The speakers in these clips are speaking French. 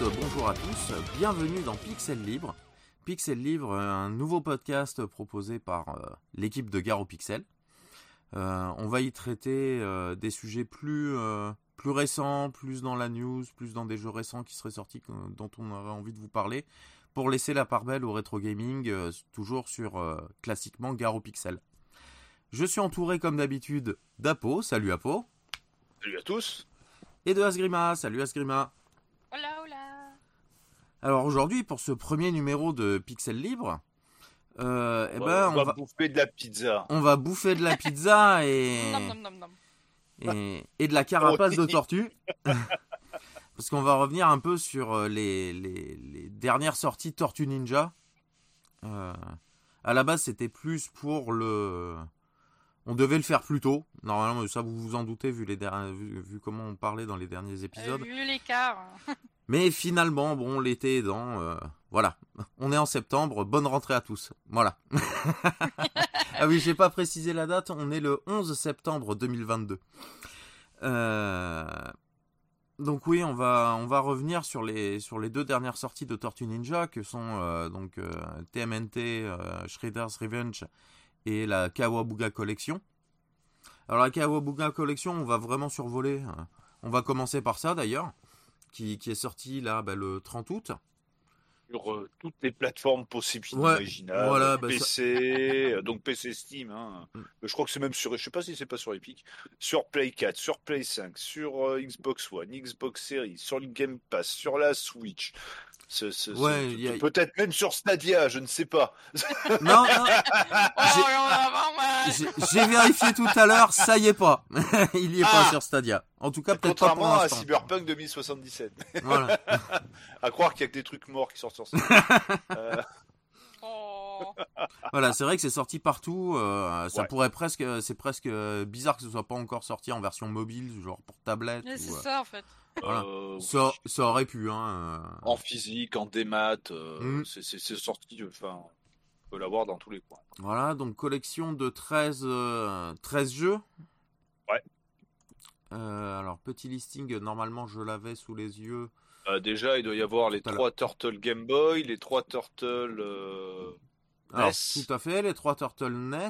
Bonjour à toutes, bonjour à tous, bienvenue dans Pixel Libre. Pixel Libre, un nouveau podcast proposé par euh, l'équipe de Garo Pixel. Euh, on va y traiter euh, des sujets plus, plus récents, plus dans la news, plus dans des jeux récents qui seraient sortis, dont on aurait envie de vous parler, pour laisser la part belle au rétro gaming, toujours sur classiquement Garo Pixel. Je suis entouré comme d'habitude d'Apo, salut Apo. Salut à tous. Et de Asgrima, salut Asgrima. Hola, hola. Alors aujourd'hui, pour ce premier numéro de Pixel Libre, euh, eh ben, on, va, bouffer de la pizza. On va bouffer de la pizza et, et, et, de la carapace de tortue. Parce qu'on va revenir un peu sur euh, les, les, les dernières sorties Tortue Ninja. Euh, à la base, c'était plus pour le. On devait le faire plus tôt. Normalement, ça vous vous en doutez vu, les vu, vu comment on parlait dans les derniers épisodes. vu l'écart. Mais finalement, bon, l'été dans. Euh, voilà. On est en septembre. Bonne rentrée à tous. Voilà. ah oui, j'ai pas précisé la date. On est le 11 septembre 2022. Euh, donc oui, on va on va revenir sur les sur les deux dernières sorties de Tortue Ninja que sont euh, donc TMNT Shredder's Revenge et la Kawabuga Collection. Alors la Kawabuga Collection, on va vraiment survoler. Hein. On va commencer par ça d'ailleurs qui, est sorti là bah, le 30 août. Sur euh, toutes les plateformes possibles imaginables. Voilà, bah, PC, euh, donc PC Steam. Hein. Mm. Je crois que c'est même sur, je sais pas si c'est pas sur Epic, sur Play 4, sur Play 5, sur euh, Xbox One, Xbox Series, sur le Game Pass, sur la Switch, ouais, Peut-être même sur Stadia, je ne sais pas. Non, non. J'ai vérifié tout à l'heure, ça y est pas. Il y est pas ah. sur Stadia. En tout cas, peut-être pas pour à Cyberpunk 2077. Voilà. à croire qu'il y a que des trucs morts qui sortent sur Stadia. Euh. Oh. Voilà, c'est vrai que c'est sorti partout. Euh, ça pourrait presque, c'est presque bizarre que ce soit pas encore sorti en version mobile, genre pour tablette. C'est ça en fait. Euh, ça, ça, aurait pu. Hein, euh. En physique, en démat, euh, mm. c'est sorti. Enfin, on peut l'avoir dans tous les coins. Voilà, donc collection de 13, 13 jeux. Ouais. alors, petit listing, normalement je l'avais sous les yeux. déjà, il doit y avoir les trois Turtle Game Boy, les trois Turtle. Alors, tout à fait, les trois Turtle NES.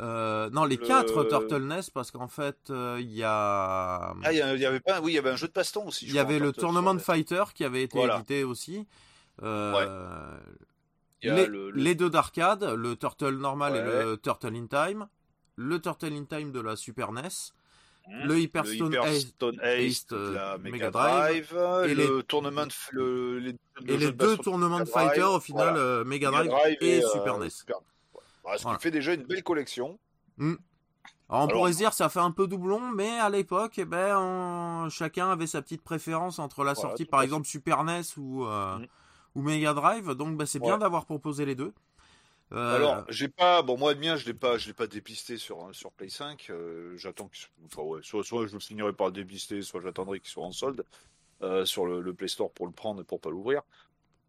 Euh, non, les quatre Turtle Nest parce qu'en fait, euh, il y a. Ah, il y, avait pas. Oui, il y avait un jeu de baston aussi. Il y avait le Tournament Fighter qui avait été édité aussi. Euh, les, deux d'arcade, le Turtle normal et le Turtle in Time, le Turtle in Time de la Super NES. Mmh. Le Hyperstone, Ace, de la Mega Drive, et le les, et les deux tournements de Fighter au final Mega Drive, et, Super NES. Bah, ce qui fait déjà une belle collection. Hmm. Alors on pourrait se dire ça fait un peu doublon, mais à l'époque, eh ben, chacun avait sa petite préférence entre la sortie, par exemple Super NES ou, euh, hmm. ou Mega Drive. Donc bah, c'est bien d'avoir proposé les deux. Euh, Alors j'ai pas, bon moi le mien je l'ai pas, je l'ai pas dépisté sur sur Play 5. Euh, j'attends enfin, ouais, soit, soit je finirai par le dépister, soit j'attendrai qu'il soit en solde sur le, Play Store pour le prendre et pour pas l'ouvrir.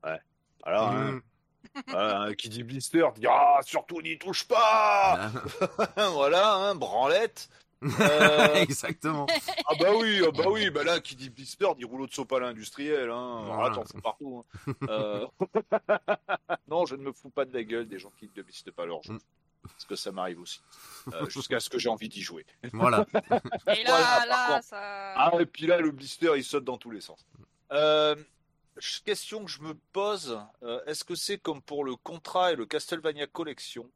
Ouais. Alors. Hein. Hmm. Euh, qui dit blister dit ah surtout n'y touche pas. voilà, hein, branlette. Euh, Exactement. Ah bah oui, ah bah oui, bah là qui dit blister dit rouleau de sopalin industriel. Hein. Attends, c'est partout. Hein. Euh, non, je ne me fous pas de la gueule des gens qui ne blister pas leur jeu. Mm. Parce que ça m'arrive aussi. Jusqu'à ce que j'ai envie d'y jouer. Voilà. Et là, là, ça... Ah, et puis là, le blister, il saute dans tous les sens. Euh, question que je me pose, euh, est-ce que c'est comme pour le contrat et le Castlevania Collection?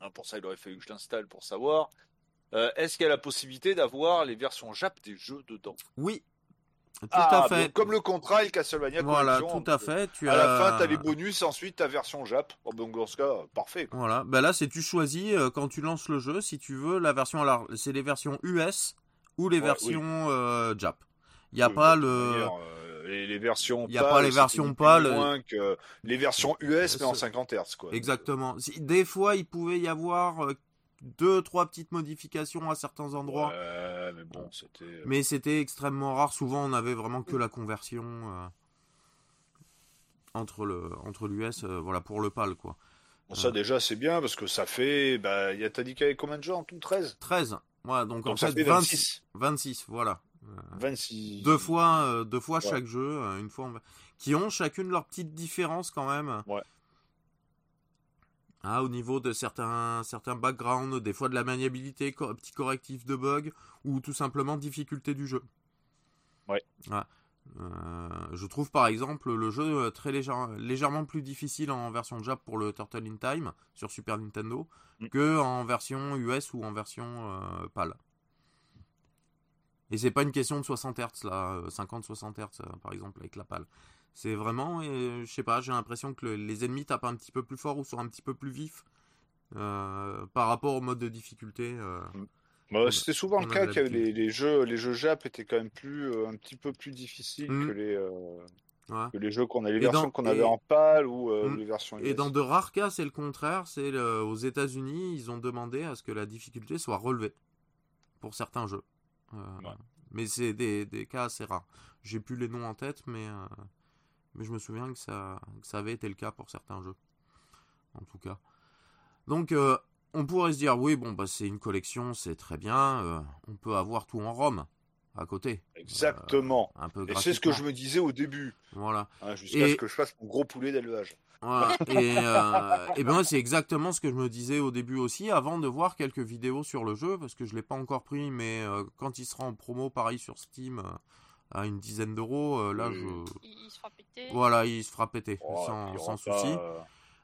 Hein, Pour ça, il aurait fallu que je l'installe pour savoir. Euh, est-ce qu'il y a la possibilité d'avoir les versions Jap des jeux dedans? Oui. Tout à ah, fait. comme le contrat et le Castlevania. Voilà, tout à fait. Tu à la fin, tu as les bonus, ensuite ta version Jap. donc dans ce cas, parfait. Voilà. Ben là, c'est tu choisis euh, quand tu lances le jeu, si tu veux la version. Alors, c'est les versions US ou les versions Jap. Il n'y a pas le les, versions. Il n'y a pas les versions pâles. Moins que les versions US, mais en 50 Hz, quoi. Exactement. Des fois, il pouvait y avoir euh, deux, trois petites modifications à certains endroits. Ouais, mais bon, c'était. Euh, mais c'était extrêmement rare. Souvent, on avait vraiment que la conversion euh, entre le entre l'US, voilà, pour le PAL, quoi. Bon, ça déjà c'est bien parce que ça fait, bah, t'as dit qu'il y avait combien de gens en tout? 13 13. Ouais, donc, en fait, 26. 26, voilà. 26. Deux fois, deux fois chaque jeu, une fois qui ont chacune leur petite différence quand même. Ouais. Ah, au niveau de certains, certains backgrounds, des fois de la maniabilité, petit correctif de bug, ou tout simplement difficulté du jeu. Ouais. Euh, je trouve par exemple le jeu très légèrement plus difficile en version Jap pour le Turtle in Time sur Super Nintendo qu'en mm. que en version US ou en version euh, PAL. Et c'est pas une question de 60 Hz là, 50-60 euh, Hz par exemple avec la PAL. C'est vraiment, je sais pas, j'ai l'impression que les ennemis tapent un petit peu plus fort ou sont un petit peu plus vifs euh, par rapport au mode de difficulté. Euh, bah, C'était souvent le cas que les, jeux, les jeux Jap étaient quand même plus, euh, un petit peu plus difficiles que mmh. les. que les jeux qu'on a, les versions qu'on avait en PAL ou mmh. les versions Et dans de rares cas, c'est le contraire. C'est aux États-Unis, ils ont demandé à ce que la difficulté soit relevée pour certains jeux. Mais c'est des, des, cas assez rares. J'ai plus les noms en tête, mais mais je me souviens que ça, ça avait été le cas pour certains jeux. En tout cas. Donc, euh, on pourrait se dire, oui, bon, bah, c'est une collection, c'est très bien. Euh, on peut avoir tout en Rome à côté. Exactement. Euh, un peu Et c'est ce que je me disais au début. Voilà. Hein, jusqu'à ce que je fasse mon gros poulet d'élevage. Voilà. et, et ben c'est exactement ce que je me disais au début aussi, avant de voir quelques vidéos sur le jeu, parce que je l'ai pas encore pris, mais quand il sera en promo, pareil sur Steam, à une dizaine d'euros, euh, là, je. Il, se fera péter. Voilà, il se fera péter, sans, sans souci. Euh,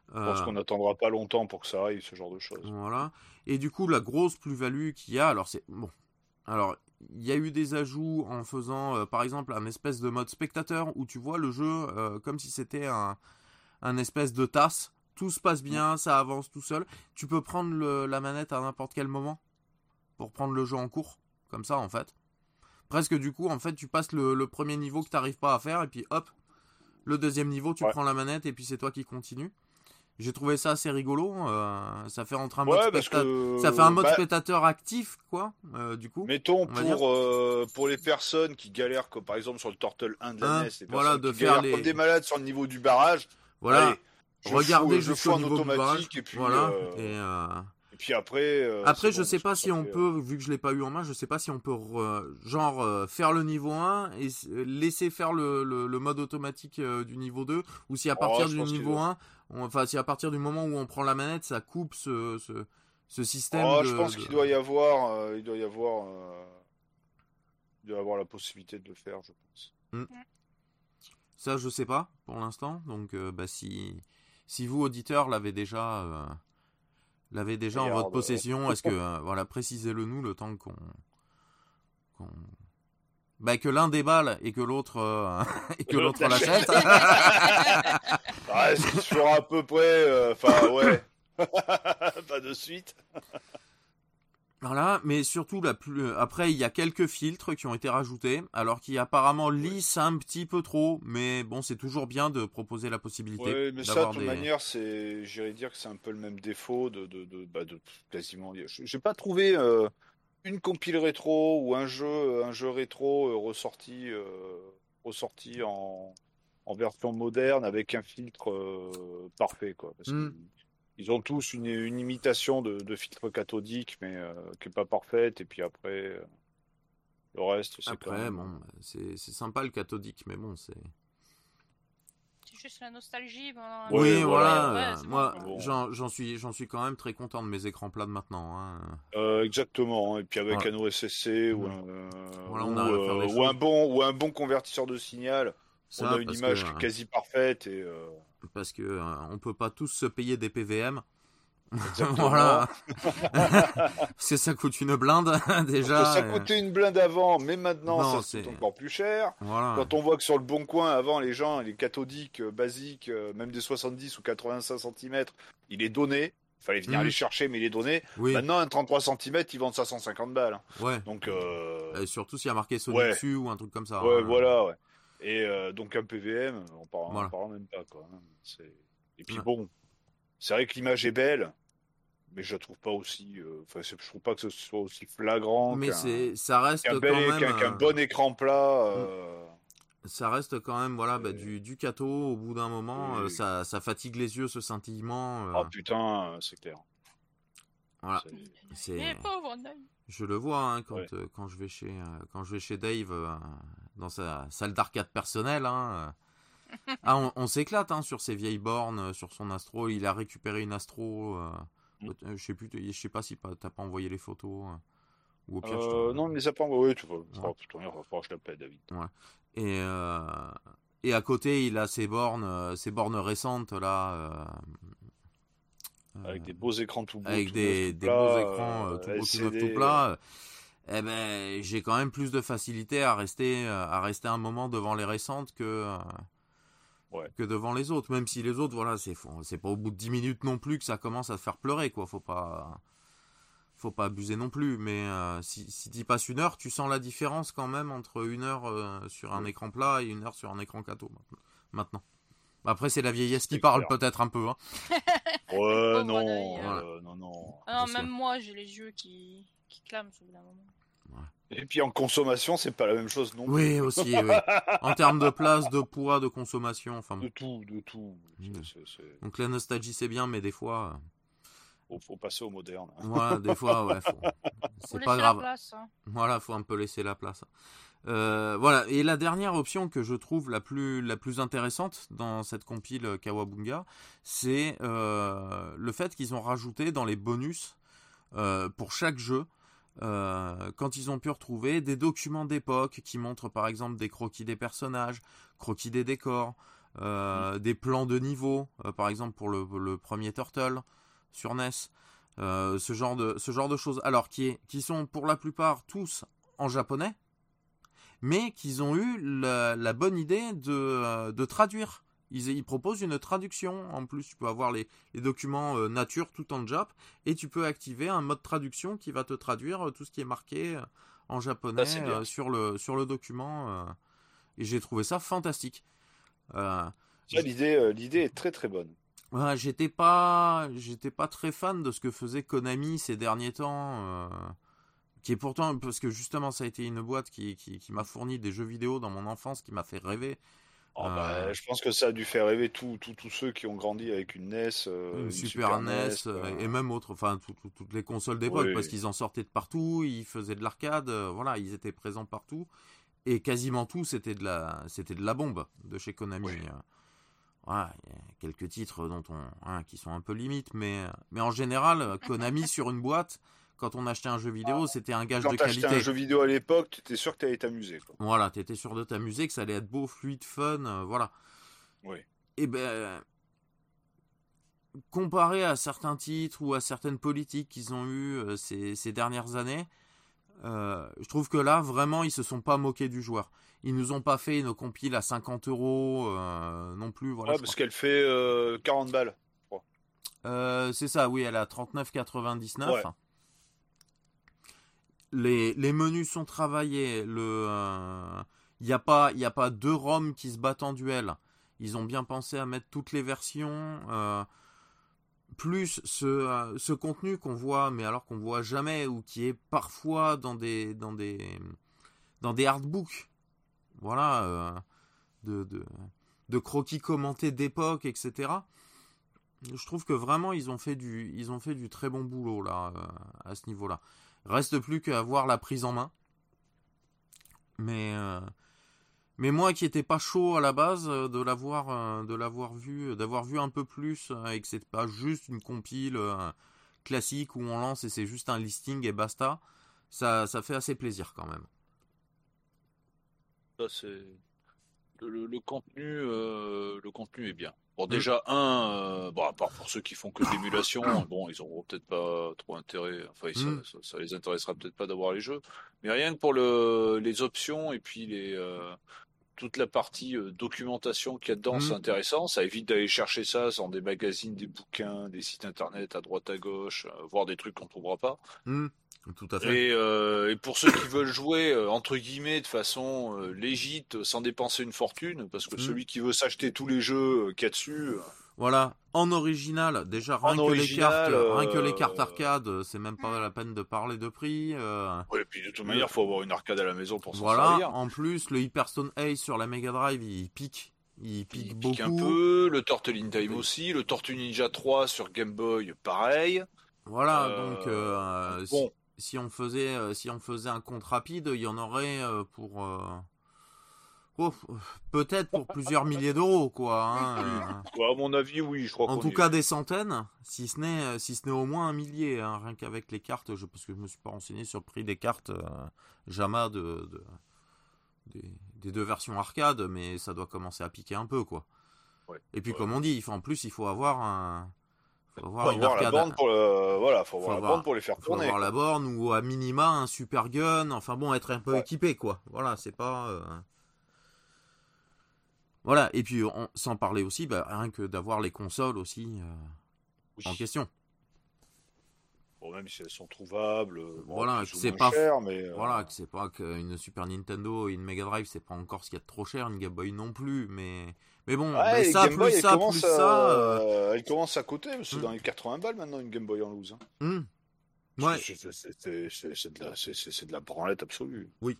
je pense euh, qu'on n'attendra pas longtemps pour que ça arrive, ce genre de choses. Voilà. Et du coup, la grosse plus-value qu'il y a, alors c'est. Bon. Alors, il y a eu des ajouts en faisant, par exemple, un espèce de mode spectateur où tu vois le jeu comme si c'était un, un espèce de tasse. Tout se passe bien, ça avance tout seul. Tu peux prendre la manette à n'importe quel moment pour prendre le jeu en cours, comme ça en fait presque du coup, en fait, tu passes le, premier niveau que tu n'arrives pas à faire, et puis hop, le deuxième niveau, tu prends la manette, et puis c'est toi qui continue. J'ai trouvé ça assez rigolo. Euh, ça fait entre un mode ça fait un mode bah spectateur actif, quoi. Euh, du coup. Mettons pour euh, pour les personnes qui galèrent, comme par exemple sur le Turtle 1 de la hein, NES, voilà, de faire les... comme des malades sur le niveau du barrage. Voilà. Regardez jusqu'au niveau du barrage. Et puis, voilà. Et puis après. Euh, après, je sais pas si on peut, vu que je l'ai pas eu en main, je sais pas si on peut genre euh, faire le niveau 1 et laisser faire le, le, mode automatique euh, du niveau 2 ou si à oh, partir du niveau 1, enfin si à partir du moment où on prend la manette, ça coupe ce, ce, ce système. Oh, je pense qu'il doit y avoir, il doit y avoir, il doit y avoir la possibilité de le faire, je pense. Hmm. Ça, je sais pas pour l'instant. Donc, bah, si si vous auditeurs l'avez déjà l'avait déjà en votre possession. Est-ce que euh, voilà, précisez-le nous le temps qu'on bah, que l'un déballe et que l'autre euh, et que l'autre l'achète. ouais, c'est sur à peu près. Euh, enfin ouais. Pas de suite. Voilà, mais surtout la plus euh, après il y a quelques filtres qui ont été rajoutés, alors qui apparemment lissent un petit peu trop, mais bon c'est toujours bien de proposer la possibilité. Oui, mais ça de toute manière c'est, j'irais dire que c'est un peu le même défaut de de, de, bah, de quasiment. J'ai pas trouvé euh, une compile rétro ou un jeu un jeu rétro euh, ressorti ressorti en en version moderne avec un filtre parfait quoi. Parce hmm. Ils ont tous une, imitation de, filtre cathodique, mais euh, qui n'est pas parfaite. Et puis après, euh, le reste, c'est Après, bon, c'est sympa le cathodique, mais bon, c'est. C'est juste la nostalgie. oui, voilà. moi, j'en suis, j'en suis quand même très content de mes écrans plats de maintenant. Hein. Euh, exactement. Et puis avec un OSSC ou, un, ou, un bon ou un bon convertisseur de signal, on a une image quasi parfaite et parce que euh, on peut pas tous se payer des PVM. voilà. Parce que ça coûte une blinde déjà. Ça coûtait une blinde avant, mais maintenant ça coûte encore plus cher. Quand on voit que sur le bon coin, avant les gens, les cathodiques euh, basiques, euh, même des 70 ou 85 cm, il est donné. Il fallait venir mhm. les chercher, mais il est donné. Maintenant, un 33 cm, ils vendent ça 150 balles. Ouais. Donc, Et surtout s'il y a marqué Sony dessus ou un truc comme ça. Ouais, hein. voilà, ouais. Et euh, donc un PVM, on parle, parle même pas quoi. Hein. Et puis bon, c'est vrai que l'image est belle, mais je la trouve pas aussi. Euh, enfin, je trouve pas que ce soit aussi flagrant. Mais c'est, ça reste quand même qu'un bon écran plat. Mm. Euh, ça reste quand même voilà bah, du, du cato au bout d'un moment ça, ça, fatigue les yeux ce scintillement ah putain c'est clair Voilà. C'est... Pauvre. Je le vois hein, quand, quand, je vais chez, quand je vais chez Dave dans sa salle d'arcade personnelle. Hein, ah, on, s'éclate hein, sur ses vieilles bornes, sur son Astro. Il a récupéré une Astro. Mm. Je sais plus, je sais pas si t'as pas envoyé les photos. Ou au pire, euh, non, mais ça pas envoyé. Tu vois, ouais. oh, je t'appelle David. Ouais. Et et à côté, il a ses bornes, euh, ses bornes récentes là. Euh, avec des beaux écrans tout beaux. Avec des, des beaux écrans euh, tout beaux, tout tout plats. Eh ben, j'ai quand même plus de facilité à rester, à rester un moment devant les récentes que, ouais. que devant les autres. Même si les autres, voilà, c'est, c'est pas au bout de 10 minutes non plus que ça commence à te faire pleurer, quoi. Faut pas, faut pas abuser non plus, mais euh, si, si tu passes une heure, tu sens la différence quand même entre une heure euh, sur un écran plat et une heure sur un écran cato maintenant. Après, c'est la vieillesse qui parle peut-être un peu. Hein. ouais, non, euh, non, non. Ah même moi, j'ai les yeux qui, qui clament au bout d'un moment. Et puis en consommation, c'est pas la même chose non plus. Oui, aussi, oui. En termes de place, de poids, de consommation, enfin. De tout, de tout. Mmh. Donc la nostalgie, c'est bien, mais des fois faut, faut passer au moderne. Ouais, des fois, ouais. C'est pas grave. Place, hein. Voilà, faut un peu laisser la place. Euh, voilà. Et la dernière option que je trouve la plus, la plus intéressante dans cette compile Kawabunga, c'est euh, le fait qu'ils ont rajouté dans les bonus euh, pour chaque jeu. quand ils ont pu retrouver des documents d'époque qui montrent par exemple des croquis des personnages, croquis des décors, mm. des plans de niveau, par exemple pour le, le premier Turtle, sur NES, euh, ce, genre de, ce genre de choses. Alors, qui, est, qui sont pour la plupart tous en japonais, mais qu'ils ont eu la, bonne idée de, euh, de traduire. Ils, ils, proposent une traduction. En plus, tu peux avoir les, les documents euh, nature tout en jap, et tu peux activer un mode traduction qui va te traduire tout ce qui est marqué en japonais sur, le, sur le document. et j'ai trouvé ça fantastique. l'idée, l'idée est très très bonne j'étais pas, j'étais pas très fan de ce que faisait Konami ces derniers temps, euh, qui est pourtant parce que justement ça a été une boîte qui, qui, m'a fourni des jeux vidéo dans mon enfance, qui m'a fait rêver. Oh, bah, euh, je pense que ça a dû faire rêver tous ceux qui ont grandi avec une NES, euh, une, Super, NES, et même autres, enfin toutes les consoles d'époque, parce qu'ils en sortaient de partout, ils faisaient de l'arcade, voilà, ils étaient présents partout, et quasiment tout c'était de la, c'était de la bombe de chez Konami. Il y a quelques titres dont on, hein, qui sont un peu limites, mais, mais en général, Konami sur une boîte, quand on achetait un jeu vidéo, ah. c'était un gage de qualité. Quand un jeu vidéo à l'époque, tu étais sûr que tu allais t'amuser. Voilà, tu étais sûr de t'amuser, que ça allait être beau, fluide, fun, euh, voilà. Oui. Et ben, comparé à certains titres ou à certaines politiques qu'ils ont eues euh, ces, ces, dernières années, euh, je trouve que là, vraiment, ils se sont pas moqués du joueur. Ils nous ont pas fait une compile à 50 euros non plus. Voilà, ouais, parce qu'elle fait 40 euh, balles. Euh, c'est ça, oui, elle a 39,99. Les, menus sont travaillés. Il n'y a pas, il a pas deux ROM qui se battent en duel. Ils ont bien pensé à mettre toutes les versions. plus ce, ce contenu qu'on voit, mais alors qu'on voit jamais ou qui est parfois dans des, dans des, voilà, euh, de, croquis commentés d'époque, etc. Je trouve que vraiment ils ont fait du, très bon boulot là, euh, à ce niveau-là. Reste plus qu'à voir la prise en main. Mais, euh, mais moi qui étais pas chaud à la base de l'avoir, de l'avoir vu, d'avoir vu un peu plus et que c'est pas juste une compile classique où on lance et c'est juste un listing et basta, ça, ça fait assez plaisir quand même c'est le, contenu, euh, le contenu est bien. Bon, mm. déjà un, euh, bon, à part pour ceux qui font que de l'émulation, bon, ils auront peut-être pas trop intérêt. Enfin, mm. ça, les intéressera peut-être pas d'avoir les jeux, mais rien que pour le, les options et puis les euh, toute la partie documentation qu'il y a dedans, c'est mm. intéressant. Ça évite d'aller chercher ça dans des magazines, des bouquins, des sites internet à droite à gauche, voir des trucs qu'on trouvera pas. Tout à fait. Et, euh, et, pour ceux qui veulent jouer euh, entre guillemets de façon euh, légite, sans dépenser une fortune, parce que mm. celui qui veut s'acheter tous les jeux qu'il y a dessus. Voilà, en original, déjà rien, que, les cartes, rien que les cartes arcade, c'est même pas la peine de parler de prix. Oui, et puis de toute manière, il faut avoir une arcade à la maison pour s'en voilà, en plus, le Hyperstone Ace sur la Mega Drive, il pique. Il pique il beaucoup. Pique un peu, le Turtle in Time aussi, le Tortue Ninja 3 sur Game Boy, pareil. Voilà, donc bon. Si, on faisait si on faisait un compte rapide, il y en aurait pour Oh, peut-être pour plusieurs milliers d'euros, quoi. Hein, euh. à mon avis, oui, je crois. En tout cas, des centaines, si ce n'est, euh, si ce n'est au moins un millier, hein, rien qu'avec les cartes. Je, parce que je me suis pas renseigné sur le prix des cartes euh, Jama de, des, deux versions arcade, mais ça doit commencer à piquer un peu, quoi. Et puis, comme on dit, il en plus, il faut avoir un. Faut avoir, une arcade. La pour voilà, faut, avoir la borne pour les faire tourner. Faut avoir la borne ou à minima un super gun. Enfin bon, être un peu équipé, quoi. Voilà, c'est pas. Voilà, et puis sans parler aussi, bah, rien que d'avoir les consoles aussi euh, en question. Bon, même si elles sont trouvables, euh, voilà, que c'est pas cher, mais euh, voilà, que c'est pas qu'une Super Nintendo et une Mega Drive, c'est pas encore ce qu'il y a de trop cher, une Game Boy non plus, mais mais bon, ça plus ça plus ça, elle commence à coûter, c'est hmm. dans les 80 balles maintenant une Game Boy en loose. Hein. Hmm. Ouais. C'est de la de la branlette absolue. Oui.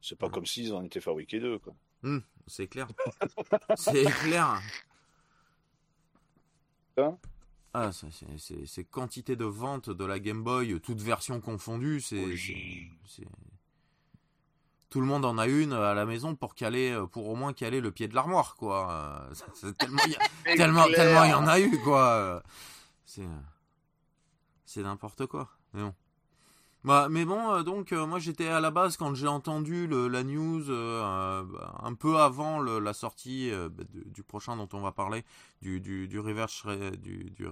C'est pas comme s'ils en étaient fabriqués deux, quoi. Hmm, c'est clair. c'est clair. Hein? Ah, c'est quantité de ventes de la Game Boy, toutes versions confondues, c'est tout le monde en a une à la maison pour caler, pour au moins caler le pied de l'armoire, quoi. tellement, tellement, tellement il y en a eu, quoi. C'est, c'est n'importe quoi. Mais bon. Bah, mais bon, euh, donc euh, moi j'étais à la base quand j'ai entendu le, la news euh, un peu avant le, la sortie bah, du, prochain dont on va parler, du du, du reverse du, du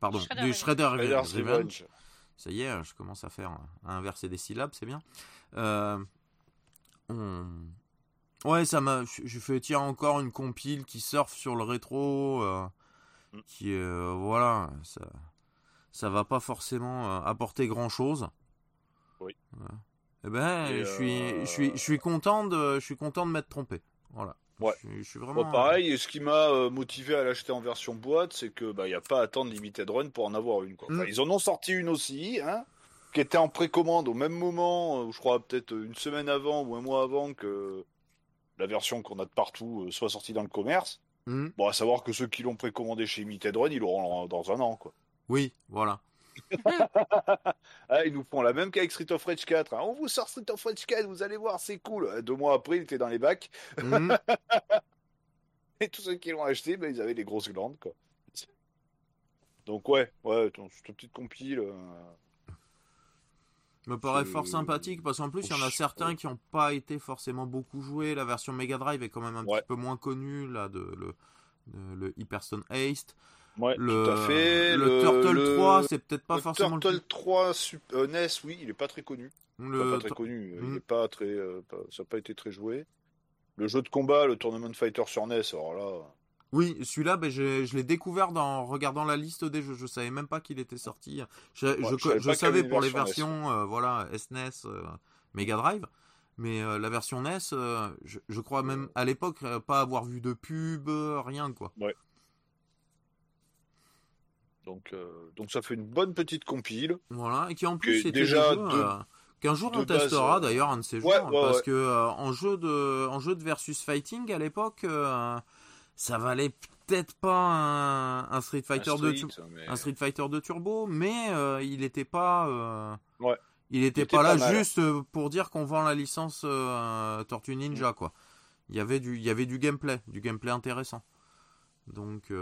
pardon Shredder du Shredder, Revenge. Ça y est, je commence à faire à inverser des syllabes, c'est bien. On... Ouais, ça m'a. Je fais tiens encore une compile qui surfe sur le rétro, mm. qui voilà ça ça va pas forcément euh, apporter grand chose. Oui. Eh ben, je suis, je suis, je suis content de, je suis content de m'être trompé. Voilà. Ouais. Je, suis vraiment. pareil, et ce qui m'a euh, motivé à l'acheter en version boîte, c'est que bah il y a pas à attendre Limited Run pour en avoir une. Quoi. Mm. ils en ont sorti une aussi, hein, qui était en précommande au même moment, euh, je crois peut-être une semaine avant ou un mois avant que la version qu'on a de partout soit sortie dans le commerce. Mm. Bon, à savoir que ceux qui l'ont précommandé chez Limited Run, ils l'auront dans un an, quoi. Oui, voilà. ah, ils nous font la même qu'avec Street of Rage 4. Hein. On vous sort Street of Rage 4, vous allez voir, c'est cool. Euh, deux mois après, il était dans les bacs. Mhm. Et tous ceux qui l'ont acheté, ben, ils avaient des grosses glandes. Quoi. Donc ouais, ouais, cette petite compile. Euh, me paraît fort sympathique parce qu'en plus il y en a certains qui n'ont pas été forcément beaucoup joués. La version Mega Drive est quand même un petit peu moins connue là de le, le Hyperstone Haste. Ouais, le, tout à fait. Le, Turtle 3, c'est peut-être pas forcément. Turtle 3 euh, NES, oui, il est pas très connu. pas très connu. Il hmm. est pas très, euh, ça n'a pas été très joué. Le jeu de combat, le Tournament Fighter sur NES, alors là. Oui, celui-là, ben, je, l'ai découvert en regardant la liste des jeux. Je savais même pas qu'il était sorti. Je, je, savais pour les versions, euh, voilà, SNES, Mega Drive. Mais la version NES, je, crois même à l'époque pas avoir vu de pub, rien quoi. Ouais. Donc, euh, donc ça fait une bonne petite compile. Voilà, et qui en plus était déjà euh, qu'un jour on testera euh, d'ailleurs un de ces jeux, parce que en jeu de en jeu de versus fighting à l'époque, ça valait peut-être pas un, Street Fighter de un Street Fighter de turbo, mais il n'était pas ouais. il était pas là juste pour dire qu'on vend la licence Tortue Ninja mm. quoi. Il y avait du il y avait du gameplay, du gameplay intéressant. Donc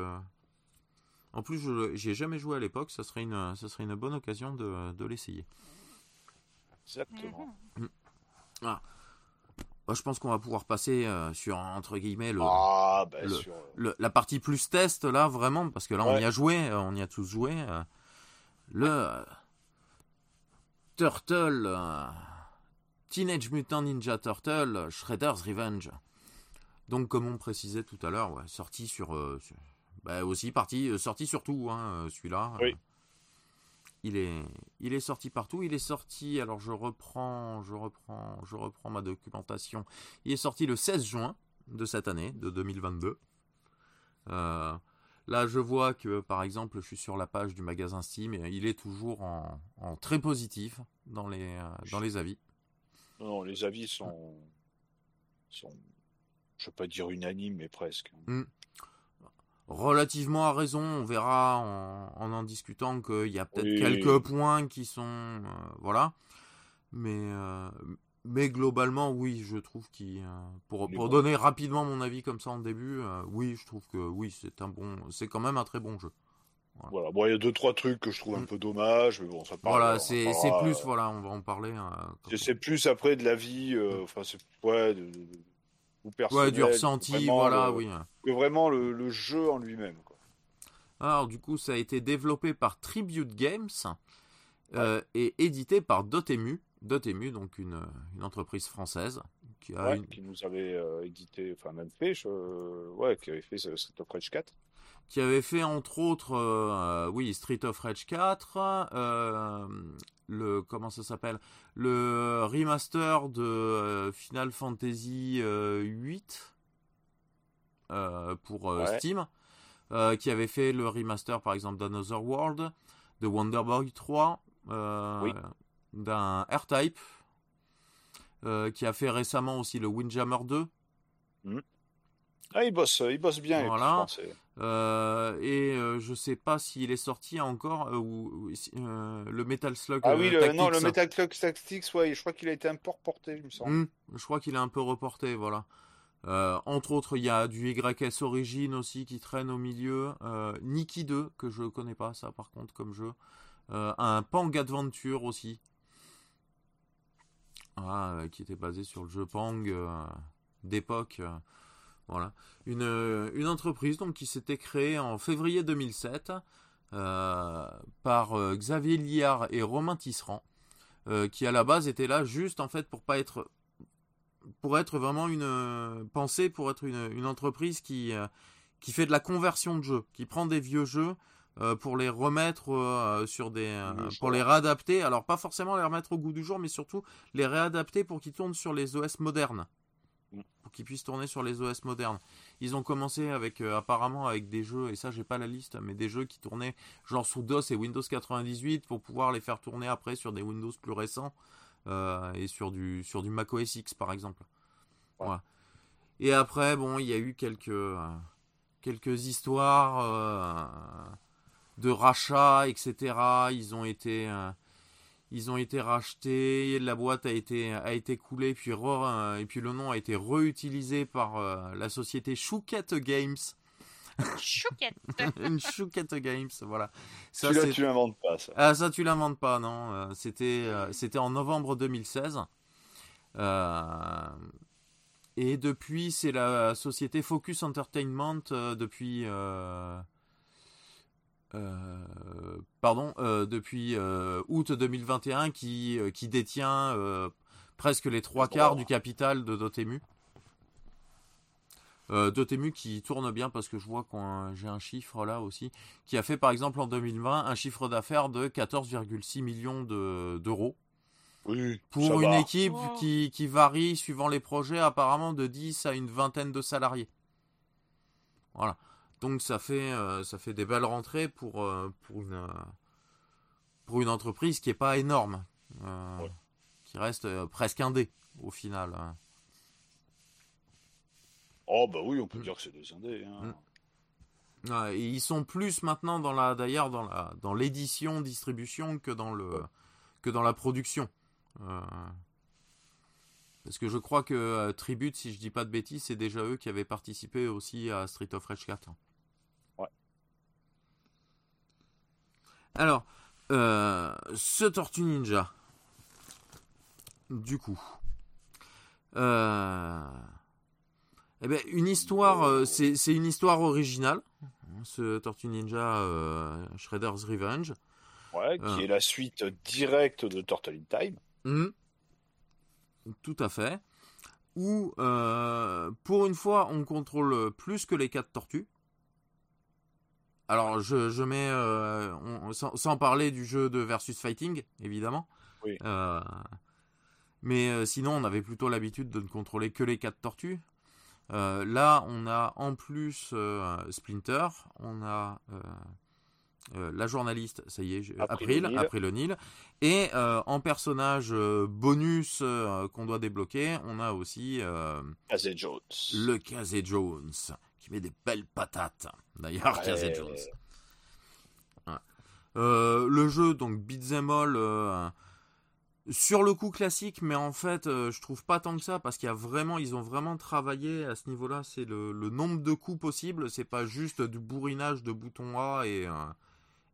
en plus, je j'ai jamais joué à l'époque, ça serait une, ça serait une bonne occasion de, de l'essayer. Exactement. Mm. Ah. Je pense qu'on va pouvoir passer euh, sur entre guillemets le, ah, ben le, la partie plus test là vraiment parce que là on y a joué, euh, on y a tous joué. Euh, le Turtle Teenage Mutant Ninja Turtle Shredder's Revenge. Donc comme on précisait tout à l'heure, sorti sur bah, aussi parti, euh, sorti surtout, hein, euh, celui-là. Oui. Il est, il est sorti partout. Il est sorti. Alors je reprends, je reprends, je reprends ma documentation. Il est sorti le 16 juin de cette année, de 2022. Euh, là, je vois que, par exemple, je suis sur la page du magasin Steam et il est toujours en, très positif dans les, dans les avis. Non, les avis sont, sont, je ne vais pas dire unanimes, mais presque. Hmm. Relativement à raison. On verra en en, discutant qu'il y a peut-être quelques points qui sont voilà, mais mais globalement, oui, je trouve qu'il pour, pour donner rapidement mon avis comme ça en début, oui, je trouve que oui, c'est un bon, c'est quand même un très bon jeu. Voilà. Bon, il y a deux trois trucs que je trouve un mm. peu dommage, mais bon, ça parle. Voilà, c'est plus, voilà, on va en parler. Hein, c'est plus après de la vie, euh, enfin, c'est ouais, de, ou personnel. Ouais, du ressenti, voilà, oui. Que vraiment le, le jeu en lui-même. Alors, du coup, ça a été développé par Tribute Games euh, et édité par Dotemu. Dotemu, donc une, une entreprise française qui, a qui nous avait euh, édité, enfin même fait, ouais, qui avait fait Street of Rage 4 qui avait fait entre autres, euh, oui, Street of Rage 4, euh, le comment ça s'appelle, le remaster de euh, Final Fantasy 8 pour Steam, qui avait fait le remaster par exemple d'Another World, de Wonder Boy 3, d'un R-Type, qui a fait récemment aussi le Windjammer 2. Ah, il bosse, il bosse bien. Voilà. Euh, et euh, je sais pas s'il est sorti encore euh, ou le Metal Slug. Ah oui, le, non, le Metal Slug Tactics, ouais, je crois qu'il a été un peu reporté, il me semble. Hmm, je crois qu'il est un peu reporté, voilà. entre autres, il y a du YS Origin aussi qui traîne au milieu. Nikki 2, que je connais pas, ça par contre, comme jeu. un Pang Adventure aussi. Ah, qui était basé sur le jeu Pang d'époque. Voilà. Une, euh, une entreprise donc, qui s'était créée en février 2007 euh, par euh, Xavier Liard et Romain Tisserand, qui à la base étaient là juste en fait pour pas être pour être vraiment une pensée pour être une, une entreprise qui qui fait de la conversion de jeux, qui prend des vieux jeux pour les remettre sur des pour les réadapter. Alors pas forcément les remettre au goût du jour mais surtout les réadapter pour qu'ils tournent sur les OS modernes pour qu'ils puissent tourner sur les OS modernes. Ils ont commencé avec euh, apparemment avec des jeux et ça j'ai pas la liste mais des jeux qui tournaient genre sous DOS et Windows 98 pour pouvoir les faire tourner après sur des Windows plus récents euh, et sur du sur du Mac OS X par exemple. Voilà. Et après bon il y a eu quelques euh, quelques histoires de rachats etc. Ils ont été ils ont été rachetés, la boîte a été a été coulée, puis et puis le nom a été réutilisé par euh, la société Chouquette Games. Chouquette. Une Chouquette Games, voilà. Ça, tu l'inventes pas, ça. Ah, ça, tu l'inventes pas, non. Euh, c'était, euh, c'était en novembre 2016. et depuis, c'est la société Focus Entertainment depuis euh, pardon, euh, depuis euh, août 2021 qui, qui détient presque les trois quarts du capital de Dotemu. Dotemu qui tourne bien parce que je vois que j'ai un chiffre là aussi, qui a fait par exemple en 2020 un chiffre d'affaires de 14,6 millions d'euros. oui, pour une équipe qui, qui, varie suivant les projets apparemment de 10 à une vingtaine de salariés. Voilà. Donc ça fait, euh, ça fait des belles rentrées pour, euh, pour, une, pour une entreprise qui n'est pas énorme, euh, qui reste presque indé au final. Hein. Oh bah oui, on peut mm. dire que c'est des indés. Hein. Mm. et ils sont plus maintenant dans la, d'ailleurs dans la, dans l'édition, distribution que dans le, que dans la production. parce que je crois que Tribute, si je dis pas de bêtises, c'est déjà eux qui avaient participé aussi à Street of Rage 4. Alors, euh, ce Tortue Ninja, du coup, euh, eh ben, une histoire, euh, c'est, une histoire originale, ce Tortue Ninja Shredder's Revenge. Ouais, qui est la suite directe de Turtle in Time. Hmm. tout à fait. Où, pour une fois, on contrôle plus que les quatre tortues. Alors, je, mets, euh, sans, parler du jeu de versus fighting, évidemment. Oui. Euh, mais euh, sinon, on avait plutôt l'habitude de ne contrôler que les quatre tortues. là, on a en plus Splinter, on a la journaliste, ça y est, April, April O'Neil, et en personnage bonus qu'on doit débloquer, on a aussi Casey Jones. le Casey Jones qui met des belles patates. D'ailleurs. Jones. Euh, le jeu, donc Beat'em All, euh, sur le coup classique, mais en fait, euh, je trouve pas tant que ça parce qu'il y a vraiment, ils ont vraiment travaillé à ce niveau-là. C'est le, nombre de coups possibles. C'est pas juste du bourrinage de boutons A et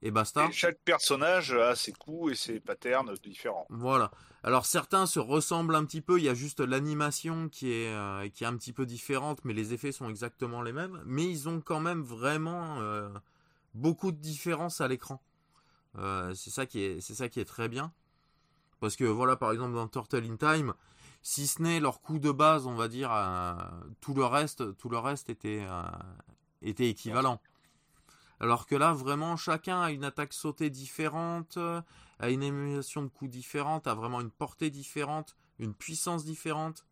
et basta. chaque personnage a ses coups et ses patterns différents. Voilà. Alors certains se ressemblent un petit peu. Il y a juste l'animation qui est qui est un petit peu différente, mais les effets sont exactement les mêmes. Mais ils ont quand même vraiment beaucoup de différences à l'écran. Euh, c'est ça qui est, c'est ça qui est très bien. Parce que voilà, par exemple dans Turtle in Time, si ce n'est leur coup de base, on va dire, euh, tout le reste, tout le reste était, euh, était équivalent. Alors que là, vraiment, chacun a une attaque sautée différente, a une émulation de coups différente, a vraiment une portée différente, une puissance différente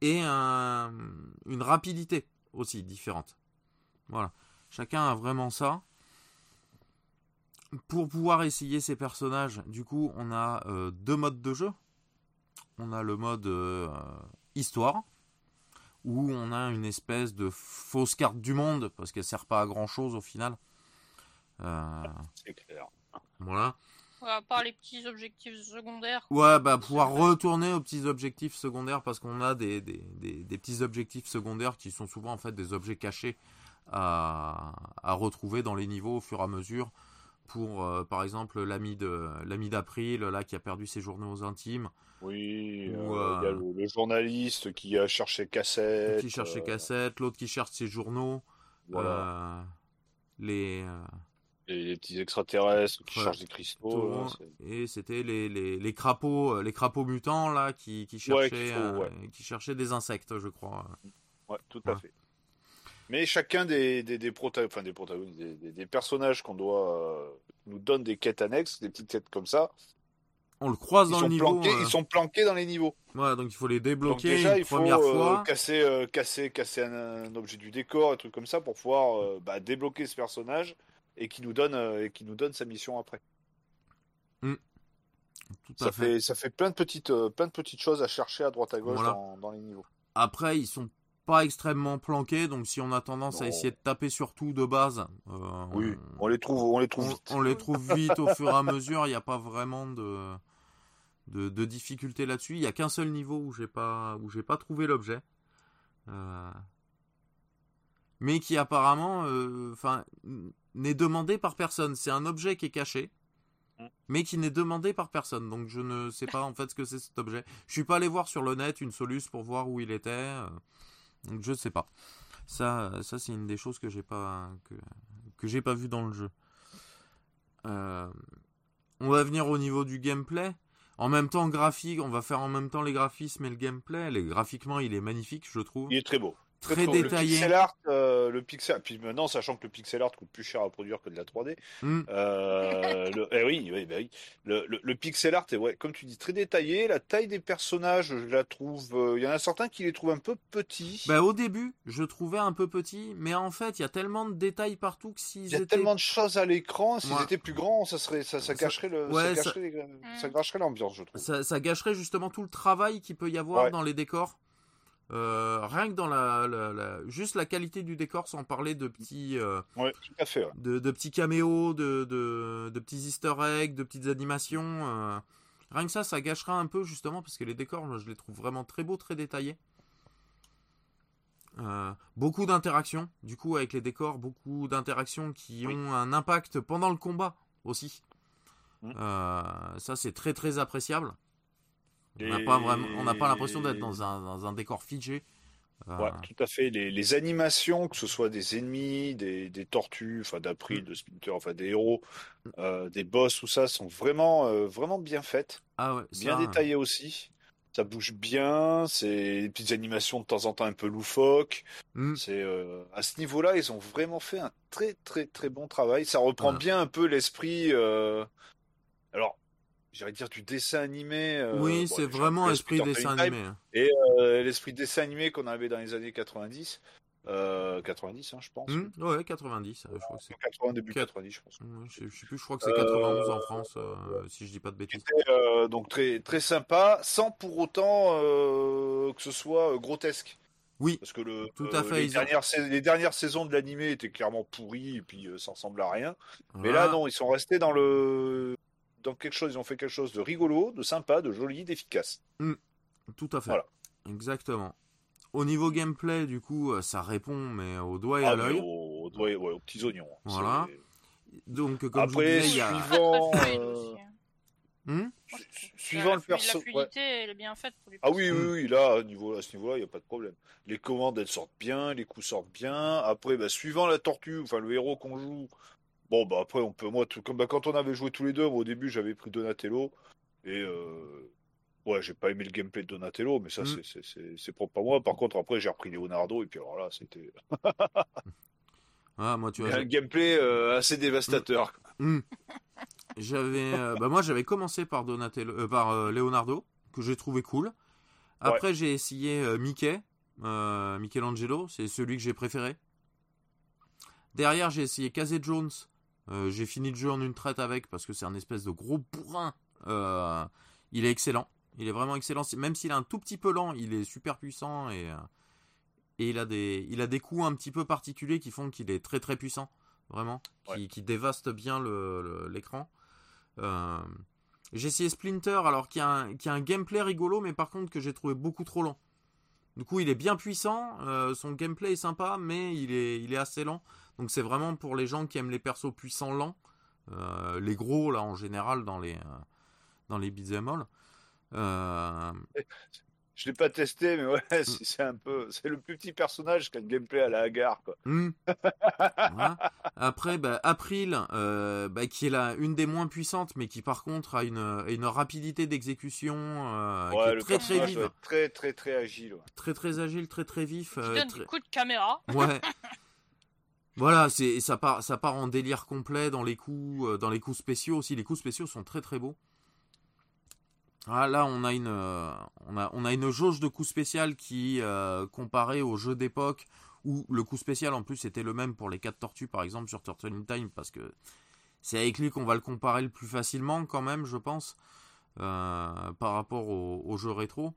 et une rapidité aussi différente. Voilà. Chacun a vraiment ça pour pouvoir essayer ces personnages, du coup, on a euh, deux modes de jeu. On a le mode euh, histoire, où on a une espèce de fausse carte du monde, parce qu'elle sert pas à grand chose au final. Euh, C'est clair. Voilà. À part les petits objectifs secondaires. Ouais, bah pouvoir retourner aux petits objectifs secondaires, parce qu'on a des, des, des, petits objectifs secondaires qui sont souvent en fait des objets cachés à, à retrouver dans les niveaux au fur et à mesure pour, euh, par exemple, l'ami de l'ami d'April, là, qui a perdu ses journaux intimes. Oui, euh, il y a euh, le, journaliste qui a cherché cassette. Qui cherchait cassette, l'autre qui cherche ses journaux. les, les, petits extraterrestres qui cherchent des cristaux. et c'était les, les, les, crapauds, les crapauds mutants là qui, qui cherchaient, qui cherchaient des insectes, je crois. Ouais, tout à fait. Mais chacun des, des, des, enfin, des, protagonistes, des, des personnages qu'on doit euh, nous donne des quêtes annexes, des petites quêtes comme ça. On le croise dans le niveau. Planqués, Ils sont planqués dans les niveaux. Ouais, donc il faut les débloquer déjà, une il première faut, euh, fois. casser, euh, casser, casser un, objet du décor, un truc comme ça, pour pouvoir bah, débloquer ce personnage et qui nous donne, et qui nous donne sa mission après. Mm. Tout ça fait. fait. ça fait plein de petites, plein de petites choses à chercher à droite à gauche dans, dans les niveaux. Après, ils sont pas extrêmement planqués, donc si on a tendance à essayer de taper sur tout de base, euh, oui, on, les trouve, on les trouve vite. On, les trouve vite au fur et à mesure. Il n'y a pas vraiment de de, de difficulté là-dessus. Il n'y a qu'un seul niveau où j'ai pas où j'ai pas trouvé l'objet, euh, mais qui apparemment, euh, enfin, n'est demandé par personne. C'est un objet qui est caché. Mm. Mais qui n'est demandé par personne, donc je ne sais pas en fait ce que c'est cet objet. Je suis pas allé voir sur le net une soluce pour voir où il était. Donc je sais pas. Ça, c'est une des choses que j'ai pas que, j'ai pas vu dans le jeu. Euh, on va venir au niveau du gameplay. En même temps, graphique, on va faire en même temps les graphismes et le gameplay. Graphiquement, il est magnifique, je trouve. Il est très beau très, détaillé. Le pixel art, euh, le pixel, puis maintenant, sachant que le pixel art coûte plus cher à produire que de la 3D, hmm. euh, le, eh oui, oui, bah oui. Le, le, pixel art est, ouais, comme tu dis, très détaillé. La taille des personnages, je la trouve. Euh, il y en a certains qui les trouvent un peu petits. Bah, au début, je trouvais un peu petits, mais en fait, il y a tellement de détails partout que s'ils étaient. Il y a tellement de choses à l'écran. S'ils étaient plus grands, ça serait, ça, ça gâcherait le, ça, gâcherait, l'ambiance, je trouve. Ça, gâcherait justement tout le travail qu'il peut y avoir dans les décors. Euh, rien que dans la, juste la qualité du décor, sans parler de petits, euh, tout à fait, de, petits caméos, de, de, petits Easter eggs, de petites animations. Euh, rien que ça, ça gâchera un peu justement parce que les décors, je les trouve vraiment très beaux, très détaillés. beaucoup d'interactions, du coup, avec les décors, beaucoup d'interactions qui ont un impact pendant le combat aussi. Mmh. ça, c'est très très appréciable. On n'a pas vraiment, on n'a pas l'impression d'être dans un, dans un, décor figé. Euh, ouais, tout à fait. Les, les, animations, que ce soit des ennemis, des, des tortues, enfin d'April, mm. de Splinter, enfin des héros, euh, des boss, tout ça, sont vraiment, euh, vraiment bien faites. Ah ouais, bien détaillées aussi. Ça bouge bien. C'est des petites animations de temps en temps un peu loufoques. Mm. C'est à ce niveau-là, ils ont vraiment fait un très très très bon travail. Ça reprend bien un peu l'esprit. Alors, j'allais dire du dessin animé. Euh, oui, c'est vraiment esprit dessin animé. Hein. Et euh, l'esprit dessin animé qu'on avait dans les années 90. 90, euh, hein, je pense. Mmh, ouais, 90. je crois que c'est 80, début 90, je pense. je, sais plus, je crois que c'est 91 en France, si je dis pas de bêtises. donc très très sympa, sans pour autant que ce soit grotesque. Oui, parce que le, tout à fait. les, dernières, les, dernières, saisons de l'animé étaient clairement pourries et puis ça ressemble à rien. Mais là, non, ils sont restés dans le dans quelque chose. Ils ont fait quelque chose de rigolo, de sympa, de joli, d'efficace. Mmh. Tout à fait. Voilà. Exactement. Au niveau gameplay, du coup, ça répond, mais au doigt et ah, à l'œil. Au, doigt, ouais, aux petits oignons. Voilà. Donc, comme Après, je vous disais, il y a... suivant, Hmm? Suivant le perso. La fluidité, elle est bien faite pour les Ah oui, oui, oui, là, à, niveau, à ce niveau-là, il n'y a pas de problème. Les commandes, elles sortent bien, les coups sortent bien. Après, bah, suivant la tortue, enfin le héros qu'on joue, bon, bah après, on peut, moi, tout, comme bah, quand on avait joué tous les deux, moi, au début, j'avais pris Donatello. Et euh, ouais, j'ai pas aimé le gameplay de Donatello, mais ça, Mm. c'est- c'est propre à moi. Par contre, après, j'ai repris Leonardo, et puis alors là, c'était Ah, moi, tu vois, un gameplay euh, assez dévastateur. Hmm. J'avais, euh, bah moi j'avais commencé par Donatello, par Leonardo que j'ai trouvé cool. Après j'ai essayé Mickey, Michelangelo, c'est celui que j'ai préféré. Derrière j'ai essayé Casey Jones, Euh, j'ai fini le jeu en une traite avec parce que c'est un espèce de gros bourrin. Euh, il est excellent, il est vraiment excellent. Même s'il est un tout petit peu lent, il est super puissant et euh, et il a des, il a des coups un petit peu particuliers qui font qu'il est très très puissant, vraiment, qui, Ouais. qui dévaste bien le- le- l'écran. Euh, j'ai essayé Splinter, alors qui a, un, qui a un gameplay rigolo, mais par contre que j'ai trouvé beaucoup trop lent. Du coup, il est bien puissant, euh, son gameplay est sympa, mais il est, il est assez lent. Donc c'est vraiment pour les gens qui aiment les persos puissants lents, euh, les gros là en général dans les, euh, dans les beat'em all. Euh, Je l'ai pas testé, mais ouais, c'est c'est un peu, c'est le plus petit personnage qui a le gameplay à la Hagar, quoi. Voilà. Après, bah, April, euh, bah, qui est la, une des moins puissantes, mais qui par contre a une, une rapidité d'exécution euh, qui ouais, est le très très vive, très très très agile. ouais. très très agile, très très vif. Qui euh, donne très- des coups de caméra. Ouais. voilà, c'est ça part en délire complet dans les coups euh, dans les coups spéciaux aussi. Les coups spéciaux sont très très beaux. Ah, là, on a une euh, on a on a une jauge de coups spécial qui euh, comparé aux jeux d'époque où le coup spécial en plus était le même pour les quatre tortues par exemple sur Turtle in Time parce que c'est avec lui qu'on va le comparer le plus facilement quand même, je pense, par rapport au, au jeu rétro.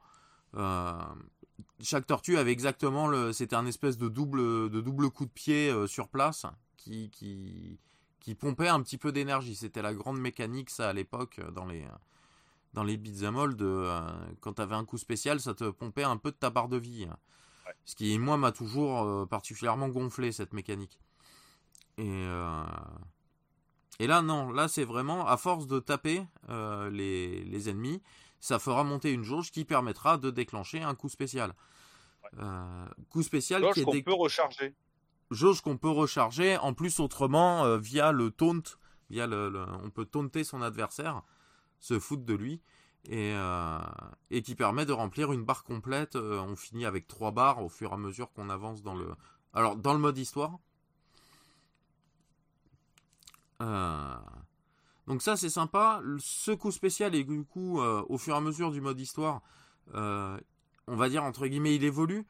Chaque tortue avait exactement le. C'était un espèce de double, de double coup de pied euh, sur place qui, qui, qui pompait un petit peu d'énergie. C'était la grande mécanique, ça, à l'époque, euh, dans les, dans les beat'em all, de, euh, quand t'avais un coup spécial, ça te pompait un peu de ta barre de vie. Ce qui, moi, m'a toujours euh, particulièrement gonflé, cette mécanique. Et, euh, et là, non, là, c'est vraiment, à force de taper euh, les, les ennemis, ça fera monter une jauge qui permettra de déclencher un coup spécial. Euh, coup spécial Jauge qui est qu'on dé- peut recharger. jauge qu'on peut recharger en plus autrement euh, via le taunt, via le, le- on peut taunter son adversaire, se foutre de lui et, euh, et qui permet de remplir une barre complète. Euh, on finit avec trois barres au fur et à mesure qu'on avance dans le. Alors dans le mode histoire. Euh, Donc ça c'est sympa. Ce coup spécial et du coup euh, au fur et à mesure du mode histoire, euh, on va dire entre guillemets il évolue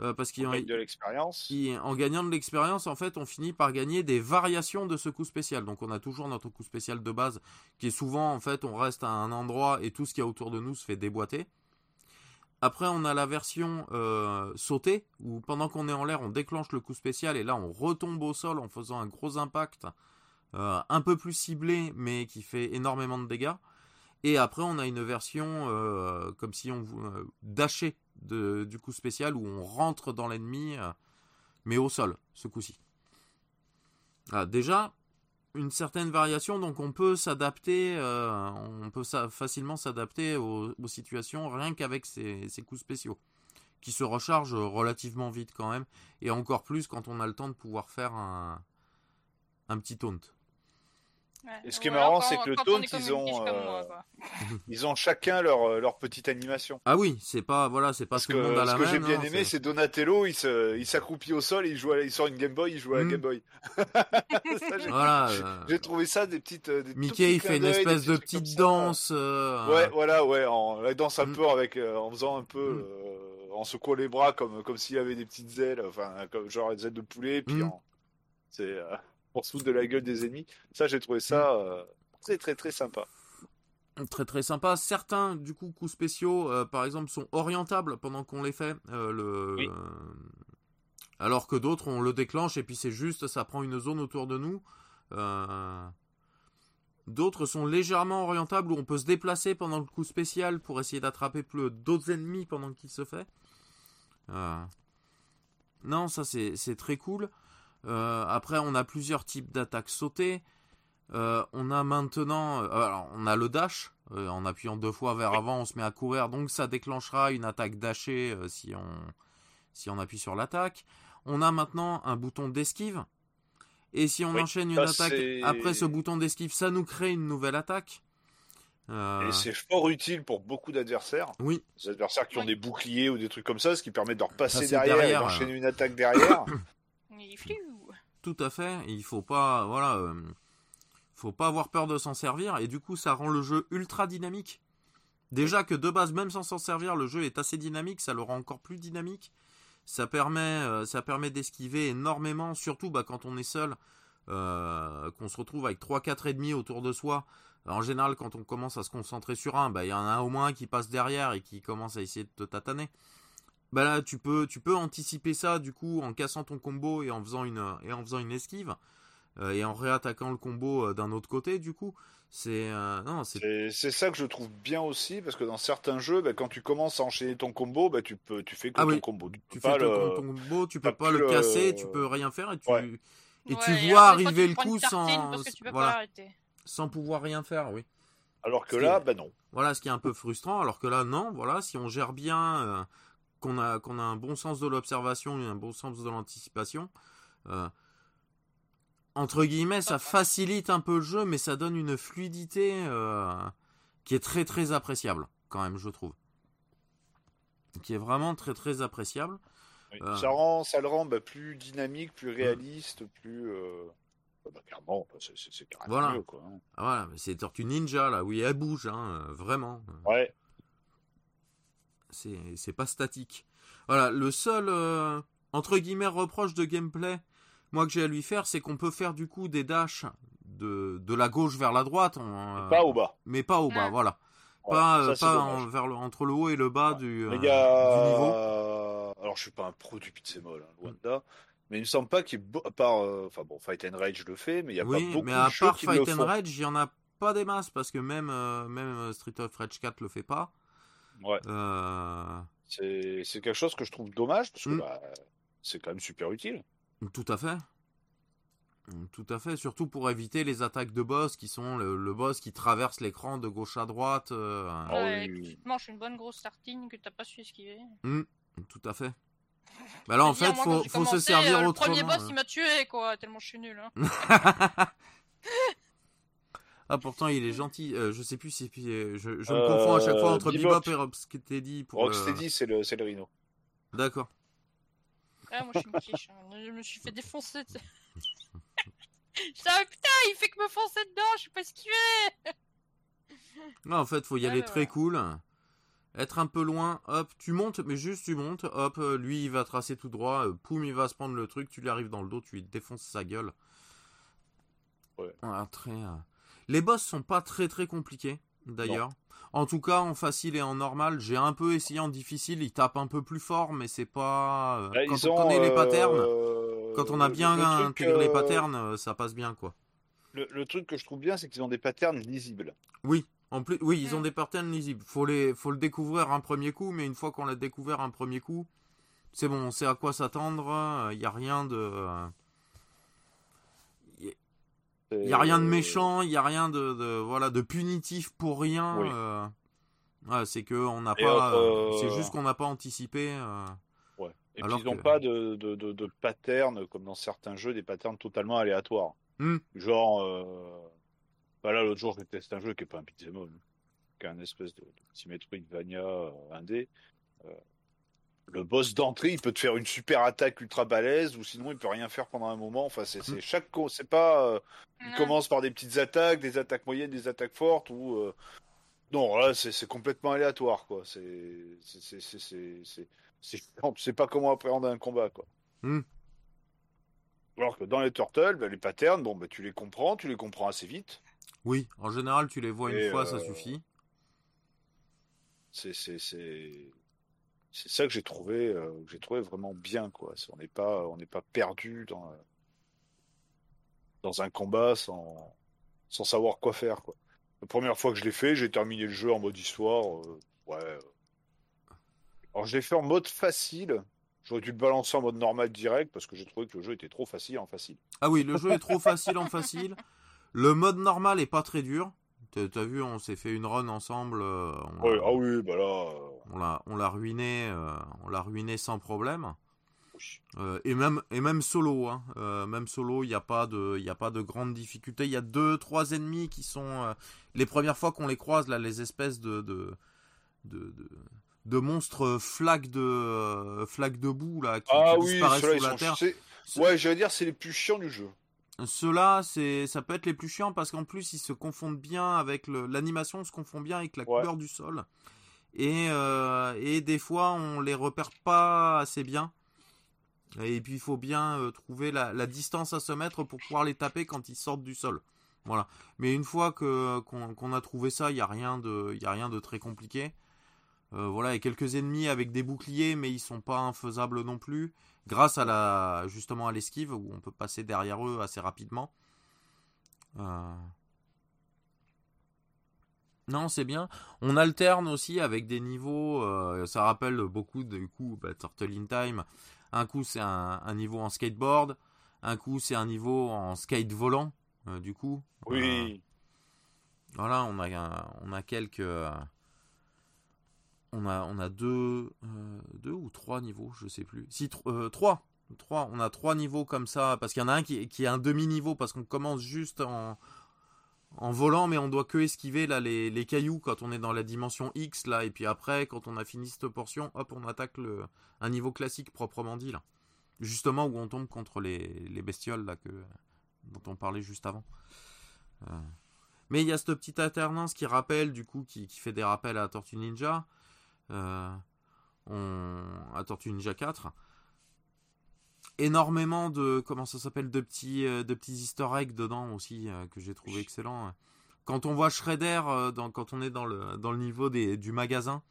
euh, parce qu'il On gagne de l'expérience. qui, en gagnant de l'expérience, en fait, on finit par gagner des variations de ce coup spécial. Donc, on a toujours notre coup spécial de base, qui est souvent, en fait, on reste à un endroit et tout ce qu'il y a autour de nous se fait déboîter. Après, on a la version euh, sautée, où pendant qu'on est en l'air, on déclenche le coup spécial et là, on retombe au sol en faisant un gros impact, euh, un peu plus ciblé, mais qui fait énormément de dégâts. Et après, on a une version euh, comme si on euh, du coup spécial où on rentre dans l'ennemi, euh, mais au sol, ce coup-ci. Ah, déjà, une certaine variation, donc on peut s'adapter, on peut facilement s'adapter aux, situations rien qu'avec ces, ces coups spéciaux, qui se rechargent relativement vite quand même, et encore plus quand on a le temps de pouvoir faire un, un petit taunt. Ouais. Et ce qui est marrant, c'est que le taunt, ils ont, euh, moi. Ils ont chacun leur, euh, leur petite animation. Ah oui, c'est pas voilà, c'est pas Parce tout que le monde à ce que j'ai bien hein, aimé, c'est- Donatello, il se- il s'accroupit au sol, et il, joue à il sort une Game Boy, il joue à la Mm. Game Boy. J'ai- Voilà. euh, J'ai trouvé ça des petites. euh, des Mickey, il fait une espèce de petite danse. euh, Ouais, voilà, ouais, en la danse un Mm. peu avec, euh, en faisant un peu, Mm. euh, en secouant les bras comme comme s'il y avait des petites ailes, enfin comme genre des ailes de poulet, puis Mm. en- c'est euh, pour se foutre de la gueule des ennemis. Ça, j'ai trouvé ça Mm. euh, très très très sympa. Très très sympa. Certains du coup coups spéciaux, par exemple, sont orientables pendant qu'on les fait. le... Alors que d'autres, on le déclenche et puis c'est juste, ça prend une zone autour de nous. D'autres sont légèrement orientables où on peut se déplacer pendant le coup spécial pour essayer d'attraper plus d'autres ennemis pendant qu'il se fait. Euh, non, ça c'est très cool. Euh, après, on a plusieurs types d'attaques sautées. Euh, on a maintenant, alors, on a le dash. en appuyant deux fois vers avant, on se met à courir, donc ça déclenchera une attaque dashée si on si on appuie sur l'attaque. On a maintenant un bouton d'esquive et si on enchaîne une attaque après ce bouton d'esquive, ça nous crée une nouvelle attaque. Euh, et c'est fort utile pour beaucoup d'adversaires. Oui. Des adversaires qui ont des boucliers ou des trucs comme ça, ce qui permet de repasser derrière, et d'enchaîner une attaque derrière. Tout à fait. il faut pas, voilà, euh, faut pas avoir peur de s'en servir. Et du coup, ça rend le jeu ultra dynamique. Déjà que de base, même sans s'en servir, le jeu est assez dynamique. Ça le rend encore plus dynamique. Ça permet, euh, ça permet d'esquiver énormément, surtout bah, quand on est seul, euh, qu'on se retrouve avec 3-4 ennemis autour de soi. En général, quand on commence à se concentrer sur un, bah, il y en a au moins qui passe derrière et qui commence à essayer de te tataner. Bah là, tu peux, tu peux anticiper ça du coup en cassant ton combo et en faisant une, et en faisant une esquive. Euh, et en réattaquant le combo d'un autre côté du coup. C'est euh, c'est ça que je trouve bien aussi parce que dans certains jeux, bah, quand tu commences à enchaîner ton combo, bah, tu peux tu fais que ah ton combo. Tu, fais ton combo, tu peux pas le casser, tu peux rien faire et tu et tu vois arriver le coup sans sans pouvoir rien faire, oui. Alors que là, bah non. Voilà, ce qui est un peu frustrant. Alors que là, non. Voilà, si on gère bien, euh, qu'on a qu'on a un bon sens de l'observation et un bon sens de l'anticipation. Euh, entre guillemets, ça facilite un peu le jeu, mais ça donne une fluidité euh, qui est très très appréciable, quand même, je trouve. Qui est vraiment très très appréciable. Euh, ça, rend, ça le rend bah, plus dynamique, plus réaliste, plus. Euh... Bah, clairement, c'est carrément voilà. mieux, quoi. Hein. Ah, voilà, c'est Tortue Ninja, là, oui, elle bouge, hein, vraiment. Ouais. C'est pas statique. Voilà, le seul, euh, entre guillemets, reproche de gameplay moi que j'ai à lui faire, c'est qu'on peut faire du coup des dashs de, de la gauche vers la droite. Euh, pas au bas. Mais pas au bas, voilà. pas euh, pas vers le, entre le haut et le bas du, euh, niveau. Alors je suis pas un pro du pixemol, hein, loin de là. Mais il me semble pas qu'il à part, enfin bon, Fight and Rage le fait, mais il y a pas beaucoup mais à part Fight and Rage, il y en a pas des masses parce que même même Street of Rage 4 le fait pas. Ouais. C'est quelque chose que je trouve dommage parce que mm. bah, c'est quand même super utile. Tout à fait. Tout à fait, surtout pour éviter les attaques de boss qui sont le, boss qui traverse l'écran de gauche à droite. Euh, ouais, tu te manges une bonne grosse tartine que t'as pas su esquiver. Mmh, tout à fait. Bah là, en fait, faut, faut se servir euh, autrement. Le premier boss, hein. il m'a tué, quoi, tellement je suis nul. Hein. ah, pourtant, il est gentil. Euh, je sais plus si. Je, je me confonds à chaque fois entre Bebop et Rocksteady. Pour Rocksteady, c'est le, le Rhino. D'accord. Ah, moi je suis une quiche. Hein. Je me suis fait défoncer. Putain, il fait que me foncer dedans, je sais pas ce qu'il fait. Non, en fait, faut y aller très cool. Être un peu loin, hop, tu montes, mais juste tu montes, hop, lui il va tracer tout droit, euh, poum, il va se prendre le truc, tu lui arrives dans le dos, tu lui défonces sa gueule. Ouais. très. Les boss sont pas très très compliqués, d'ailleurs. En tout cas, en facile et en normal, j'ai un peu essayé en difficile. Il tape un peu plus fort, mais c'est pas. Euh, bah, quand on connaît les patterns, euh, quand on a bien intégré les euh, patterns, ça passe bien, quoi. Le, truc que je trouve bien, c'est qu'ils ont des patterns lisibles. Oui, en plus, oui, ils ont des patterns lisibles. Faut les, faut le découvrir un premier coup, mais une fois qu'on l'a découvert un premier coup, c'est bon, on sait à quoi s'attendre. Il n'y a rien de. Il n'y a rien de méchant, il n'y a rien de, voilà de punitif pour rien. Euh. c'est que on n'a pas, euh, c'est juste qu'on n'a pas anticipé. Euh. Ouais. Et puis ils n'ont pas de, de, de, pattern comme dans certains jeux, des patterns totalement aléatoires. Hmm. Genre, bah là l'autre jour j'ai testé un jeu qui est pas un pixel hein, qui est un espèce de, de Vania indé le boss d'entrée, il peut te faire une super attaque ultra balèze, ou sinon il peut rien faire pendant un moment. Enfin, c'est mm. chaque c'est pas. Euh, il commence par des petites attaques, des attaques moyennes, des attaques fortes, ou euh, non, là c'est complètement aléatoire, quoi. C'est c'est c'est tu sais pas comment appréhender un combat, quoi. Mm. Alors que dans les turtles, ben, les patterns, bon, ben, tu les comprends, tu les comprends assez vite. Oui, en général, tu les vois une fois, ça suffit. C'est c'est c'est ça que j'ai trouvé que j'ai trouvé vraiment bien quoi. On n'est pas on n'est pas perdu dans dans un combat sans sans savoir quoi faire quoi. La première fois que je l'ai fait, j'ai terminé le jeu en mode histoire. ouais. Alors je l'ai fait en mode facile J'aurais dû le balancer en mode normal direct parce que j'ai trouvé que le jeu était trop facile en facile. Ah oui, le jeu est trop facile en facile. Le mode normal est pas très dur. T'as vu, on s'est fait une run ensemble. Euh, ah oui, bah là. Euh. On l'a, ruiné, euh, on l'a ruiné sans problème. et même et même solo, hein. même solo, il n'y a pas de, il a pas de grandes difficultés. Il y a deux, trois ennemis qui sont les premières fois qu'on les croise là, les espèces de, de, de de monstres flaques de euh, flaques de boue là qui, ah disparaissent sous la terre. Ouais, j'allais dire c'est les plus chiants du jeu. Ceux-là, c'est ça peut être les plus chiants parce qu'en plus ils se confondent bien avec l'animation se confond bien avec la couleur du sol et euh, et des fois on les repère pas assez bien. Et puis il faut bien euh, trouver la, distance à se mettre pour pouvoir les taper quand ils sortent du sol. Voilà. Mais une fois qu'on a trouvé ça, il y a rien de y a rien de très compliqué. Euh, voilà, a quelques ennemis avec des boucliers, mais ils sont pas infaisables non plus, grâce à la justement à l'esquive où on peut passer derrière eux assez rapidement. Euh. Non, c'est bien. On alterne aussi avec des niveaux. Euh, ça rappelle beaucoup du coup bah, Turtle in Time. Un coup c'est un, niveau en skateboard, un coup c'est un niveau en skate volant. du coup. Oui. voilà, on a on a quelques on a, on a deux, euh, deux ou trois niveaux, je sais plus. Si, euh, trois. Trois. On a trois niveaux comme ça, parce qu'il y en a un qui, qui est un demi-niveau, parce qu'on commence juste en, en volant, mais on doit que esquiver là, les, les, cailloux quand on est dans la dimension X, là, et puis après, quand on a fini cette portion, hop, on attaque le, un niveau classique proprement dit, là. Justement où on tombe contre les, les bestioles, là, que, dont on parlait juste avant. Euh. Mais il y a cette petite alternance qui rappelle, du coup, qui, qui fait des rappels à Tortue Ninja. Euh, on, à Tortue Ninja 4 énormément de comment ça s'appelle de petits euh, de petits Easter eggs dedans aussi euh, que j'ai trouvé excellent. Quand on voit Shredder dans, quand on est dans le dans le niveau des, du magasin,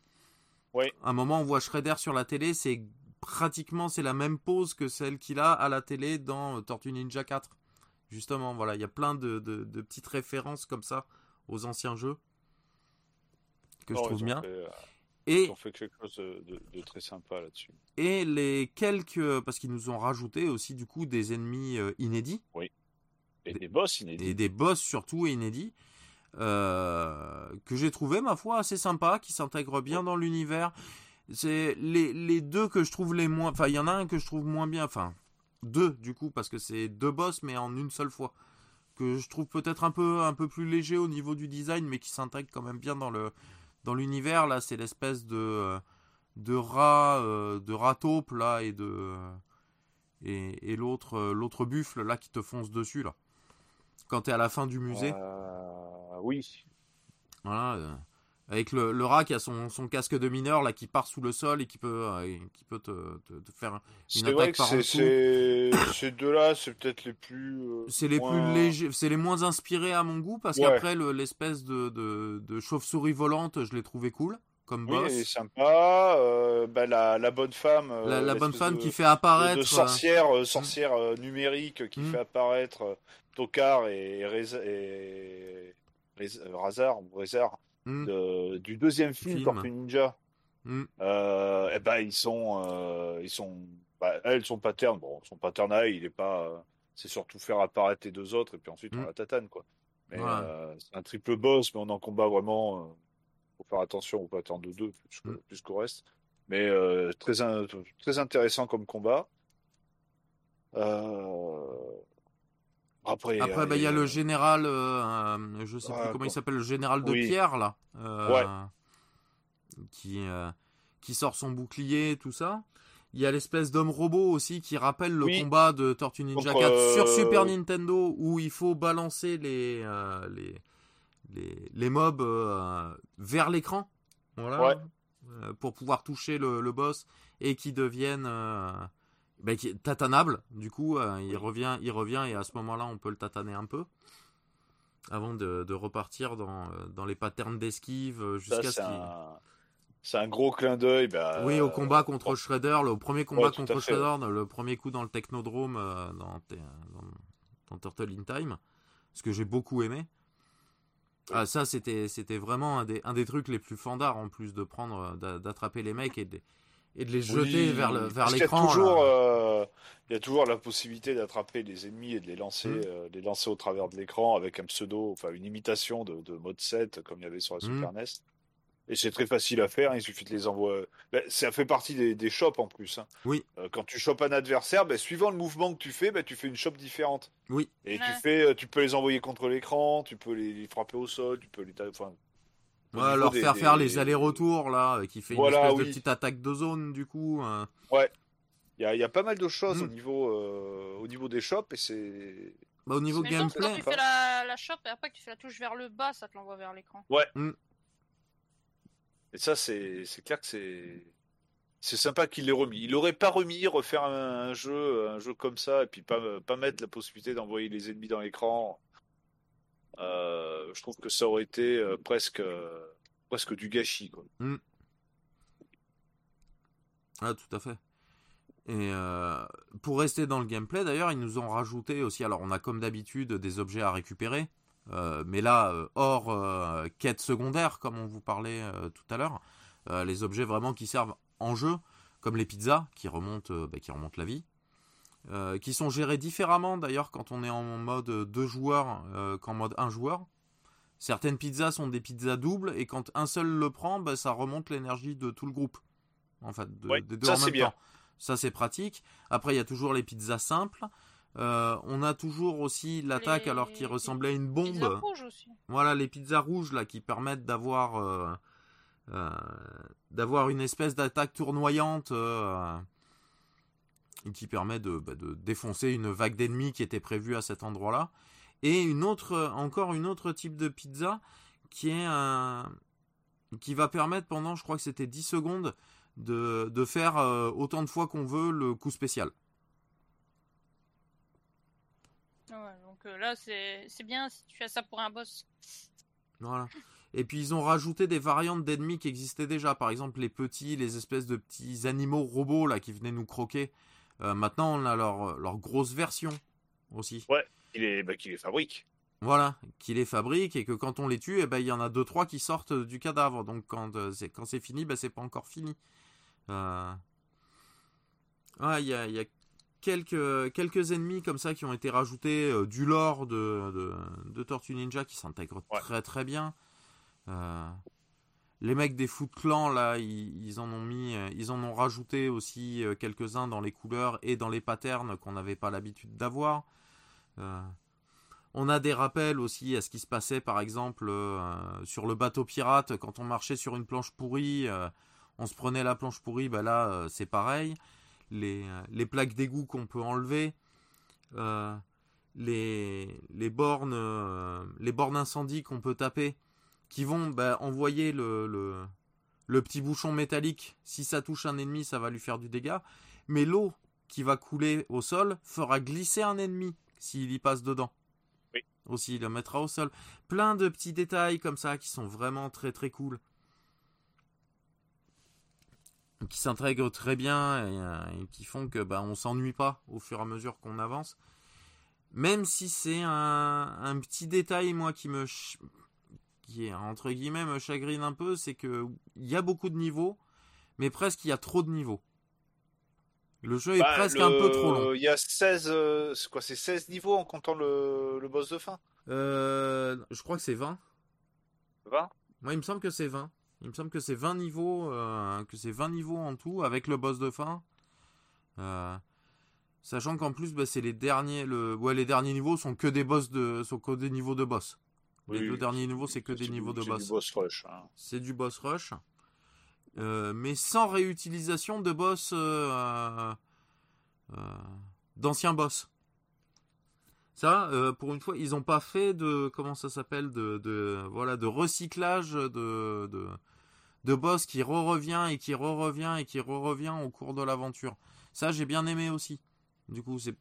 ouais. un moment on voit Shredder sur la télé, c'est pratiquement c'est la même pose que celle qu'il a à la télé dans Tortue Ninja 4. Justement, voilà, il y a plein de, de, petites références comme ça aux anciens jeux que je trouve bien. Et on fait quelque chose de, très sympa là-dessus. Et les quelques, parce qu'ils nous ont rajouté aussi du coup des ennemis euh, inédits. Oui. Et des, boss inédits. Et des boss surtout inédits. Euh, que j'ai trouvé ma foi assez sympa, qui s'intègrent bien dans l'univers. C'est les, les deux que je trouve les moins, enfin il y en a un que je trouve moins bien, enfin deux du coup parce que c'est deux boss mais en une seule fois que je trouve peut-être un peu un peu plus léger au niveau du design mais qui s'intègre quand même bien dans le dans l'univers là, c'est l'espèce de euh, de rat euh, de rat taupe là et de et, et l'autre euh, l'autre buffle là qui te fonce dessus là. Quand tu es à la fin du musée. oui. Voilà. Avec le, le, rat qui a son, son, casque de mineur là qui part sous le sol et qui peut qui peut te, te, faire une attaque par en dessous. Ces deux-là, c'est peut-être les plus. c'est les plus légers, c'est les moins inspirés à mon goût parce qu'après l'espèce de, de, de chauve-souris volante, je l'ai trouvé cool comme boss. Oui, sympa. Euh, bah, la, la, bonne femme. la, bonne femme qui fait apparaître. De, sorcière, sorcière numérique qui hmm. fait apparaître Tokar et, et, et Razar, Hmm. du deuxième film, Tortue Ninja. Euh, et eh ben ils sont, euh, ils sont, bah, elles sont paternes. Bon, son paternal, il est pas, c'est surtout faire apparaître les deux autres et puis ensuite on hmm. la tatane quoi. Mais euh, c'est un triple boss, mais on en combat vraiment. faut faire attention, on peut attendre de deux plus, qu'au reste. Mais très, très intéressant comme combat. Euh, après, bah, il y a le général, euh, je sais plus comment il s'appelle, le général de pierre là, euh, qui euh, qui sort son bouclier, tout ça. Il y a l'espèce d'homme robot aussi qui rappelle le combat de Tortue Ninja 4 sur Super Nintendo où il faut balancer les les, les, les mobs vers l'écran, voilà, pour pouvoir toucher le, le, boss et qui deviennent bah, qui est tatanable. Du coup, euh, il revient, il revient et à ce moment-là, on peut le tataner un peu. avant de, repartir dans, dans les patterns d'esquive jusqu'à ce C'est un gros clin d'œil. Bah, oui, au combat contre Shredder, le, premier combat contre Shredder, le premier coup dans le Technodrome dans, dans, Turtle in Time, ce que j'ai beaucoup aimé. Ah, ça, c'était, c'était vraiment un des, un des trucs les plus fandards en plus de prendre, d'attraper les mecs et de, et de les jeter vers, le, vers l'écran. Il, y a toujours, euh, il y a toujours la possibilité d'attraper les ennemis et de les lancer, mmh. euh, les lancer au travers de l'écran avec un pseudo, enfin une imitation de, de mode 7 comme il y avait sur la mmh. Super NES. Et c'est très facile à faire, il suffit de les envoyer. Ben, ça fait partie des, des shops en plus. Hein. Oui. Euh, quand tu chopes un adversaire, ben, suivant le mouvement que tu fais, ben, tu fais une shop différente. Oui. Et tu, fais, tu peux les envoyer contre l'écran, tu peux les, frapper au sol, tu peux les. Enfin, Ouais, leur faire faire les allers-retours là, qui fait une espèce de petite attaque de zone du coup. Hein. Ouais. Il y a, y a, pas mal de choses au, mm. niveau, euh, au niveau des shops et c'est. Bah, au niveau gameplay. Quand tu fais la, la shop et après que tu fais la touche vers le bas, ça te l'envoie vers l'écran. Ouais. Mm. Et ça, c'est clair que c'est. C'est sympa qu'il l'ait remis. Il aurait pas remis, refaire un, jeu, un jeu comme ça, et puis pas, pas mettre la possibilité d'envoyer les ennemis dans l'écran. Euh, je trouve que ça aurait été euh, presque, euh, presque du gâchis. Quoi. Mm. Ah, tout à fait. Et pour rester dans le gameplay, d'ailleurs, ils nous ont rajouté aussi. Alors, on a comme d'habitude des objets à récupérer, mais là, hors quête secondaire, comme on vous parlait tout à l'heure, les objets vraiment qui servent en jeu, comme les pizzas qui remontent, bah, qui remontent la vie. Euh, qui sont gérés différemment d'ailleurs quand on est en mode deux joueurs euh, qu'en mode un joueur. Certaines pizzas sont des pizzas doubles et quand un seul le prend, bah, ça remonte l'énergie de tout le groupe. En fait, de, deux en même temps. Ça c'est pratique. Après il y a toujours les pizzas simples. Euh, on a toujours aussi l'attaque alors qui ressemblait à une bombe. Aussi. Voilà les pizzas rouges là qui permettent d'avoir d'avoir une espèce d'attaque tournoyante qui permet bah, de, défoncer une vague d'ennemis qui était prévue à cet endroit-là. Et une autre, encore une autre type de pizza qui est un, qui va permettre pendant, je crois que c'était 10 secondes, de, faire euh, autant de fois qu'on veut le coup spécial. donc euh, là, c'est bien si tu fais ça pour un boss. Voilà. Et puis ils ont rajouté des variantes d'ennemis qui existaient déjà. Par exemple, les petits, les espèces de petits animaux robots là qui venaient nous croquer. Euh, maintenant, on a leur, leur grosse version aussi. Ouais, qui les, bah, les fabrique. Voilà, qui les fabrique et que quand on les tue, eh ben, il y en a deux trois qui sortent du cadavre. Donc quand euh, c'est quand c'est fini, ben, c'est pas encore fini. Euh... Ah, il y a, y a quelques, quelques ennemis comme ça qui ont été rajoutés euh, du lore de, de, de, Tortue Ninja qui s'intègrent très très bien. Les mecs des Foot Clan là, ils, en ont mis, euh, ils en ont rajouté aussi euh, quelques-uns dans les couleurs et dans les patterns qu'on n'avait pas l'habitude d'avoir. Euh, on a des rappels aussi à ce qui se passait par exemple sur le bateau pirate quand on marchait sur une planche pourrie, on se prenait la planche pourrie, bah là c'est pareil. Les, plaques d'égout qu'on peut enlever, les, bornes, les qu'on peut taper qui vont bah, envoyer le, le, petit bouchon métallique. Si ça touche un ennemi, ça va lui faire du dégât. Mais l'eau qui va couler au sol fera glisser un ennemi s'il y passe dedans. Oui. Aussi, il le mettra au sol. Plein de petits détails comme ça qui sont vraiment très très cool. Qui s'intègrent très bien et, euh, qui font que bah, on s'ennuie pas au fur et à mesure qu'on avance. Même si c'est un, un, petit détail, moi, qui me, qui est entre guillemets me chagrine un peu, c'est que il y a beaucoup de niveaux, mais presque il y a trop de niveaux. Le jeu est bah, presque un peu trop long. Il y a 16 euh, c'est quoi c'est 16 niveaux en comptant le, le boss de fin? Euh, je crois que c'est 20. 20 Moi, il me semble que c'est 20. Il me semble que c'est 20 niveaux euh, que c'est 20 niveaux en tout avec le boss de fin. sachant qu'en plus bah, c'est les derniers le ouais, les derniers niveaux sont que des boss de sont que des niveaux de boss. Les deux derniers niveaux, c'est que des niveaux de boss. C'est du boss rush. Hein. C'est du boss rush. Euh, mais sans réutilisation de boss euh, euh, d'anciens boss. Ça, pour une fois, ils n'ont pas fait de comment ça s'appelle de, voilà de recyclage de, de, de boss qui re-revient et qui re-revient et qui re-revient au cours de l'aventure. Ça, j'ai bien aimé aussi. Du coup, c'est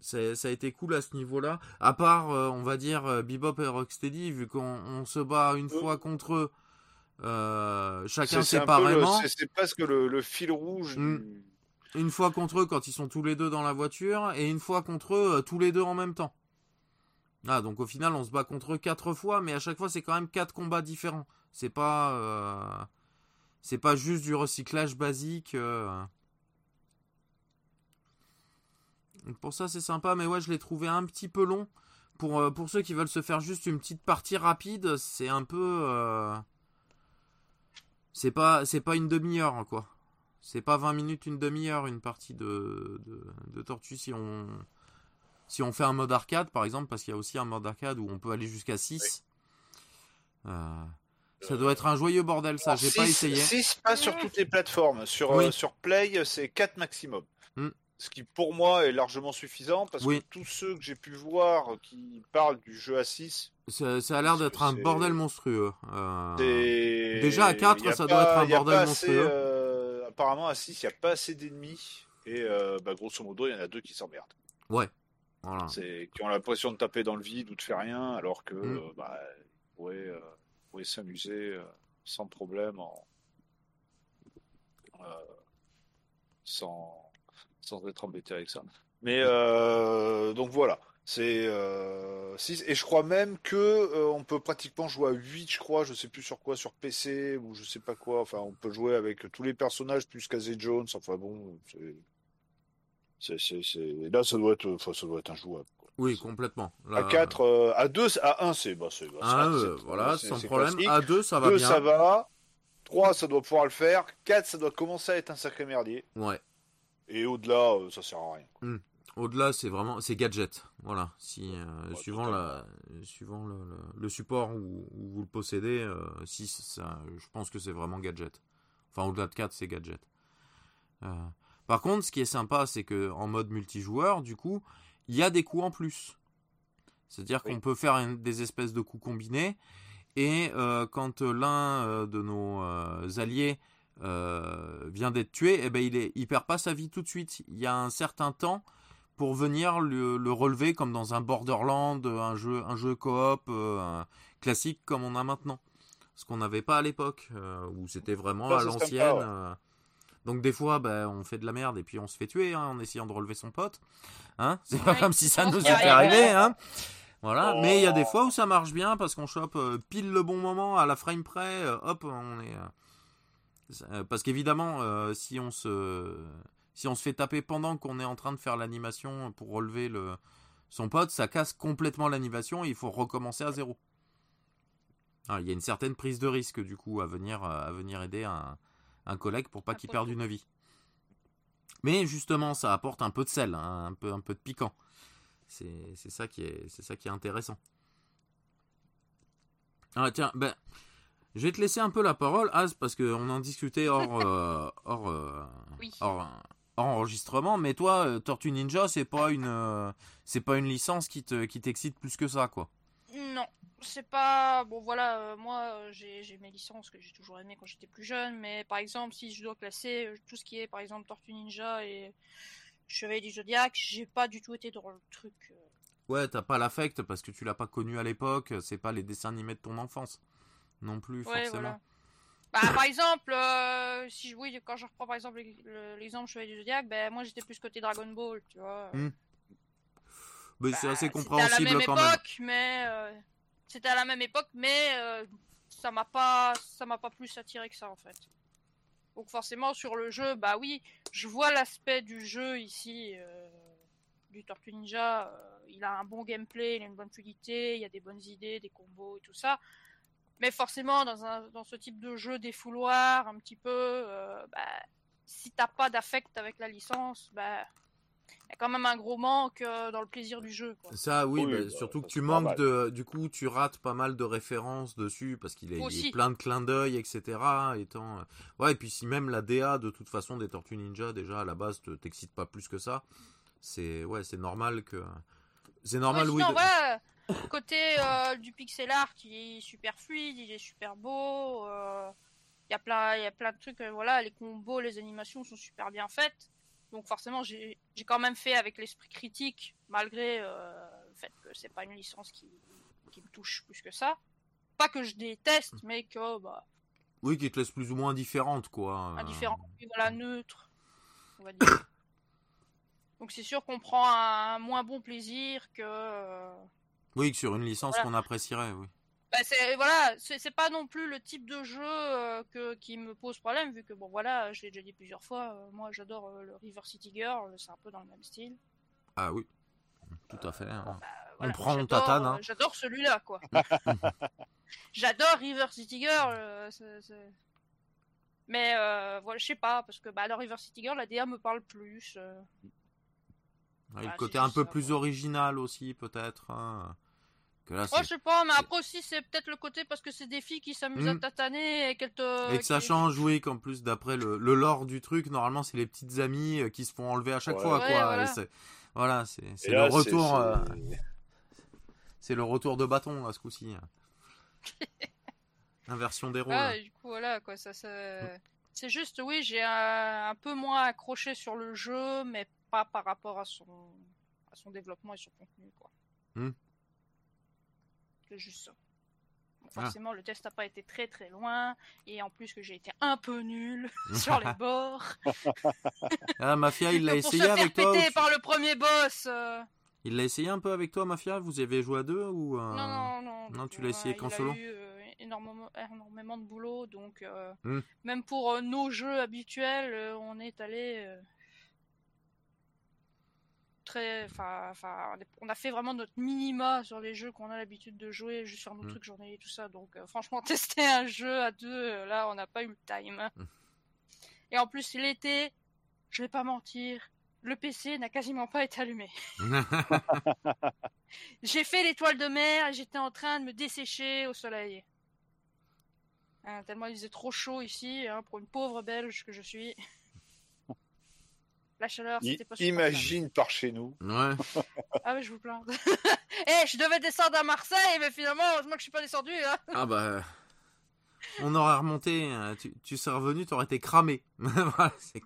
ça a été cool à ce niveau-là. À part, on va dire, Bebop et Rocksteady, vu qu'on se bat une fois contre eux, chacun séparément. C'est presque le, le, fil rouge. Mm. Une fois contre eux quand ils sont tous les deux dans la voiture, et une fois contre eux tous les deux en même temps. Ah, donc au final, on se bat contre eux quatre fois, mais à chaque fois, c'est quand même quatre combats différents. C'est pas, euh, c'est pas juste du recyclage basique. Euh. Pour ça, c'est sympa, mais ouais, je l'ai trouvé un petit peu long. Pour, euh, pour ceux qui veulent se faire juste une petite partie rapide, c'est un peu. C'est pas, c'est pas une demi-heure, quoi. C'est pas 20 minutes, une demi-heure, une partie de, de, de Tortue si on si on fait un mode arcade, par exemple, parce qu'il y a aussi un mode arcade où on peut aller jusqu'à 6. Euh, ça doit être un joyeux bordel, ça. J'ai pas essayé. 6 pas sur toutes les plateformes. Sur, euh, sur Play, c'est 4 maximum. Hmm. Ce qui, pour moi, est largement suffisant parce que tous ceux que j'ai pu voir qui parlent du jeu à 6. Ça, a l'air d'être un bordel monstrueux. Euh, déjà à 4, ça doit être un bordel monstrueux. apparemment, à 6, il n'y a pas assez d'ennemis. Et bah, grosso modo, il y en a deux qui s'emmerdent. Ouais. C'est qui ont l'impression de taper dans le vide ou de faire rien, alors que mm. euh, bah, pourraient, euh, s'amuser euh, sans problème en, sans, sans être embêté avec ça. Mais donc voilà. C'est euh, 6 et je crois même que on peut pratiquement jouer à 8 je crois, je sais plus sur quoi sur PC ou je sais pas quoi, enfin on peut jouer avec tous les personnages plus Casey Jones, enfin bon, c'est c'est, Là, ça doit être, enfin, ça doit être injouable. Oui, complètement. À 4, euh, à 2, à 1, c'est. Bah, c'est, bah, voilà, sans problème. À 2, ça va 2, ça va. 3, ça doit pouvoir le faire. 4, ça doit commencer à être un sacré merdier. Ouais. Et au-delà, euh, ça sert à rien. Hmm. Au-delà, c'est vraiment. C'est gadget. Voilà. Si, euh, suivant la, suivant le, le, support où, où, vous le possédez, euh, si ça, je pense que c'est vraiment gadget. Enfin, au-delà de 4, c'est gadget. Euh, par contre, ce qui est sympa, c'est que en mode multijoueur, du coup, il y a des coups en plus. C'est-à-dire qu'on peut faire des espèces de coups combinés. Et quand l'un de nos euh, vient d'être tué, eh ben, il, est, perd pas sa vie tout de suite. Il y a un certain temps pour venir le, relever, comme dans un Borderland, un jeu, un jeu coop classique comme on a maintenant. Ce qu'on n'avait pas à l'époque, où c'était vraiment à l'ancienne. Donc des fois, ben, on fait de la merde et puis on se fait tuer hein, en essayant de relever son pote. Hein C'est pas comme si ça nous était arrivé. Hein voilà. Mais il y a des fois où ça marche bien parce qu'on chope euh, pile le bon moment à la frame près. Euh, hop, on est. Euh, parce qu'évidemment, si on se si on se fait taper pendant qu'on est en train de faire l'animation pour relever le son pote, ça casse complètement l'animation et il faut recommencer à zéro. il y a une certaine prise de risque du coup à venir à venir aider un un collègue pour pas qu'il perde une vie. Mais justement, ça apporte un peu de sel, hein, un, peu, un peu de piquant. C'est ça, qui est, ça qui est intéressant. Ah tiens, ben, je vais te laisser un peu la parole, Az, parce qu'on en discutait hors, euh, hors, euh, hors, enregistrement. Mais toi, euh, Tortue Ninja, c'est pas une, c'est pas une licence qui te, qui t'excite plus que ça, quoi. Non, c'est pas bon voilà moi j'ai mes licences que j'ai toujours aimé quand j'étais plus jeune mais par exemple si je dois classer tout ce qui est par exemple Tortue Ninja et Chevalier du Zodiac j'ai pas du tout été dans le truc ouais t'as pas l'affect parce que tu l'as pas connu à l'époque c'est pas les dessins animés de ton enfance non plus forcément bah, par exemple si je oui quand je reprends par exemple l'exemple Chevalier du Zodiac ben moi j'étais plus côté Dragon Ball tu vois hmm. c'est assez compréhensible à la même époque, mais c'était à la même époque, mais euh, ça m'a pas, ça m'a pas plus attiré que ça en fait. Donc forcément sur le jeu, bah oui, je vois l'aspect du jeu ici, euh, du Tortue Ninja. Euh, il a un bon gameplay, il a une bonne fluidité, il y a des bonnes idées, des combos et tout ça. Mais forcément dans un, dans ce type de jeu des fouloirs, un petit peu, bah, si t'as pas d'affect avec la licence, bah y a quand même un gros manque euh, dans le plaisir du jeu. Ça, oui, mais bah, surtout que tu manques de. Du coup, tu rates pas mal de références dessus parce qu'il est, plein de clins d'œil, etc. Étant... Euh, ouais, et puis si même la DA de toute façon des Tortues Ninja, déjà à la base, t'excite pas plus que ça, c'est ouais, c'est normal que. C'est normal, oui. Côté euh, du pixel art, il est super fluide, il est super beau. Il y a plein, il y a plein de trucs. voilà, les combos, les animations sont super bien faites. Donc forcément, j'ai quand même fait avec l'esprit critique, malgré le fait que c'est pas une licence qui, qui me touche plus que ça. Pas que je déteste, mais que bah. Oui, qui te laisse plus ou moins indifférente, quoi. Indifférente, voilà, neutre, on va dire. Donc c'est sûr qu'on prend un moins bon plaisir que. Euh, oui, que sur une licence qu'on apprécierait, oui. Bah c'est voilà, c'est pas non plus le type de jeu euh, que, qui me pose problème vu que bon voilà, je l'ai déjà dit plusieurs fois, euh, moi j'adore le River City Girl, c'est un peu dans le même style. Ah oui, tout à fait. Hein. Bah, on prend tatane. Hein. J'adore celui-là quoi. j'adore River City Girl. Mais voilà, je sais pas parce que bah dans River City Girl la DA me parle plus. Ah, le bah, côté un peu plus original aussi, peut-être. Hein. Que là, je sais pas, mais après aussi, c'est peut-être le côté parce que c'est des filles qui s'amusent à hmm. tataner et qu'elles te. Et que ça change, oui, qu'en plus, d'après le, le, lore du truc, normalement, c'est les petites amies euh, qui se font enlever à chaque fois, quoi. Voilà, c'est le retour. Euh, c'est le retour de bâton, là, ce coup-ci. Inversion des rôles. Ah, du coup, voilà, quoi, ça. ça... Hmm. C'est juste, oui, j'ai un, un, peu moins accroché sur le jeu, mais pas par rapport à son, à son développement et son contenu. Quoi. Hmm. C'est juste ça. Ah. forcément, le test n'a pas été très très loin, et en plus que j'ai été un peu nul sur les bords. ah, Mafia, il l'a essayé avec toi par le premier boss. Euh. Il l'a essayé un peu avec toi, Mafia? Vous avez joué à deux ou euh, Non, non, non. Non, tu l'as essayé qu'en solo? eu, euh, énormément, énormément de boulot, donc hmm. même pour nos jeux habituels, on est allé enfin, on a fait vraiment notre minima sur les jeux qu'on a l'habitude de jouer, juste sur nos mm. trucs journaliers, tout ça. Donc, euh, franchement, tester un jeu à deux, euh, là, on n'a pas eu le time. Mm. Et en plus, l'été, je vais pas mentir, le PC n'a quasiment pas été allumé. J'ai fait l'étoile de mer et j'étais en train de me dessécher au soleil. Hein, tellement il faisait trop chaud ici, hein, pour une pauvre belge que je suis. La chaleur, c'était pas Imagine par chez nous. Ouais. ah mais je vous plains. Eh, je devais descendre à Marseille, mais finalement, heureusement que je suis pas descendu. Hein. Ah bah. On aurait remonté, hein. tu, tu serais revenu, t'aurais été cramé. voilà, c'est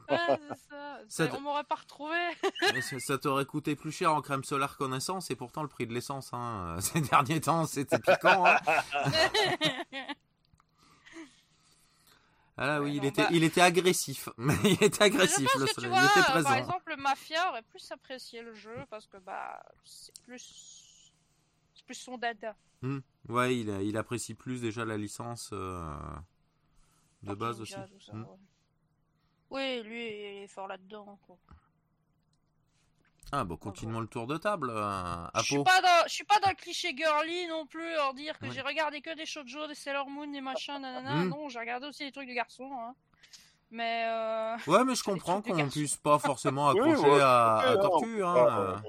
ça. On m'aurait pas retrouvé. ça, t'aurait coûté plus cher en crème solaire qu'en essence, et pourtant le prix de l'essence, hein, ces derniers temps, c'était piquant. Hein. Ah oui, il, était, il était agressif. il était agressif le soleil. il était présent. Par exemple, Mafia aurait plus apprécié le jeu parce que bah c'est plus, c'est plus son dada. Hmm. Ouais, il, il apprécie plus déjà la licence euh, de base aussi. Hmm. Oui, lui il est fort là-dedans. Ah bon, continuons le tour de table. Euh, je suis pas dans, je suis pas dans le cliché girly non plus, en dire que j'ai regardé que des shoujo, des Sailor Moon, des machins, nanana. Hmm. Non, j'ai regardé aussi des trucs de garçons. Hein. Mais euh... ouais, mais je comprends qu'on puisse pas forcément accrocher à, Tortue. Hein. Pas,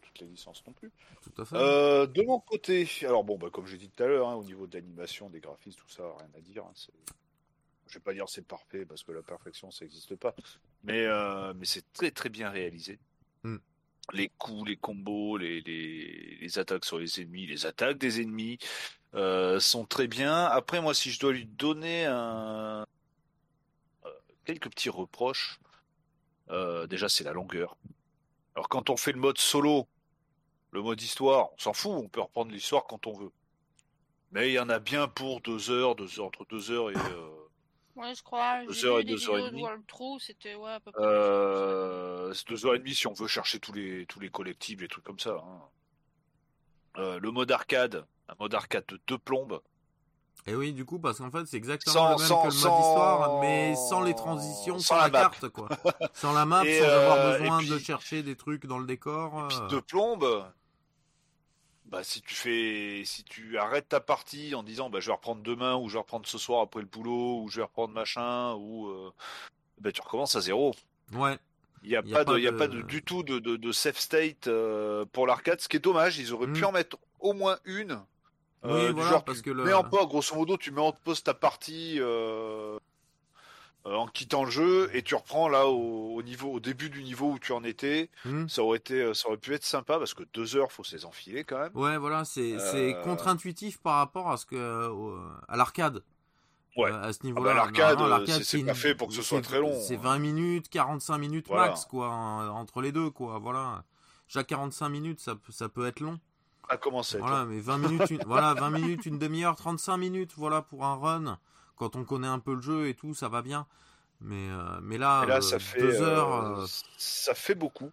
toutes, les licences non plus. Tout à fait. Euh, de mon côté, alors bon, bah, comme j'ai dit tout à l'heure, hein, au niveau de l'animation, des graphismes, tout ça, rien à dire. Hein, je vais pas dire c'est parfait parce que la perfection ça n'existe pas, mais euh, mais c'est très très bien réalisé. Hmm. Les coups, les combos, les, les, attaques sur les ennemis, les attaques des ennemis euh, sont très bien. Après, moi, si je dois lui donner un... Euh, quelques petits reproches, euh, déjà, c'est la longueur. Alors, quand on fait le mode solo, le mode histoire, on s'en fout, on peut reprendre l'histoire quand on veut. Mais il y en a bien pour deux heures, deux heures entre deux heures et Ouais, je crois. Deux heures et deux heures et demie. c'était ouais, à peu près. Euh, c'est deux heures et demie si on veut chercher tous les tous les collectibles et trucs comme ça. Hein. Euh, le mode arcade, un mode arcade de deux plombes. Et oui, du coup, parce qu'en fait, c'est exactement le même que le mode histoire, mais sans les transitions, sans, la, carte, quoi. sans la map, sans avoir euh, besoin de chercher des trucs dans le décor. Et puis deux plombes, bah, si tu fais, si tu arrêtes ta partie en disant, bah, je vais reprendre demain ou je vais reprendre ce soir après le boulot ou je vais reprendre machin ou, euh, bah, tu recommences à zéro. Ouais. Il n'y a, pas, de, il a pas de, du tout de, de, safe state euh, pour l'arcade, ce qui est dommage. Ils auraient pu hmm. en mettre au moins une. Euh, oui, voilà, parce que le... mets en pause, grosso modo, tu mets en pause ta partie euh, en quittant le jeu et tu reprends là au, niveau au début du niveau où tu en étais hmm. ça aurait été euh, ça aurait pu être sympa parce que deux heures faut les enfiler quand même ouais voilà c'est euh, contre-intuitif par rapport à ce que à l'arcade Ouais. Euh, à ce Ah niveau-là. bah, l'arcade, euh, c'est- pas fait pour que ce soit très long. C'est 20 minutes, 45 minutes Voilà. max, quoi, en- entre les deux, quoi. Voilà. Déjà 45 minutes, ça, peut- ça peut être long. À commencer. Voilà, mais 20 minutes, une, voilà, 20 minutes, une demi-heure, 35 minutes, voilà, pour un run. Quand on connaît un peu le jeu et tout, ça va bien. Mais, euh, mais là, là, euh, ça fait deux euh, heures, ça fait beaucoup.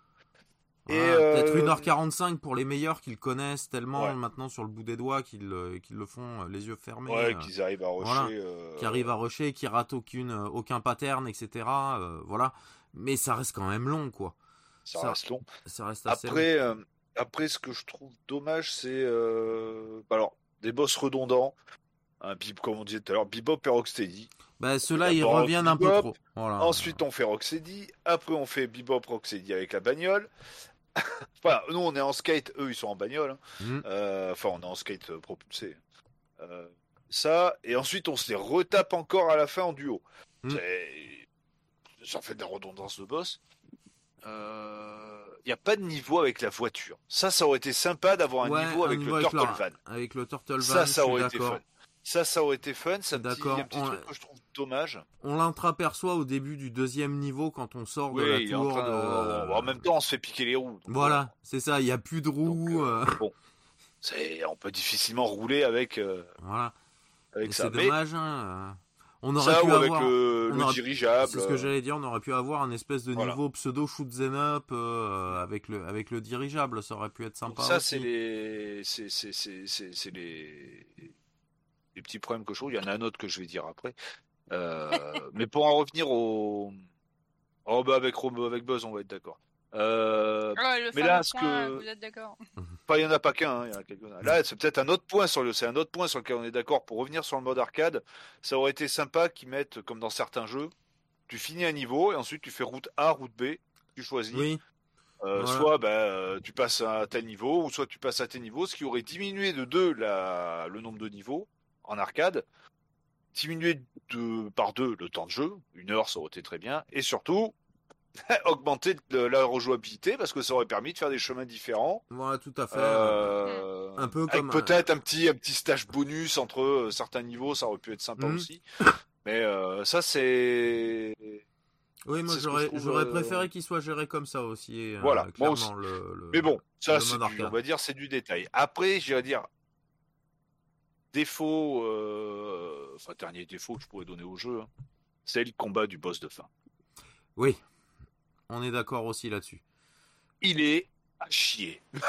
voilà, et, peut-être 1h45 pour les meilleurs qui le connaissent tellement Ouais. maintenant sur le bout des doigts qu'ils qu'ils le font les yeux fermés. Ouais, qu'ils arrivent à rusher. voilà. qui arrivent à rusher, qui ratent aucune, aucun pattern, etc. voilà. Mais ça reste quand même long, quoi. Ça, ça- reste long. Ça reste assez long. Après, euh, après, ce que je trouve dommage, c'est euh, alors des boss redondants. Un bib, comme on disait tout à l'heure, Bebop et Rocksteady. Bah, ceux-là, ils reviennent un peu trop. Voilà. Ensuite, on fait Rocksteady. Après, on fait Bebop Rocksteady avec la bagnole. enfin, nous, on est en skate. Eux, ils sont en bagnole. hein. Mhm. Euh, enfin, on est en skate euh, propulsé. Euh, ça. Et ensuite, on se les retape encore à la fin en duo. C'est- Ça fait de la redondance de boss. Il n'y a pas de niveau avec la voiture. Ça, ça aurait été sympa d'avoir un Ouais, niveau avec le Turtle Van. Avec le Turtle Van, Ça, ça aurait été fun. Ça, ça aurait été fun. C'est un petit, D'accord, un petit on- truc que je trouve dommage. On l'intraperçoit au début du deuxième niveau quand on sort de Oui, la il est en, tour. train de- de- en même temps, on se fait piquer les roues. donc Voilà, c'est ça, il n'y a plus de voilà. Donc, roues. euh, euh, bon, c'est, on peut difficilement rouler avec, euh, Voilà. avec ça. c'est Mais dommage. hein, euh, On aurait ça pu ou avec avoir. le, on le aurait- dirigeable. C'est ce que j'allais dire, on aurait pu avoir un espèce de Voilà. niveau pseudo shoot 'em up euh, avec le avec le dirigeable, ça aurait pu être Donc sympa. ça, aussi. c'est les, c'est, c'est, c'est les, les petits problèmes que je trouve. Il y en a un autre que je vais dire après. Euh, mais pour en revenir au, oh, bah, avec Robo, avec Buzz, on va être d'accord. Euh, Ouais, le Mais là, ce point, que- vous êtes d'accord. Pas, il n'y en a pas qu'un, hein, il y en a quelques-uns. Là, c'est peut-être un autre point sur le, c'est un autre point sur lequel on est d'accord. Pour revenir sur le mode arcade, ça aurait été sympa qu'ils mettent, comme dans certains jeux, tu finis un niveau et ensuite tu fais route A, route B, tu choisis. Oui, Euh, Voilà. Soit ben, euh, tu passes à tel niveau, ou soit tu passes à tel niveau, ce qui aurait diminué de 2 la... le nombre de niveaux en arcade, diminué de... par 2 le temps de jeu, une heure ça aurait été très bien, et surtout augmenter la rejouabilité parce que ça aurait permis de faire des chemins différents. voilà, tout à fait. Euh, Un peu comme peut-être un petit un petit stage bonus entre euh, certains niveaux, ça aurait pu être sympa Mhm. aussi. Mais euh, ça c'est Oui, moi j'aurais je euh, préféré qu'il soit géré comme ça aussi. euh, Voilà, moi clairement, le, le- Mais bon, ça, c'est on va dire, c'est du détail. Après, j'irais dire défaut, euh, enfin dernier défaut que je pourrais donner au jeu, hein, c'est le combat du boss de fin. Oui, on est d'accord aussi là-dessus. Il est à chier.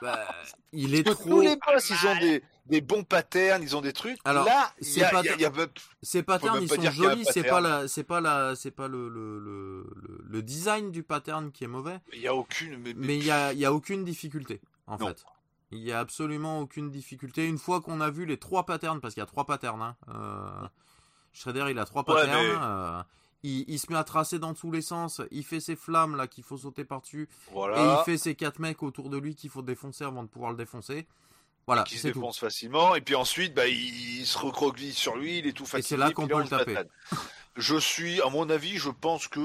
Bah, il est Parce que trop. tous les boss, ils ont des, des bons patterns, ils ont des trucs. Alors, là, il c'est y a, pas- il y a- il y a- Ces patterns, ils pas sont jolis. C'est pas la, c'est pas la, c'est pas le le, le, le- le design du pattern qui est mauvais, il y a aucune. Mais, il y a, il y a aucune difficulté en Non. fait. Il y a absolument aucune difficulté. Une fois qu'on a vu les trois patterns, parce qu'il y a trois patterns, hein, euh, Shredder il a trois Ouais, patterns. mais- euh, il, il se met à tracer dans tous les sens. Il fait ses flammes là qu'il faut sauter par dessus. Et il fait ses quatre mecs autour de lui qu'il faut défoncer avant de pouvoir le défoncer. Voilà, qui se tout. défonce facilement et puis ensuite bah, il se recroqueville sur lui, il est tout fatigué. c'est là qu'on peut le taper. Je suis, à mon avis, je pense que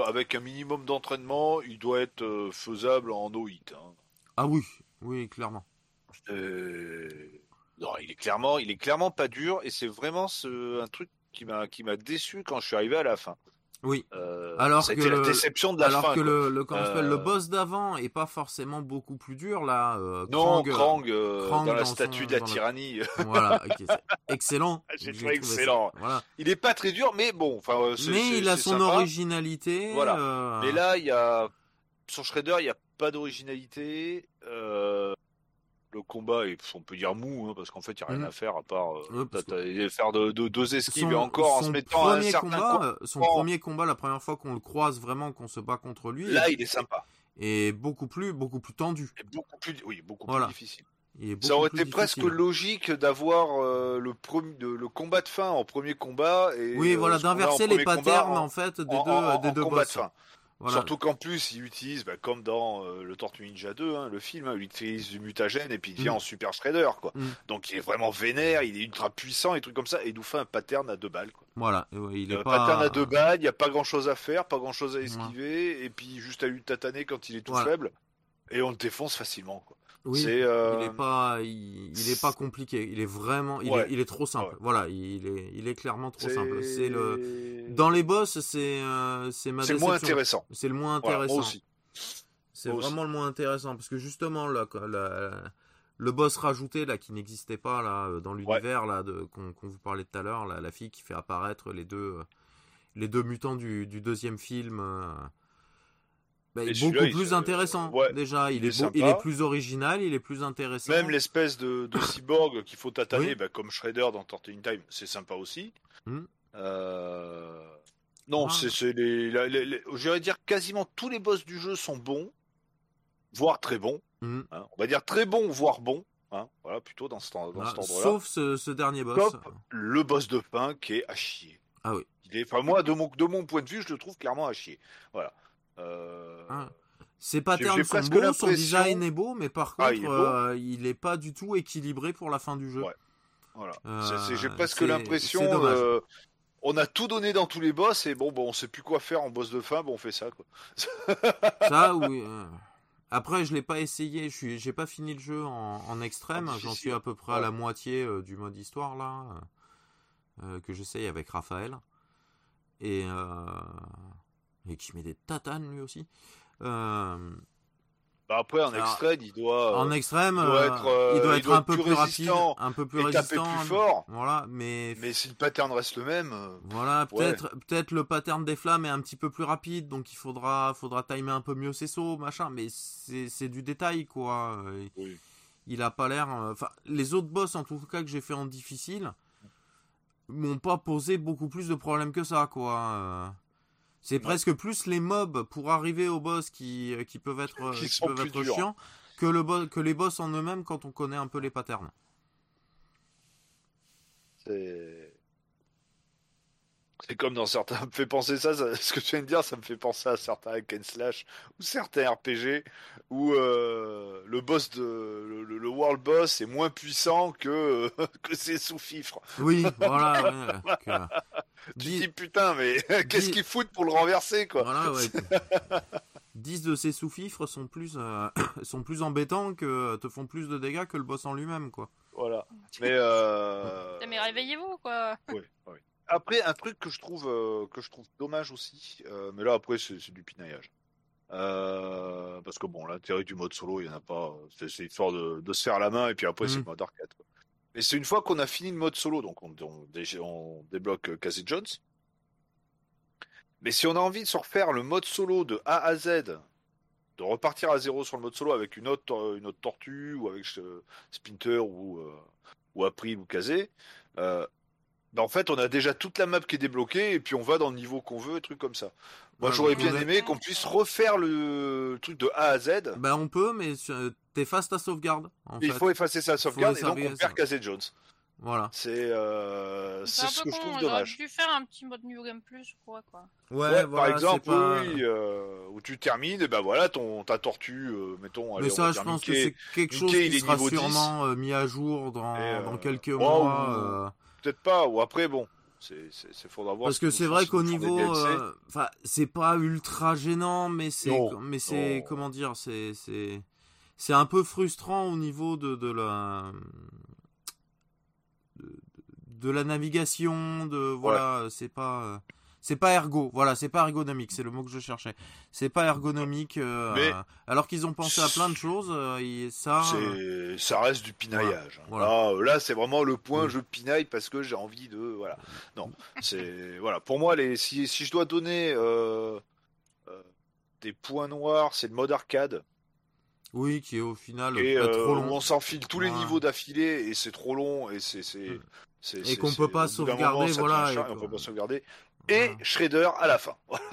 euh, avec un minimum d'entraînement, il doit être euh, faisable en no hit. hein. Ah oui, oui, clairement. Euh, Non, il est clairement, il est clairement pas dur et c'est vraiment ce... un truc qui m'a qui m'a déçu quand je suis arrivé à la fin. Oui. Euh, Alors ça a que été la déception de la Alors fin. que le, le, comment Euh, boss d'avant est pas forcément beaucoup plus dur là. euh, Non, Krang, euh, Krang, dans la son- statue de la tyrannie, voilà, excellent. J'ai J'ai trouvé excellent. Voilà. il est pas très dur, mais bon, enfin, Mais il a son sympa. originalité. Voilà. Mais là, il y a sur Shredder, il n'y a pas d'originalité. Euh, Le combat est, on peut dire mou, hein, parce qu'en fait, il n'y a rien Mhm. à faire à part euh, Ouais, faire de, de- deux esquives son- et encore en se mettant à un premier certain combat, coup. son Oh. premier combat, la première fois qu'on le croise vraiment, qu'on se bat contre lui, Là, il est sympa. est beaucoup plus, beaucoup plus tendu. Et beaucoup plus, oui, beaucoup Voilà. plus difficile. Ça aurait été presque logique d'avoir euh, le, premier, de- le combat de fin en premier combat. Et, Oui, voilà, d'inverser les patterns en- en fait des en- deux, en- des en deux combat boss. de fin. Voilà. Surtout qu'en plus, il utilise, bah, comme dans euh, le Tortue Ninja 2, hein, le film, hein, il utilise du mutagène et puis il devient Mm. en Super Shredder, quoi. Mm. Donc il est vraiment vénère, il est ultra puissant et trucs comme ça, et il nous fait un pattern à deux balles, quoi. Voilà, ouais, il est Un pas. pattern à deux balles, il n'y a pas grand chose à faire, pas grand chose à esquiver, et puis juste à lui tataner quand il est tout Voilà. faible. et on le défonce facilement. Quoi. Oui, il est pas, il, est pas compliqué. Il est vraiment, il, est, il est, trop simple. Voilà, il est, il est clairement trop simple. C'est le, dans les boss, c'est, c'est ma. C'est le moins intéressant. C'est le moins intéressant. c'est vraiment le moins intéressant parce que justement là, le boss rajouté là qui n'existait pas là dans l'univers là de qu'on vous parlait tout à l'heure, la fille qui fait apparaître les deux, les deux mutants du, du deuxième film. Bah, il est beaucoup plus intéressant. Déjà, il est, il est plus original, il est plus intéressant. Même l'espèce de, cyborg qu'il faut tataner, bah, comme Shredder dans Torture Time, c'est sympa aussi. Hmm. Euh, non, ah. c'est les, les, dire quasiment tous les boss du jeu sont bons, voire très bons. Hmm. Hein. On va dire très bons, voire bons. Hein. Voilà, plutôt dans, ce, dans ah, cet endroit-là. Sauf ce, dernier boss. le boss de pain qui est à chier. Ah oui. Il est, enfin, moi, de mon, de mon point de vue, je le trouve clairement à chier. Voilà. Euh... Ah. Ses patterns sont beaux, son design est beau, mais par ah, contre, il, est pas du tout équilibré pour la fin du jeu. Voilà. Euh, j'ai presque l'impression. Euh, on a tout donné dans tous les boss et bon, bon, on sait plus quoi faire en boss de fin, bon, on fait ça quoi. ça oui. Euh. Après, je l'ai pas essayé, je suis, j'ai pas fini le jeu en, extrême, j'en suis à peu près à la moitié du mode histoire là, que j'essaye avec Raphaël. Et et qui met des tatanes lui aussi. Euh, bah après, en extrême, il doit. En extrême, il doit être, euh, il doit être un peu plus rapide, un peu plus résistant, plus fort. Voilà, mais. Mais si le pattern reste le même. Euh, voilà, peut-être, peut-être le pattern des flammes est un petit peu plus rapide, donc il faudra, faudra timer un peu mieux ses sauts, machin. Mais c'est, du détail, quoi. Oui. Il a pas l'air. Enfin, les autres boss, en tout cas que j'ai fait en difficile, m'ont pas posé beaucoup plus de problèmes que ça, quoi. C'est presque plus les mobs pour arriver au boss qui, euh, qui peuvent être, qui peuvent être chiants que, le que les boss en eux-mêmes quand on connaît un peu les patterns. C'est. C'est comme dans certains. Ça me fait penser ça, ce que tu viens de dire, ça me fait penser à certains hack and slash ou certains RPG où euh, le boss de le, world boss est moins puissant que que ses sous-fifres. Oui, voilà. tu dis putain, mais qu'est-ce qu'il fout pour le renverser quoi? Voilà, ouais. 10 de ses sous-fifres sont plus euh, sont plus embêtants que te font plus de dégâts que le boss en lui-même quoi. Voilà. Mais euh... mais réveillez-vous quoi. Oui, oui. Après, un truc que je trouve, euh, que je trouve dommage aussi, euh, mais là après c'est du pinaillage. Euh, parce que bon, l'intérêt du mode solo, il n'y en a pas. C'est histoire de, de, se faire la main et puis après c'est le mm. mode arcade. Quoi. Mais c'est une fois qu'on a fini le mode solo, donc on, on, débloque Cassie Jones. Mais si on a envie de se refaire le mode solo de A à Z, de repartir à zéro sur le mode solo avec une autre, une autre tortue ou avec Spinter ou, ou April ou Kazé, bah, en fait, on a déjà toute la map qui est débloquée et puis on va dans le niveau qu'on veut, et trucs comme ça. Moi, j'aurais bien aimé qu'on puisse refaire le truc de A à Z. Ben, on peut, mais t'effaces ta sauvegarde. Il faut effacer sa sauvegarde et donc on perd Casey Jones. Voilà. C'est euh, ce que je trouve dommage. On dû faire un petit mode New Game Plus, quoi. quoi. Ouais, par exemple, oui, euh, où tu termines, et ben voilà, ton, ta tortue, euh, mettons. Mais ça, je pense que c'est quelque chose qui sera sûrement euh, mis à jour dans, dans quelques mois peut-être pas, ou après, bon. C'est faudra voir. Parce que c'est vrai qu'au niveau, euh, enfin, c'est pas ultra gênant, mais c'est, mais c'est, comment dire, c'est, c'est, c'est un peu frustrant au niveau de, de la, de, de la navigation, de voilà, c'est pas c'est pas ergo, voilà, c'est pas ergonomique, c'est le mot que je cherchais. C'est pas ergonomique, euh, alors qu'ils ont pensé à plein de choses, euh, ça. Euh, ça reste du pinaillage. Hein. Là, c'est vraiment le point, je pinaille parce que j'ai envie de, voilà. Non, c'est voilà. Pour moi, les, si, si je dois donner des points noirs, c'est le mode arcade. Oui, qui est au final et, trop long. On s'enfile tous les niveaux d'affilée et c'est trop long et c'est mm. et qu'on peut pas sauvegarder, voilà. Et on peut pas sauvegarder et Shredder à la fin.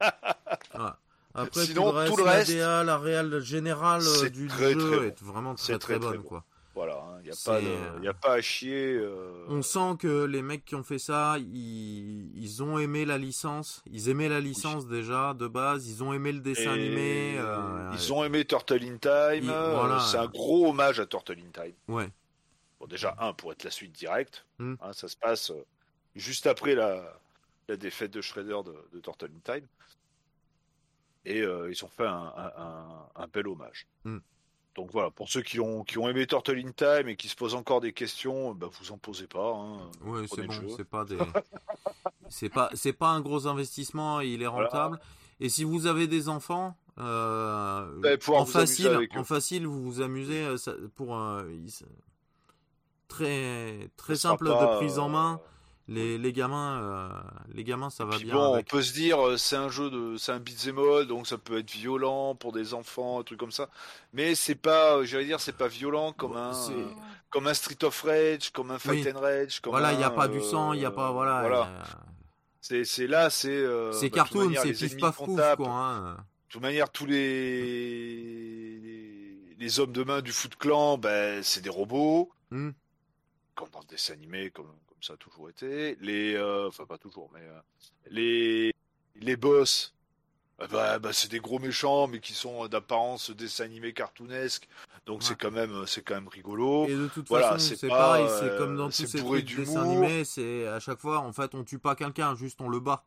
Après, Sinon, tout le reste, la, la réelle générale euh, du jeu est vraiment très très, bonne. Quoi. Voilà, il hein, n'y a, a, pas à chier. Euh. On sent que les mecs qui ont fait ça, ils, ils ont aimé la licence. Ils aimaient la licence déjà de base. Ils ont aimé le dessin animé. Euh, ils ont aimé Turtle in Time. C'est un gros hommage à Turtle in Time. Ouais. Bon, déjà, un, pour être la suite directe. Hmm. Hein, ça se passe juste après la, la défaite de Shredder de, de Turtle in Time. et ils ont fait un, bel hommage. Mm. Donc voilà, pour ceux qui ont, qui ont aimé Turtle in Time et qui se posent encore des questions, bah, vous en posez pas. Hein. Oui, c'est bon, c'est pas des... c'est pas, c'est pas un gros investissement, il est rentable. Et si vous avez des enfants, euh, en facile, en facile, vous vous amusez euh, pour un très très simple de prise en main. Euh, les, les gamins, euh, les gamins, ça va bien. Bon, on peut se dire, euh, c'est un jeu de, c'est un beat'em all, donc ça peut être violent pour des enfants, un truc comme ça. Mais c'est pas, j'allais dire, c'est pas violent comme un, comme un Street of Rage, comme un Fight and Rage. Comme voilà, il n'y a pas du sang, il n'y a pas, voilà. voilà. C'est, c'est là, c'est. c'est bah, cartoon, c'est pif paf pouf, quoi. Hein. De toute manière, tous les les hommes de main du Foot Clan, ben, c'est des robots. Hmm. Comme dans le dessin animé, comme ça a toujours été. Les, euh, enfin pas toujours, mais euh, les les boss, euh, bah, bah, c'est des gros méchants, mais qui sont d'apparence dessin animé cartoonesque. Donc c'est quand même c'est quand même rigolo. Et de toute façon, c'est pareil, c'est comme dans tous ces trucs dessins animés, c'est à chaque fois en fait on tue pas quelqu'un, juste on le bat.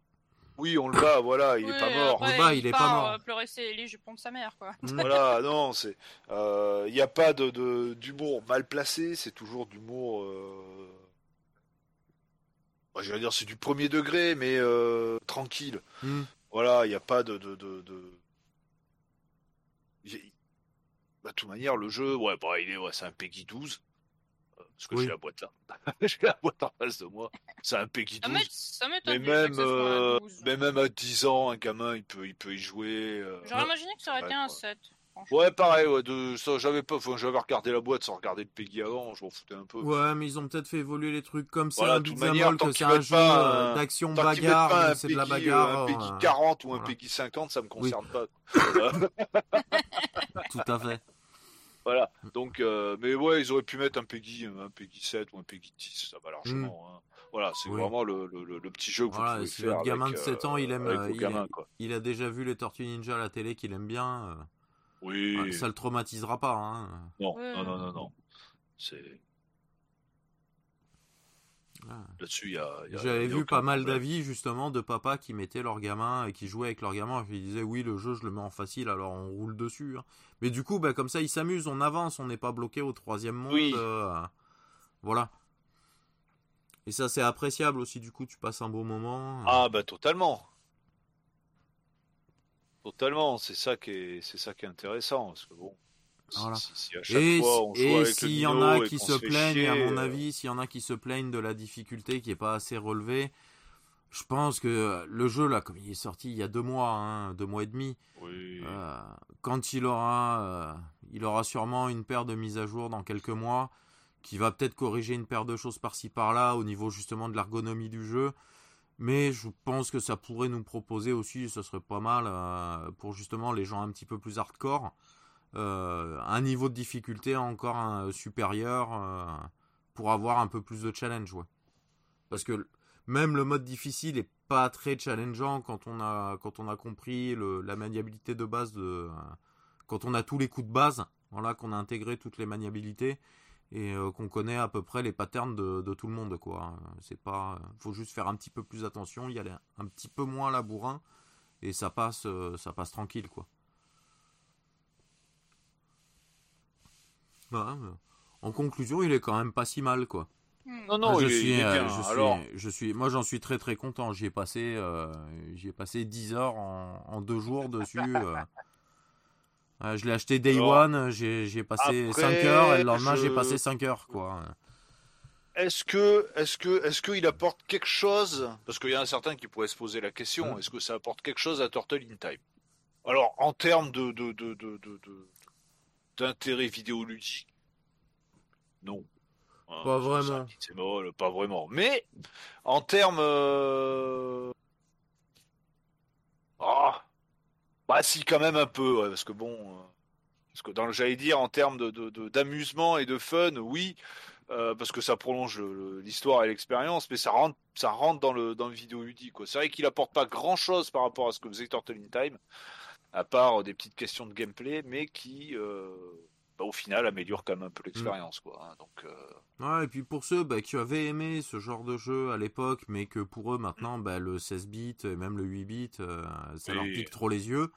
Oui, on le bat, voilà, il est pas mort. on le bat, il, est pas mort. pleurer les jupons de sa mère, quoi. Mm. Voilà, non, c'est, il n'y a pas de d'humour mal placé, c'est toujours d'humour je vais dire c'est du premier degré, mais euh, tranquille. Hmm. Voilà, il n'y a pas de, de, de, Bah, de toute manière, le jeu, ouais, bah, il est, ouais, c'est un Peggy 12. Euh, parce que j'ai la boîte là. j'ai la boîte en face de moi. C'est un Peggy 12. Ça mais même, euh, mais même à 10 ans, un gamin, il peut, il peut y jouer. J'aurais imaginé que ça aurait été un 7. Ouais, pareil, ouais, de, ça, j'avais pas, j'avais regardé la boîte sans regarder le Peggy avant, je m'en foutais un peu. Ouais, mais ils ont peut-être fait évoluer les trucs comme ça, un beat'em que c'est un jeu euh, d'action bagarre, c'est de la bagarre. Un Peggy 40 ou un Peggy 50, ça me concerne pas. Tout à fait. Voilà, donc, euh, mais ouais, ils auraient pu mettre un Peggy, un Peggy 7 ou un Peggy 10, ça va largement. Mm. Hein. Voilà, c'est vraiment le, le, le, petit jeu que voilà, vous pouvez si faire. Le gamin de 7 ans, il aime, il, il, a déjà vu les Tortues Ninja à la télé qu'il aime bien. Oui. ça le traumatisera pas. Hein. Non, non, non, non, non. C'est. Ah. Là-dessus, il y a. J'avais vu pas mal d'avis justement de papas qui mettaient leur gamin et qui jouaient avec leur gamin. Ils disaient oui, le jeu, je le mets en facile, alors on roule dessus. Hein. Mais du coup, bah, comme ça, ils s'amusent, on avance, on n'est pas bloqué au troisième monde. Euh, voilà. Et ça, c'est appréciable aussi. Du coup, tu passes un beau moment. Ah, bah, totalement. Totalement, c'est ça qui est, c'est ça qui est intéressant, parce que bon. et s'il y en a qui se plaignent, à mon euh, avis, s'il y en a qui se plaignent de la difficulté qui est pas assez relevée, je pense que le jeu là, comme il est sorti il y a deux mois, hein, deux mois et demi, euh, quand il aura, euh, il aura sûrement une paire de mises à jour dans quelques mois, qui va peut-être corriger une paire de choses par-ci par-là au niveau justement de l'ergonomie du jeu. Mais je pense que ça pourrait nous proposer aussi, ce serait pas mal euh, pour justement les gens un petit peu plus hardcore, euh, un niveau de difficulté encore un, supérieur euh, pour avoir un peu plus de challenge. Ouais. Parce que même le mode difficile est pas très challengeant quand on a quand on a compris la maniabilité de base de quand on a tous les coups de base, voilà qu'on a intégré toutes les maniabilités et euh, qu'on connaît à peu près les patterns de, tout le monde quoi. C'est pas, faut juste faire un petit peu plus attention, y aller un petit peu moins labourin et ça passe, euh, ça passe tranquille quoi. en conclusion, il est quand même pas si mal quoi. Non non, je suis, euh, je suis, je suis, moi j'en suis très très content. J'y ai passé, j'y ai passé 10 heures en, en deux jours dessus. Euh, je l'ai acheté day one, j'ai passé 5 heures et le lendemain j'ai passé 5 heures quoi. Est-ce que, est-ce que, est-ce qu'il apporte quelque chose? Parce qu'il y a un certain qui pourrait se poser la question. Est-ce que ça apporte quelque chose à Turtle in Time? Alors, en termes de, de, de, de, d'intérêt vidéoludique, non. Hein, pas vraiment. C'est pas vraiment. Mais en termes, euh... ah, bah si, quand même un peu, parce que bon, euh, parce que dans j'allais dire en termes de, d'amusement et de fun, oui, euh, parce que ça prolonge l'histoire et l'expérience, mais ça rentre, ça dans le dans le vidéo ludique. C'est vrai qu'il apporte pas grand chose par rapport à ce que faisait Turtle in Time, à part des petites questions de gameplay, mais qui euh, bah, au final améliore quand même un peu l'expérience. Quoi, hein. donc, ouais, et puis pour ceux bah, qui avaient aimé ce genre de jeu à l'époque, mais que pour eux maintenant bah, le 16 bits et même le 8 bits, ça leur pique trop les yeux.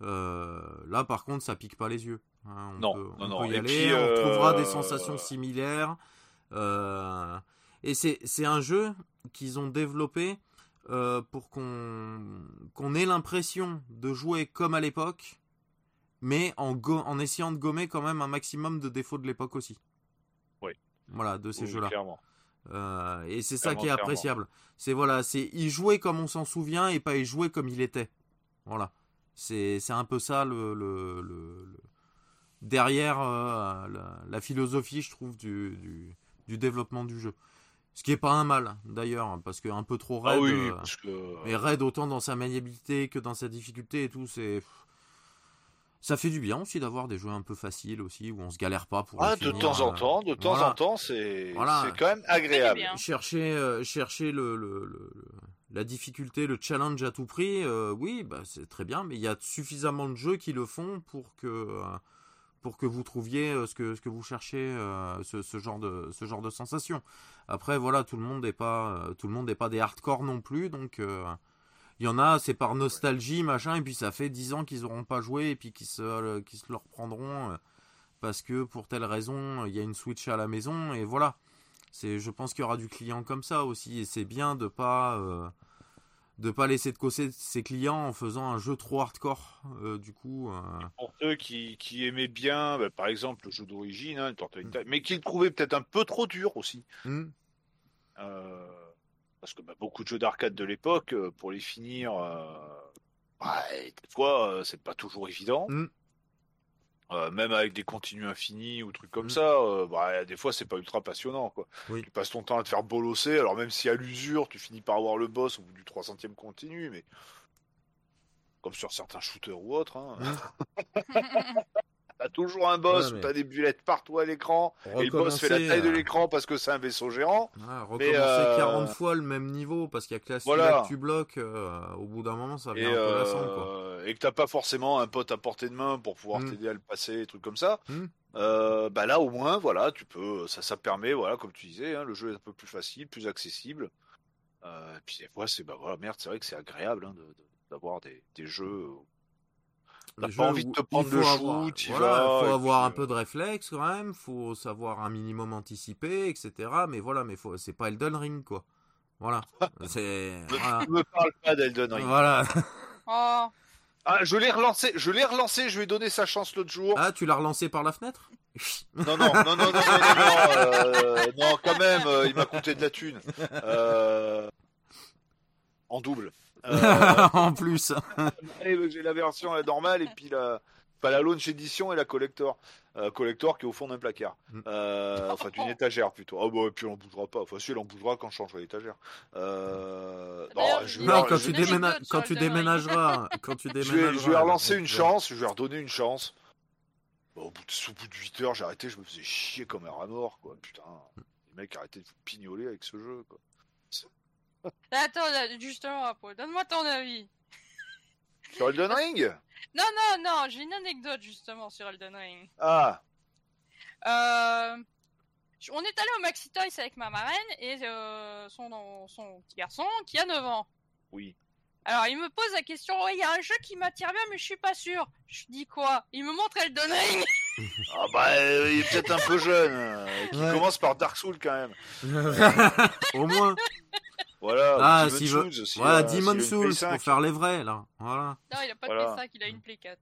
là, par contre, ça pique pas les yeux. Hein. on non, peut, on non. peut y Et aller, puis, on retrouvera des euh, sensations similaires. Euh, et c'est un jeu qu'ils ont développé euh, pour qu'on qu'on ait l'impression de jouer comme à l'époque, mais en, go- en essayant de gommer quand même un maximum de défauts de l'époque aussi. Oui. Voilà, de ces Oui, jeux-là. Euh, et c'est ça qui est appréciable. C'est voilà, c'est y jouer comme on s'en souvient et pas y jouer comme il était. Voilà. C'est un peu ça le, le, le- le- derrière euh, la, la philosophie, je trouve, du, du, du développement du jeu. Ce qui est pas un mal d'ailleurs, parce que un peu trop raide. Ah oui, euh, parce que. mais raide autant dans sa maniabilité que dans sa difficulté et tout, c'est. Ça fait du bien aussi d'avoir des jeux un peu faciles aussi, où on se galère pas pour. Ah, les de finir, temps en euh, temps, de temps voilà. en temps, c'est Voilà. c'est quand même agréable. chercher euh, chercher le, le- le- le- la difficulté le challenge à tout prix euh, oui bah c'est très bien mais il y a suffisamment de jeux qui le font pour que euh, pour que vous trouviez euh, ce que ce que vous cherchez euh, ce, ce genre de ce genre de sensation après voilà tout le monde n'est pas euh, tout le monde n'est pas des hardcore non plus donc euh, il y en a c'est par nostalgie machin et puis ça fait 10 ans qu'ils auront pas joué et puis qu'ils se euh, qu'ils se le reprendront euh, parce que pour telle raison il y a une Switch à la maison et voilà c'est, je pense qu'il y aura du client comme ça aussi, et c'est bien de pas euh, de pas laisser de côté ses clients en faisant un jeu trop hardcore. euh, du coup, euh, Pour ceux qui, qui aimaient bien, bah, par exemple, le jeu d'origine, hein, mais qui le trouvaient peut-être un peu trop dur aussi. Euh, parce que bah, beaucoup de jeux d'arcade de l'époque, euh, pour les finir, euh, ouais, des fois, euh, c'est pas toujours évident. Mm. Euh, même avec des continues infinis ou trucs comme Mm. ça, euh, bah, des fois c'est pas ultra passionnant quoi. Oui. Tu passes ton temps à te faire bolosser, alors même si à l'usure tu finis par avoir le boss au bout du 300ème continu, mais comme sur certains shooters ou autres, hein, t'as toujours un boss Ouais, mais- où t'as des bulettes partout à l'écran, et le boss fait la taille de euh, l'écran parce que c'est un vaisseau géant. recommencer euh, 40 fois le même niveau parce qu'il y a que la Voilà. que tu bloques. euh, au bout d'un moment, ça devient et, un peu euh, lassant, quoi. et que t'as pas forcément un pote à portée de main pour pouvoir Mm. t'aider à le passer, des trucs comme ça. Mm. Euh, bah là au moins voilà tu peux ça ça permet voilà comme tu disais hein, le jeu est un peu plus facile plus accessible euh, et puis des fois c'est bah voilà merde c'est vrai que c'est agréable hein, de- de- d'avoir des, des jeux t'as pas envie de te il prendre faut le avoir- voilà, vas, faut avoir puis, un peu de réflexe quand même, faut savoir un minimum anticiper, etc. Mais voilà, mais faut, c'est pas Elden Ring, quoi. Voilà. C'est. euh, voilà. ne me parle pas d'Elden Ring Voilà. Oh, ah je l'ai relancé je l'ai relancé je lui ai donné sa chance l'autre jour Ah, tu l'as relancé par la fenêtre? Non, non, non, non, non, non, non, non, euh, non, quand même, euh, il m'a coûté de la thune. Euh, en double. Euh, en plus. et J'ai la version la normale et puis la, pas la launch édition et la collector. Euh, collector qui est au fond d'un placard. Mm. Euh, enfin, d'une étagère plutôt. Ah, bah, et puis on bougera pas. Enfin, si, elle en bougera quand je changerai l'étagère. Euh, D'ailleurs, non, je, il- vais- Non, Alors, quand je- tu, quand tu déménageras, quand tu je vais, déménageras. je vais relancer une chance, je vais redonner une chance. Bon, au, bout de, au bout de 8 heures, j'ai arrêté, je me faisais chier comme un rat mort, quoi. Putain, les mecs, arrêtez de vous pignoler avec ce jeu, quoi. Attends, justement, donne-moi ton avis. Sur Elden Ring? Non, non, non, j'ai une anecdote justement sur Elden Ring. Ah, Euh, on est allé au Maxi Toys avec ma marraine et euh, son, son petit garçon qui a 9 ans. oui. Alors il me pose la question, il y a un jeu qui m'attire bien mais je suis pas sûr. Je dis quoi? Il me montre Elden Ring. Ah bah, euh, il est peut-être un peu jeune. euh, qui Ouais. commence par Dark Souls, quand même. Au moins. Voilà. Ah, s'il veut. Souls, si, Voilà, euh, Demon's s'il a une Souls pour 5. faire les vrais, là. Voilà. Non, il a pas de Voilà. PS5, il a une Play 4.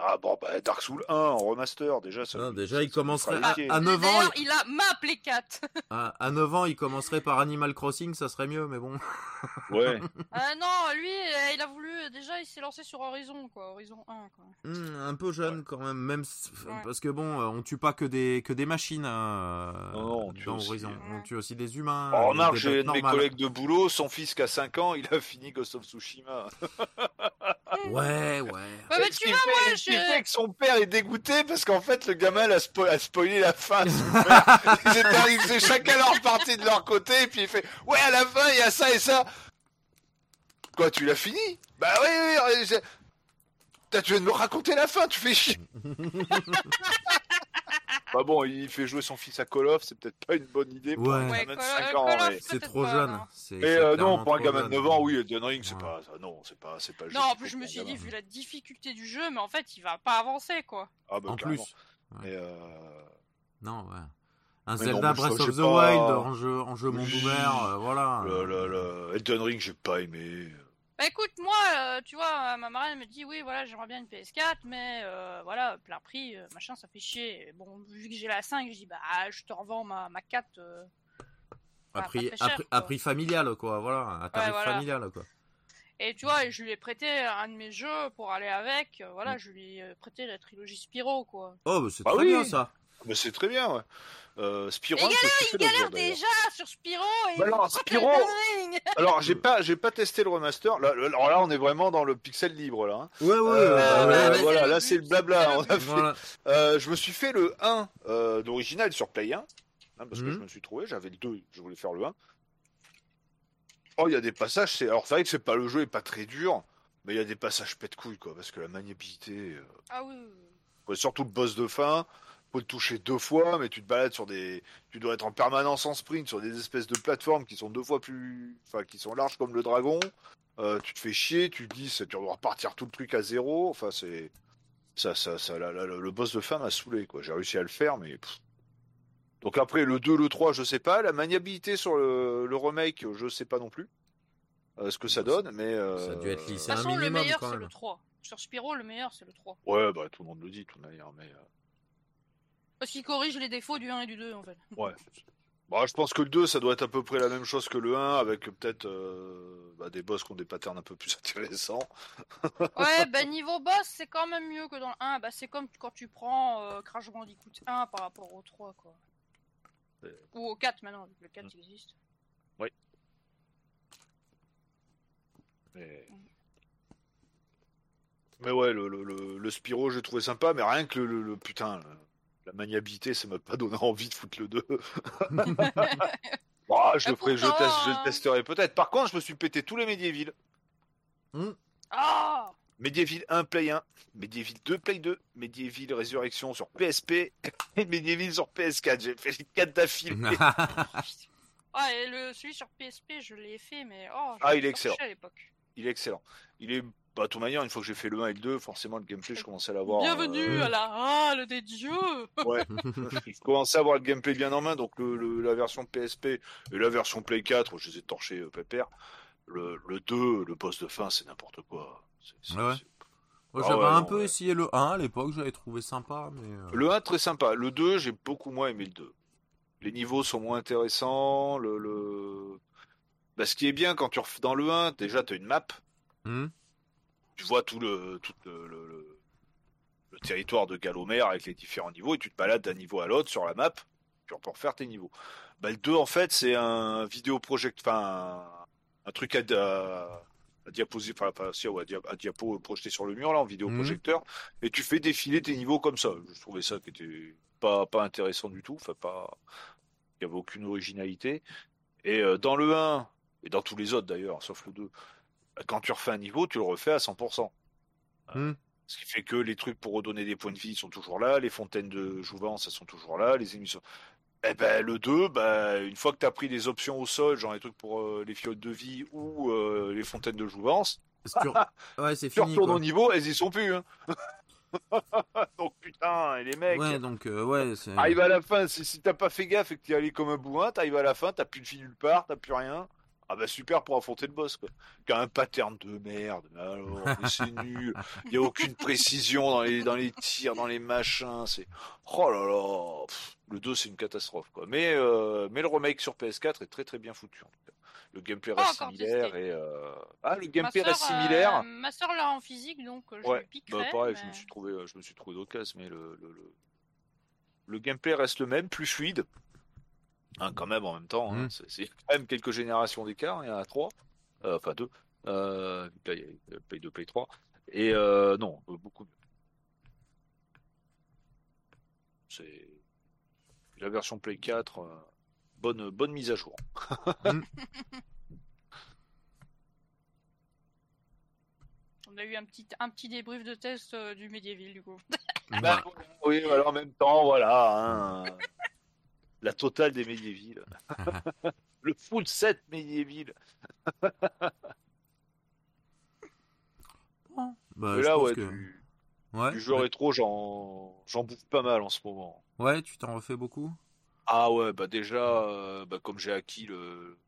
Ah bon, bah, Dark Souls 1 en remaster, déjà. Ça, Ah, déjà, ça- il commencerait à, à 9 ans. D'ailleurs, il a ma Play 4. À, à 9 ans, il commencerait par Animal Crossing, ça serait mieux, mais bon. Ouais. Euh, non, lui, euh, il a voulu. Déjà, il s'est lancé sur Horizon, quoi. Horizon 1, quoi. Hmm, un peu jeune quand même, même Ouais. parce que bon, euh, on tue pas que des que des machines hein, Non, non, on tue dans aussi- Horizon, Ouais. on tue aussi des humains. Oh, euh, remarque, des j'ai bêtes un de mes collègues de boulot, son fils qui a 5 ans, il a fini Ghost of Tsushima. Ouais, ouais. Ouais, mais Ce tu vois, fait- moi, je. fait que son père est dégoûté parce qu'en fait le gamin a, spo- a spoilé la fin. ils, étaient, ils chacun leur partie de leur côté et puis il fait ouais à la fin il y a ça et ça. Quoi tu l'as fini? Bah oui oui. tu viens de me raconter la fin, tu fais chier. bah bon, il fait jouer son fils à Call of, c'est peut-être pas une bonne idée pour un Ouais. Gamin de Call- 5 ans. Call of, mais- C'est trop pas, jeune. Mais c'est euh, non, pour un gamin de jeune. 9 ans, oui, Elden Ring, c'est Ouais. pas ça. Non, c'est pas, c'est pas. le jeu Non, en plus, je me suis dit, vu la difficulté du jeu, mais en fait, il va pas avancer, quoi. Ah bah En carrément. plus. Mais euh, Non, ouais. Un Mais Zelda non, ça, Breath of the pas- Wild en jeu, en jeu monde ouvert, euh, voilà. le, le, le Elden Ring, j'ai pas aimé. Bah écoute, moi, euh, tu vois, ma marraine me dit, oui, voilà, j'aimerais bien une PS4, mais euh, voilà, plein prix, euh, machin, ça fait chier. Et Bon, vu que j'ai la 5, je dis, bah, je te revends ma, ma 4. euh. à, prix, très à, cher, prix, quoi. à prix familial, quoi, voilà. À tarif voilà. familial, quoi. Et tu vois, je lui ai prêté un de mes jeux pour aller avec. euh, Mm. voilà, je lui ai euh, prêté la trilogie Spyro, quoi. Oh, bah, c'est Ah très oui. bien, ça. Mais c'est très bien, ouais. Euh, je Il galère jour, d'ailleurs. déjà sur Spyro et Bah il Elden Ring. Alors, j'ai pas, j'ai pas testé le remaster. Alors là, on est vraiment dans le pixel libre, là. hein. Ouais, ouais, Euh, bah, euh, ouais, voilà, c'est le là, but, c'est le blabla. le On a fait- Voilà. Euh, je me suis fait le 1 euh, d'original sur Play 1. hein, parce que Mhm. je me suis trouvé, j'avais le 2, je voulais faire le 1. Oh, il y a des passages, c'est. Alors, c'est vrai que c'est pas le jeu est pas très dur, mais il y a des passages pète couilles, quoi, parce que la maniabilité. euh, Ah oui, oui, oui. Ouais, surtout le boss de fin, faut le toucher deux fois, mais tu te balades sur des, tu dois être en permanence en sprint sur des espèces de plateformes qui sont deux fois plus, enfin qui sont larges comme le dragon. Euh, tu te fais chier, tu te dis, c'est- tu dois repartir tout le truc à zéro. Enfin c'est, ça, ça, ça, la- la- le boss de fin m'a saoulé quoi. J'ai réussi à le faire, mais. pff. Donc après le 2, le 3, je sais pas. La maniabilité sur le, le remake, je sais pas non plus. euh, ce que ça donne, mais. euh, Ça a dû être lissé. De toute façon, le minimum, meilleur, c'est le 3. Sur Spyro, le meilleur, c'est le 3. Ouais, bah tout le monde le dit, de toute manière, mais. Parce qu'il corrige les défauts du 1 et du 2, en fait. Ouais. Bah, je pense que le 2, ça doit être à peu près la même chose que le 1, avec peut-être euh, bah, des boss qui ont des patterns un peu plus intéressants. Ouais, bah niveau boss, c'est quand même mieux que dans le 1. Bah, c'est comme quand tu prends euh, Crash Bandicoot 1 par rapport au 3, quoi. Ou au 4 maintenant, vu que le 4 Mm. existe. Mais, mais ouais, le, le, le, le Spyro, j'ai trouvé sympa, mais rien que le, putain, la maniabilité, ça m'a pas donné envie de foutre le 2. Ah, je, le Et ferai, je, teste, je hein. le testerai peut-être. Par contre, je me suis pété tous les Medieval. Ah Medieval 1 Play 1, Medieval 2 Play 2, Medieval Résurrection sur PSP et Medieval sur PS4. J'ai fait les 4 d'affilée. Ah, et le, celui sur PSP, je l'ai fait, mais oh, je Ah, il est excellent. à l'époque. Il est excellent. Il est, bah, de toute manière, une fois que j'ai fait le 1 et le 2, forcément, le gameplay, je commençais à l'avoir. Bienvenue euh, à la halle des dieux Ouais. je commençais à avoir le gameplay bien en main, donc le, le- la version PSP et la version Play 4, je les ai torchés euh, pépère. Le, le 2, le boss de fin, c'est n'importe quoi. C'est- c'est- Ouais. Ah J'avais ouais, un non, peu ouais. essayé le 1 à l'époque, j'avais trouvé sympa, mais. euh, Le 1, très sympa. Le 2, j'ai beaucoup moins aimé le 2. Les niveaux sont moins intéressants. Le, le... Bah, ce qui est bien quand tu ref... dans le 1, déjà, tu as une map. hmm tu vois tout le, tout le, le- le- le territoire de Galomère avec les différents niveaux et tu te balades d'un niveau à l'autre sur la map pour faire tes niveaux. Bah, le 2 en fait c'est un vidéo project, enfin un, un truc à, à, à enfin pas si, ouais, à, dia- à diapo projeté sur le mur là en vidéo projecteur et tu fais défiler tes niveaux comme ça. Je trouvais ça qui était pas pas intéressant du tout, enfin pas il y avait aucune originalité. Et euh, dans le 1 et dans tous les autres d'ailleurs, sauf le 2, quand tu refais un niveau, tu le refais à 100%. Hmm. Ce qui fait que les trucs pour redonner des points de vie sont toujours là, les fontaines de jouvence elles sont toujours là, les émissions. Eh ben le 2, ben, une fois que tu as pris les options au sol, genre les trucs pour euh, les fioles de vie ou euh, les fontaines de jouvence, sur- Ouais, c'est tu fini. retournes Quoi. au niveau, elles y sont plus. hein. Donc putain, et les mecs, Ouais, donc, euh, ouais, c'est. arrive à la fin, si, si t'as pas fait gaffe et que t'es allé comme un bourrin, t'arrives à la fin, t'as plus de vie nulle part, t'as plus rien. Ah bah super pour affronter le boss quoi. Qui a un pattern de merde, mais alors mais c'est nul. Il y a aucune précision dans les dans les tirs, dans les machins, c'est oh là là. Pff, le 2 c'est une catastrophe quoi. Mais euh, mais le remake sur PS4 est très très bien foutu en tout cas. Le gameplay Pas reste encore similaire et euh... ah le gameplay reste similaire. euh, ma soeur l'a en physique, donc euh, je Ouais, piquerai. bah, pareil, je mais- me suis trouvé, euh, je me suis trouvé d'occasion, mais le, le, le, le gameplay reste le même, plus fluide. Hein, quand même, en même temps, hein, Mhm. c'est quand même quelques générations d'écart, il y en a trois, euh, enfin deux, euh, Play, Play 2, Play 3, et euh, non, beaucoup mieux. C'est la version Play 4, euh, bonne, bonne mise à jour. On a eu un petit, un petit débrief de test euh, du Medieval, du coup. Bah, Oui, voilà, en même temps, voilà. Hein. La totale des Medieval. le full set Medieval. bah, Mais je là, pense ouais, que- du, ouais, du jeu ouais. rétro, j'en j'en bouffe pas mal en ce moment. Ouais, tu t'en refais beaucoup? Ah ouais, bah déjà, euh, bah comme j'ai acquis le,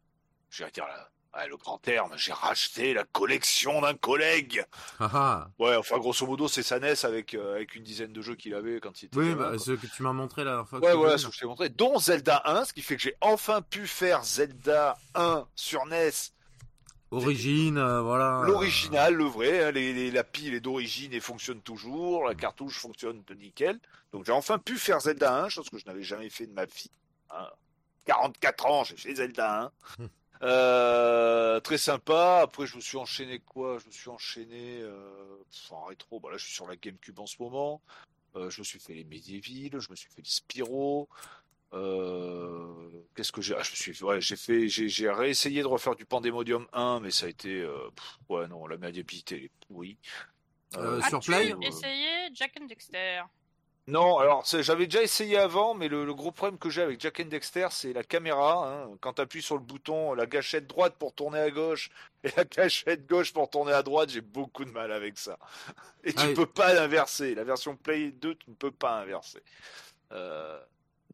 j'ai à dire la- le grand terme, j'ai racheté la collection d'un collègue. Ah ah. Ouais, enfin grosso modo, c'est sa NES avec euh, avec une dizaine de jeux qu'il avait quand il était Oui, bah, ce que tu m'as montré la dernière fois. Ouais, voilà, ce que je t'ai montré, dont Zelda 1, ce qui fait que j'ai enfin pu faire Zelda 1 sur NES, Origine, euh, voilà. l'original, le vrai, hein, les, les- la pile est d'origine et fonctionne toujours, la cartouche fonctionne de nickel. Donc j'ai enfin pu faire Zelda 1, chose que je n'avais jamais fait de ma vie. hein. 44 ans, j'ai fait Zelda 1. Euh, très sympa. Après, je me suis enchaîné quoi? Je me suis enchaîné euh, en rétro. Bah là, je suis sur la GameCube en ce moment. Euh, je me suis fait les Medieval, je me suis fait les Spyro. Euh, Qu'est-ce que j'ai? Ah, Je me suis, ouais, j'ai fait, j'ai, réessayé de refaire du Pandemonium 1, mais ça a été, euh, pff, ouais, non, la maniabilité elle est pourrie. Euh, sur Play essayé Jack and Dexter? Non, alors j'avais déjà essayé avant, mais le, le gros problème que j'ai avec Jack and Dexter, c'est la caméra. hein. Quand tu appuies sur le bouton, la gâchette droite pour tourner à gauche et la gâchette gauche pour tourner à droite, j'ai beaucoup de mal avec ça. Et tu oui. peux pas l'inverser. La version Play 2, tu ne peux pas inverser. Euh,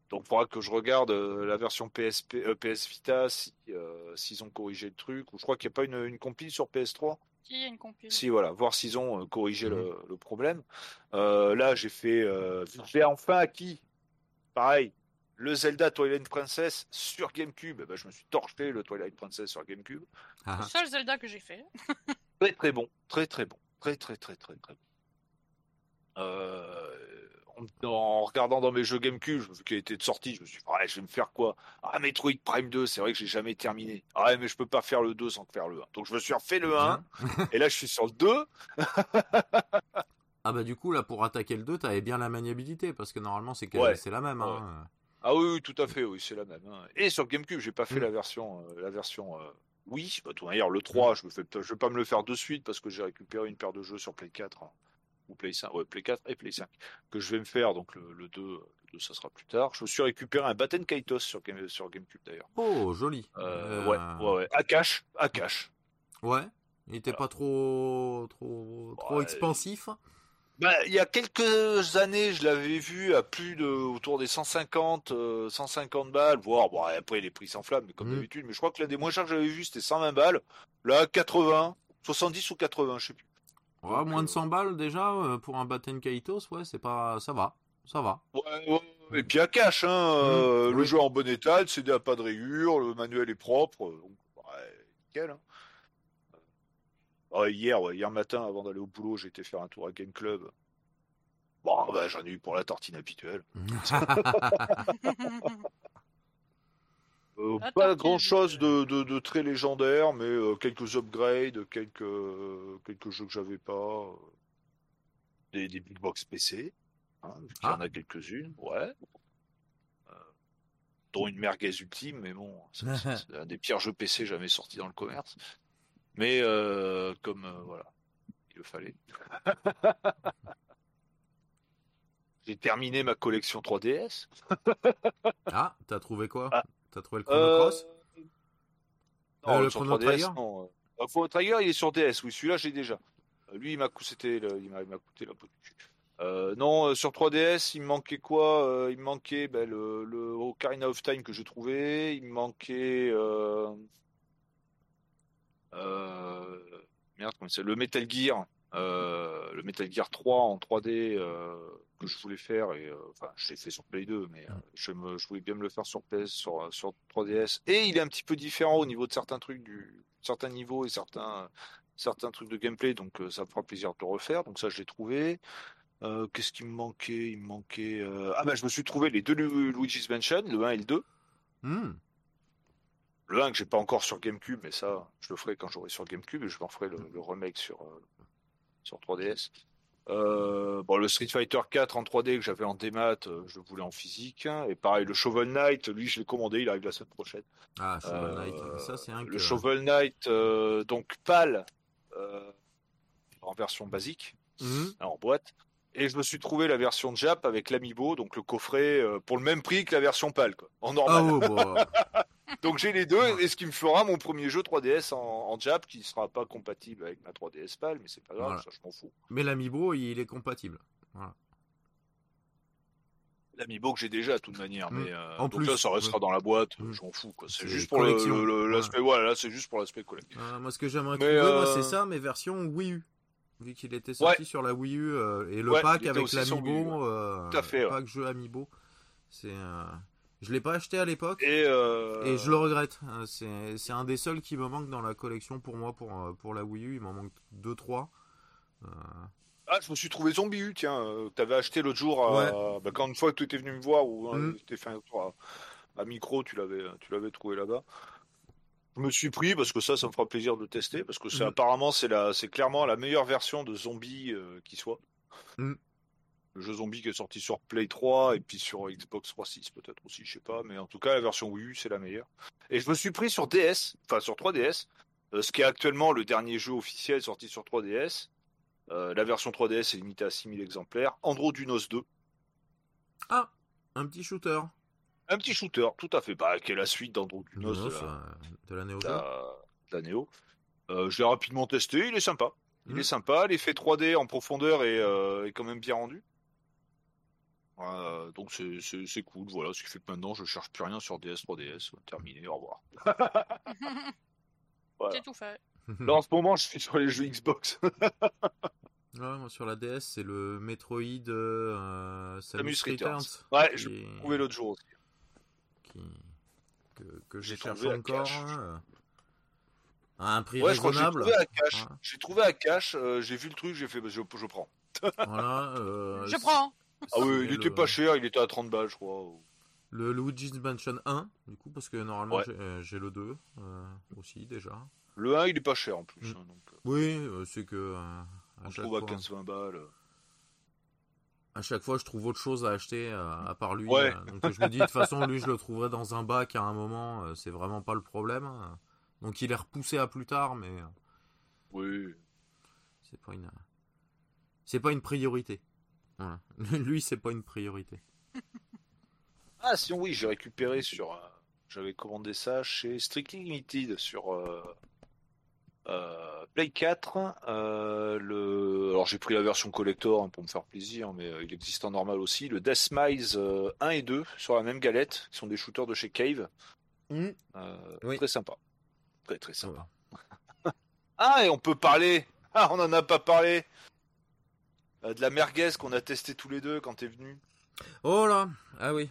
donc il faudra que je regarde euh, la version PSP, euh, PS Vita si, euh, s'ils ont corrigé le truc. Ou je crois qu'il n'y a pas une, une compile sur PS3. Si, une voilà, voir s'ils ont euh, corrigé Mhm. le, le problème. Euh, là, j'ai fait. euh, j'ai enfin acquis, pareil, le Zelda Twilight Princess sur GameCube. Eh ben, je me suis torché le Twilight Princess sur GameCube. Ah, Le seul Zelda que j'ai fait. Très très bon, très très bon, très très très très très bon. Euh, en, en regardant dans mes jeux GameCube, vu qu'il était de sortie, je me suis dit, ouais, je vais me faire quoi? Ah, Metroid Prime 2, c'est vrai que j'ai jamais terminé. Ah, ouais, mais je peux pas faire le 2 sans faire le 1. Donc je me suis refait le 1, et là je suis sur le 2. Ah bah du coup là pour attaquer le 2 t'avais bien la maniabilité parce que normalement c'est Ouais. c'est la même. Hein. Ah oui, oui, tout à fait, oui, c'est la même. hein. Et sur GameCube, j'ai pas fait Mm. la version, euh, la version euh, oui. Bah, de toute manière, le 3, je ne fais, je vais pas me le faire de suite parce que j'ai récupéré une paire de jeux sur Play 4 hein, ou Play 5, ouais, Play 4 et Play 5 que je vais me faire. Donc le, le 2, le 2, ça sera plus tard. Je me suis récupéré un Batten Kaitos sur, Game- sur GameCube d'ailleurs. Oh joli. Euh, Euh, Ouais, ouais, ouais. À cash, à cash. Ouais. Il était pas trop trop trop Ouais. expansif. Bah, il y a quelques années, je l'avais vu à plus de autour des 150, euh, 150 balles, voire bon après les prix s'enflamment comme Mhm. d'habitude. Mais je crois que l'un des moins chers que j'avais vu c'était 120 balles. Là 80, 70 ou 80, je sais plus. Ouais, moins de euh, 100 balles déjà euh, pour un Batten Kaitos, ouais, c'est pas ça va. Ça va. Ouais, ouais. Et puis à cash, hein, euh, Mhm, le jeu en bon état, le CD a pas de rayures, le manuel est propre, euh, donc ouais, nickel. hein. Euh, ouais, hier, ouais, hier matin, avant d'aller au boulot, j'ai été faire un tour à Game Club. Bon, bah, j'en ai eu pour la tartine habituelle. Euh, pas grand chose de, de, de très légendaire, mais euh, quelques upgrades, quelques, euh, quelques jeux que j'avais pas. euh, des, des big box PC, hein, qu'il y en Ah. a quelques-unes, ouais. Euh, dont une merguez ultime, mais bon, c'est c'est un des pires jeux PC jamais sortis dans le commerce. Mais euh, comme euh, voilà, il le fallait. J'ai terminé ma collection 3DS. ah, t'as trouvé quoi? Ah. T'as trouvé le Chrono Euh, Cross Non, Euh, le Chrono 3DS, Trigger non. Euh, Le Chrono Trigger, il est sur DS, oui, celui-là, j'ai déjà. Euh, Lui, il m'a coûté, c'était le- il m'a coûté la peau du cul. Euh, non, euh, sur 3DS, il me manquait quoi Euh, Il me manquait ben, le, le Ocarina of Time que j'ai trouvé. Il me manquait. Euh... euh, Merde, comment c'est Le Metal Gear. euh, le Metal Gear 3 en 3D euh, que je voulais faire et euh, enfin je l'ai fait sur Play 2 mais euh, je, me, je voulais bien me le faire sur PS sur, sur 3DS et il est un petit peu différent au niveau de certains trucs du certains niveaux et certains certains trucs de gameplay donc euh, ça me fera plaisir de le refaire. Donc ça je l'ai trouvé. Euh, qu'est-ce qui me manquait? Il me manquait euh, ah ben je me suis trouvé les deux Lu- Luigi's Mansion le 1 et le 2 Hmm. le 1 que j'ai pas encore sur GameCube, mais ça, je le ferai quand j'aurai sur GameCube et je m'en ferai le, le remake sur, euh, sur 3DS. Euh, bon, le Street Fighter 4 en 3D que j'avais en démat, euh, je le voulais en physique. hein. Et pareil, le Shovel Knight, lui, je l'ai commandé, il arrive la semaine prochaine. Ah, Shovel Knight, Euh, ça c'est un le que- Shovel Knight, euh, donc PAL, euh, en version basique, Mhm. en boîte. Et je me suis trouvé la version Jap avec l'Amiibo, donc le coffret, pour le même prix que la version PAL, quoi, en normal. Ah, oh. donc j'ai les deux, et ce qui me fera mon premier jeu 3DS en, en Jap, qui sera pas compatible avec ma 3DS PAL, mais c'est pas grave, Voilà. ça je m'en fous. Mais l'Amiibo, il est compatible. Voilà. L'Amiibo que j'ai déjà de toute manière, Mm. mais euh, En donc plus, là ça restera dans la boîte, Mm. je m'en fous, quoi. C'est juste pour l'aspect, voilà, là c'est juste pour l'aspect collectif. Euh, moi, ce que j'aimerais trouver, moi, euh, c'est ça, mais version Wii U. Vu qu'il était sorti sur la Wii U euh, et le Ouais, pack avec l'Amiibo, euh, Tout à fait, ouais. pack jeu Amiibo, c'est, euh, je l'ai pas acheté à l'époque Et, euh, et je le regrette. Euh, C'est, un des seuls qui me manque dans la collection pour moi pour euh, pour la Wii U. Il m'en manque deux trois. Euh, Ah, je me suis trouvé Zombie U, tiens, que t'avais acheté l'autre jour, à- bah, quand une fois que tu étais venu me voir, ou euh, Mm. t'es fait un tour à, à micro, tu l'avais, tu l'avais trouvé là-bas. Je me suis pris parce que ça, ça me fera plaisir de tester, parce que c'est Mm. apparemment c'est la, c'est clairement la meilleure version de Zombie euh, qui soit. Mm. Le jeu Zombie qui est sorti sur Play 3 et puis sur Xbox 360 peut-être aussi, je sais pas, mais en tout cas la version Wii U c'est la meilleure. Et je me suis pris sur DS, enfin sur 3DS, euh, ce qui est actuellement le dernier jeu officiel sorti sur 3DS. Euh, la version 3DS est limitée à 6000 exemplaires. Androdunos 2, Ah, un petit shooter. un petit shooter, tout à fait, bah, qui est la suite d'Androdunos de, la- euh, de la Neo de Geo. la, de la Neo. Euh, je l'ai rapidement testé, il est sympa. Il Mm. est sympa, l'effet 3D en profondeur est, euh, est quand même bien rendu. Euh, donc c'est- c'est c'est cool, voilà, ce qui fait que maintenant je cherche plus rien sur DS, 3DS, terminé, au revoir. Voilà. C'est tout fait. Là en ce moment je suis sur les jeux Xbox. Ouais, moi sur la DS, c'est le Metroid euh, Samus, Samus Returns. Returns. Ouais, qui- je l'ai trouvé l'autre jour aussi. qui- que, que J'ai j'ai cherché trouvé encore. cash. hein, à un prix Ouais, j'ai raisonnable. trouvé à cash. Voilà. J'ai trouvé à cash, euh, j'ai vu le truc, j'ai fait, bah, je, je prends. Voilà, euh, Je prends. Ah oui, il le- était pas cher, il était à 30 balles, je crois. Le Luigi's Mansion 1, du coup, parce que normalement Ouais. j'ai- euh, j'ai le 2 euh, aussi déjà. Le 1, il est pas cher en plus. Mm. hein, donc, euh, Oui, c'est que on trouve à fois, 15-20 balles. à chaque fois je trouve autre chose à acheter euh, à part lui. Ouais. euh, donc je me dis de toute façon lui je le trouverai dans un bac à un moment, euh, c'est vraiment pas le problème. hein. Donc il est repoussé à plus tard, mais Oui. c'est pas une c'est pas une priorité. Voilà. lui c'est pas une priorité. Ah, sinon, oui, j'ai récupéré sur. euh, J'avais commandé ça chez Strictly Limited sur euh, euh, Play 4. euh, le... Alors, j'ai pris la version collector hein, pour me faire plaisir, mais il existe en normal aussi. Le Death Mice euh, 1 et 2 sur la même galette, qui sont des shooters de chez Cave. Oui. Très sympa. Très, très sympa. Ah, et on peut parler. Ah, on en a pas parlé. Euh, de la merguez qu'on a testé tous les deux quand t'es venu. Oh là, ah oui.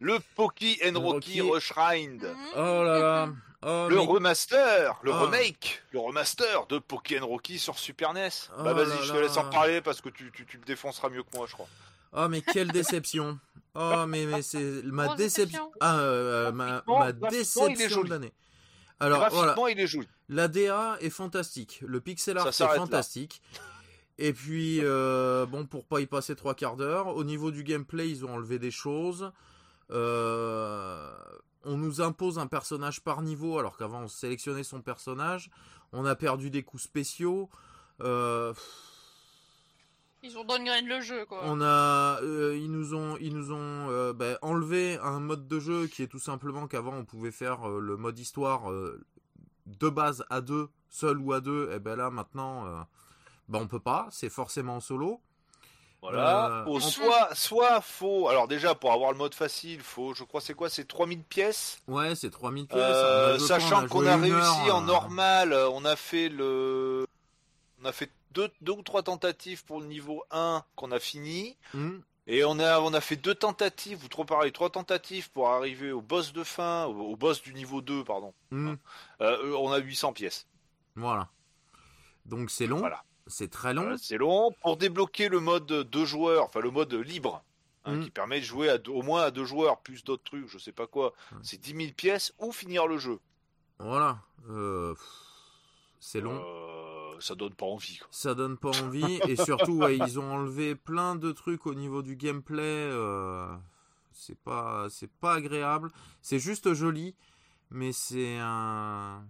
Le Poki and Rocky Rocky. Reshrined. Mhm. Oh là là. Oh, Le mais- remaster, le Ah. remake, le remaster de Pokémon Rocky sur Super NES. Oh bah vas-y, je te laisse en parler parce que tu, tu, tu le défonceras mieux que moi, je crois. Oh mais quelle déception. Oh mais, mais c'est ma Grosse déception. déception. Ah, euh, ma, Graphiquement- ma est déception de l'année. Alors Graphiquement, voilà, il est joli. la DA est fantastique, le pixel art Ça est là. Et puis euh, bon pour pas y passer trois quarts d'heure, au niveau du gameplay ils ont enlevé des choses. Euh, on nous impose un personnage par niveau alors qu'avant on sélectionnait son personnage. On a perdu des coups spéciaux. Euh, Ils ont downgrade le jeu, quoi. On a, ils nous ont, ils nous ont ben, enlevé un mode de jeu qui est tout simplement qu'avant on pouvait faire le mode histoire de base à deux, seul ou à deux. Et ben là maintenant, ben on peut pas. C'est forcément en solo. Voilà. Euh, en- soit, soit faut. Alors déjà, pour avoir le mode facile, faut. Je crois c'est quoi? C'est 3000 pièces? Ouais, c'est 3000 pièces. Euh, sachant On qu'on a réussi heure, en euh, normal, on a fait le. On a fait deux, deux ou trois tentatives pour le niveau 1 qu'on a fini. hum, Et on a, on a fait deux tentatives, ou trop pareil, trois tentatives pour arriver au boss de fin, au, au boss du niveau 2, pardon. Euh, on a 800 pièces. voilà. Donc c'est long. Voilà. C'est très long. Voilà, c'est long. Pour débloquer le mode deux joueurs, enfin le mode libre, hein, Mm. qui permet de jouer à deux- au moins à deux joueurs, plus d'autres trucs, je sais pas quoi, c'est 10 000 pièces ou finir le jeu. Voilà. Euh, c'est long. Euh, ça donne pas envie. quoi. Ça donne pas envie et surtout ouais, ils ont enlevé plein de trucs au niveau du gameplay. euh, c'est pas c'est pas agréable. C'est juste joli, mais c'est un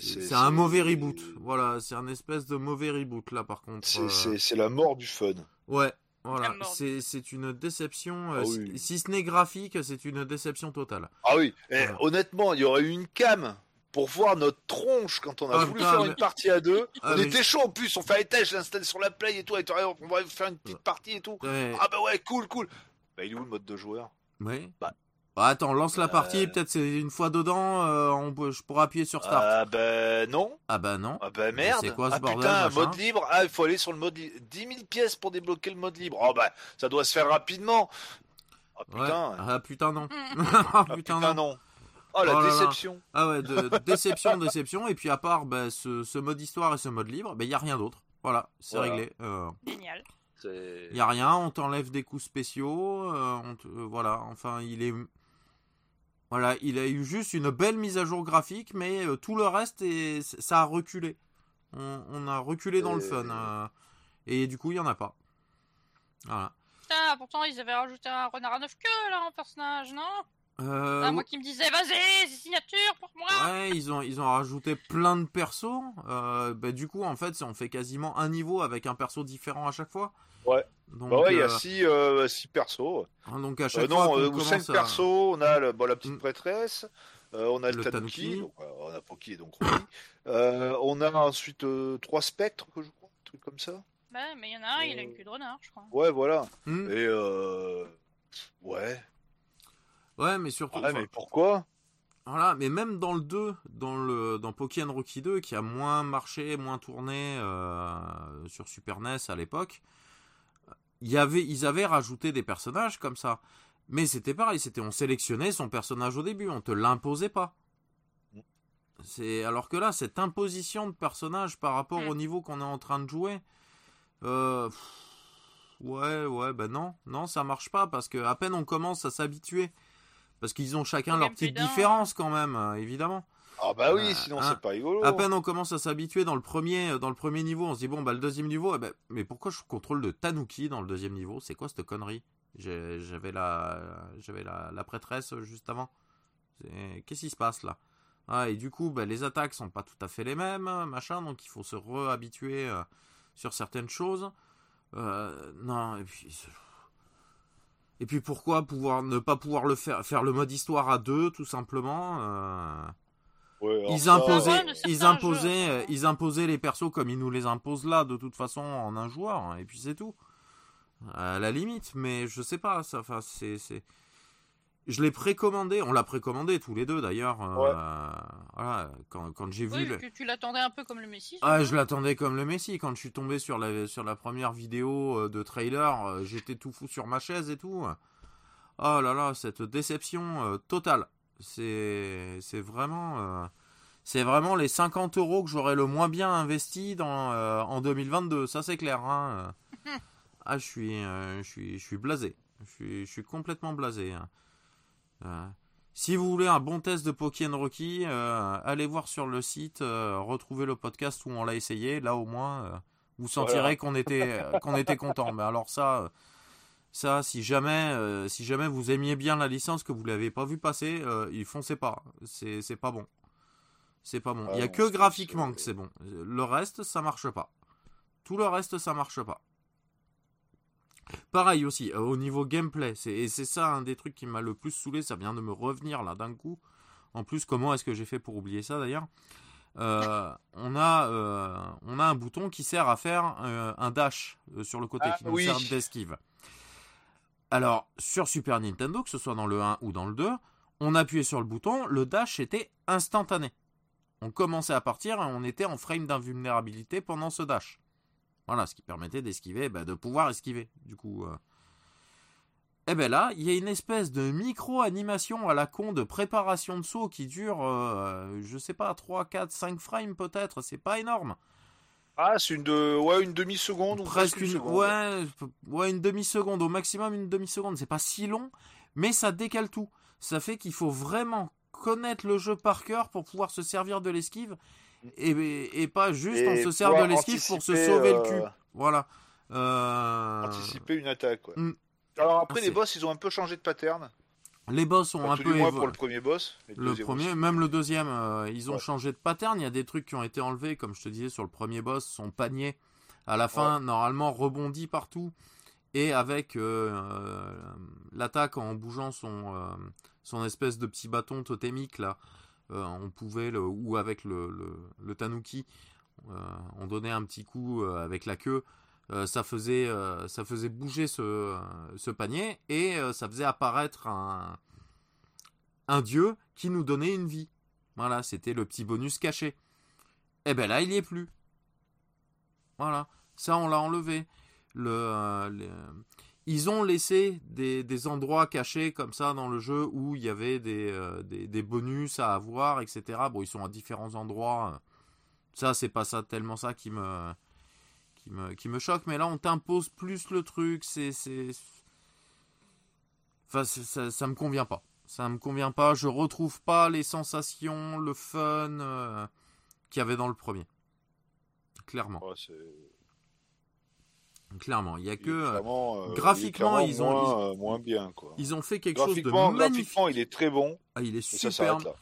C'est un mauvais reboot. Voilà, c'est un espèce de mauvais reboot là par contre. C'est la mort du fun. Ouais, voilà, c'est une déception. Ah si, ce n'est graphique, c'est une déception totale. Ah oui, eh, honnêtement, il y aurait eu une cam pour voir notre tronche quand on a ah, voulu faire une partie à deux. Ah, on était chaud en plus, on fait un je l'installe sur la play et tout, on va faire une petite partie et tout. Ah bah ouais, cool, cool. Bah il est où le mode de joueur? Oui. Bah. Bah, attends, lance la partie, euh. peut-être c'est une fois dedans, euh, on peut, je pourrais appuyer sur Start. Ah bah non. Ah bah non. Ah bah merde. C'est quoi ce ah, bordel putain, mode libre. Ah, il faut aller sur le mode libre. 10 000 pièces pour débloquer le mode libre. Oh bah, ça doit se faire rapidement. Ah putain. Ah putain non. ah putain, non. Oh la oh déception. Ah ouais, de, déception, déception. Et puis à part bah, ce, mode histoire et ce mode libre, il bah, n'y a rien d'autre. Voilà, c'est réglé. Euh, Génial. Il n'y a rien, on t'enlève des coups spéciaux. Euh, euh, voilà, enfin, il est. Voilà, il a eu juste une belle mise à jour graphique, mais tout le reste, et ça a reculé. On, a reculé dans le fun. et du coup, il n'y en a pas. Voilà. Putain, pourtant, ils avaient rajouté un renard à neuf queues, là, en personnage, non? Euh, ah, moi qui me disais, vas-y, signature pour moi. Ouais, ils ont, ils ont rajouté plein de persos. Euh, bah, du coup, en fait, on fait quasiment un niveau avec un perso différent à chaque fois. Ouais. Donc, bah ouais, il y a 6 euh, six, persos. Hein, donc à chaque fois. Non, ou 5 persos. On a le, bon, la petite mm. prêtresse. on a le, Tanuki. on a Poki, donc on a ensuite 3 spectres, je crois, un truc comme ça. Ouais, mais il y en a un, il a une queue de renard, je crois. Ouais, voilà. Mm. Et ouais. Ouais, mais surtout. Ouais, mais pourquoi? Voilà, mais même dans le 2, dans le dans Pokémon Rookie 2, qui a moins marché, moins tourné euh, sur Super NES à l'époque, y avait, ils avaient rajouté des personnages comme ça. Mais c'était pareil, c'était on sélectionnait son personnage au début, on te l'imposait pas. C'est alors que là, cette imposition de personnage par rapport au niveau qu'on est en train de jouer, euh, ouais, ouais, ben non, non, ça marche pas parce que à peine on commence à s'habituer parce qu'ils ont chacun leur petite différence quand même, évidemment. Ah bah oui, euh, sinon hein. c'est pas rigolo. À peine on commence à s'habituer dans le premier, euh, dans le premier niveau, on se dit bon bah le deuxième niveau, eh ben, mais pourquoi je contrôle de Tanuki dans le deuxième niveau? C'est quoi cette connerie? J'avais la, j'avais la, la, prêtresse juste avant. Qu'est-ce qui se passe là? Ah, et du coup, bah, les attaques sont pas tout à fait les mêmes, machin, donc il faut se réhabituer sur certaines choses. non, et puis et puis pourquoi pouvoir ne pas pouvoir le faire faire le mode histoire à deux tout simplement euh... ils, imposaient, ils imposaient euh, ils imposaient les persos comme ils nous les imposent là de toute façon en un joueur hein, et puis c'est tout à la limite mais je sais pas ça enfin c'est je l'ai précommandé, on l'a précommandé tous les deux d'ailleurs. Euh, voilà, quand, quand j'ai vu. Que tu l'attendais un peu comme le Messi. Ah, je l'attendais comme le Messi. Quand je suis tombé sur la, sur la première vidéo euh, de trailer, euh, j'étais tout fou sur ma chaise et tout. Oh là là, cette déception totale. C'est, c'est vraiment, c'est vraiment les 50 euros que j'aurais le moins bien investi dans, en 2022. Ça c'est clair. Hein. ah, je suis, je suis, je suis blasé. Je suis, je suis complètement blasé. Hein. Euh, si vous voulez un bon test de Pokémon Rocky, euh, allez voir sur le site, euh, retrouvez le podcast où on l'a essayé. Là au moins, vous sentirez qu'on était qu'on était content. Mais alors ça, ça, si jamais, si jamais vous aimiez bien la licence que vous l'avez pas vu passer, il foncez pas. C'est c'est pas bon. C'est pas bon. il y a que graphiquement que c'est bon. Le reste, ça marche pas. Tout le reste, ça marche pas. Pareil aussi, euh, au niveau gameplay, et c'est ça un des trucs qui m'a le plus saoulé, ça vient de me revenir là d'un coup. En plus, comment est-ce que j'ai fait pour oublier ça d'ailleurs? Euh, on, a, euh, on a un bouton qui sert à faire un dash sur le côté, ah qui nous sert d'esquive. Alors, sur Super Nintendo, que ce soit dans le 1 ou dans le 2, on appuyait sur le bouton, le dash était instantané. On commençait à partir et on était en frame d'invulnérabilité pendant ce dash. Voilà, ce qui permettait d'esquiver, bah, de pouvoir esquiver, du coup. Et euh. Eh ben là, il y a une espèce de micro-animation à la con de préparation de saut qui dure, euh, je sais pas, 3, 4, 5 frames peut-être, c'est pas énorme. Ah, c'est une, de... ouais, une demi-seconde presque une, Ouais, ouais, une demi-seconde, au maximum une demi-seconde, c'est pas si long, mais ça décale tout. Ça fait qu'il faut vraiment connaître le jeu par cœur pour pouvoir se servir de l'esquive et, et pas juste on se sert de l'esquive pour se sauver le cul. Euh, voilà. Euh... Anticiper une attaque. Mm. Alors après, les boss, ils ont un peu changé de pattern. Les boss ont un peu évolué. pour le premier boss. Le, premier, même le deuxième, ils ont changé de pattern. Il y a des trucs qui ont été enlevés, comme je te disais sur le premier boss, son panier à la fin, normalement rebondit partout et avec l'attaque en bougeant son son espèce de petit bâton totémique là, on pouvait ou avec le, le tanuki, on donnait un petit coup avec la queue euh, ça, faisait, euh, ça faisait bouger ce, ce panier et euh, ça faisait apparaître un, un dieu qui nous donnait une vie. Voilà, c'était le petit bonus caché. Et eh ben là, il n'y est plus. Voilà, ça on l'a enlevé. Le, Ils ont laissé des, des, endroits cachés comme ça dans le jeu où il y avait des, des, des, bonus à avoir, etc. Bon, ils sont à différents endroits. Ça, c'est pas ça tellement ça qui me qui me, choque, mais là on t'impose plus le truc, c'est. Enfin, ça, ça me convient pas. Ça me convient pas, je retrouve pas les sensations, le fun euh, qu'il y avait dans le premier. Clairement. Clairement, il y a que euh, euh, graphiquement ils ont moins, bien quoi. Ils ont fait quelque chose de magnifique. Graphiquement, il est très bon. Ah, il est superbe.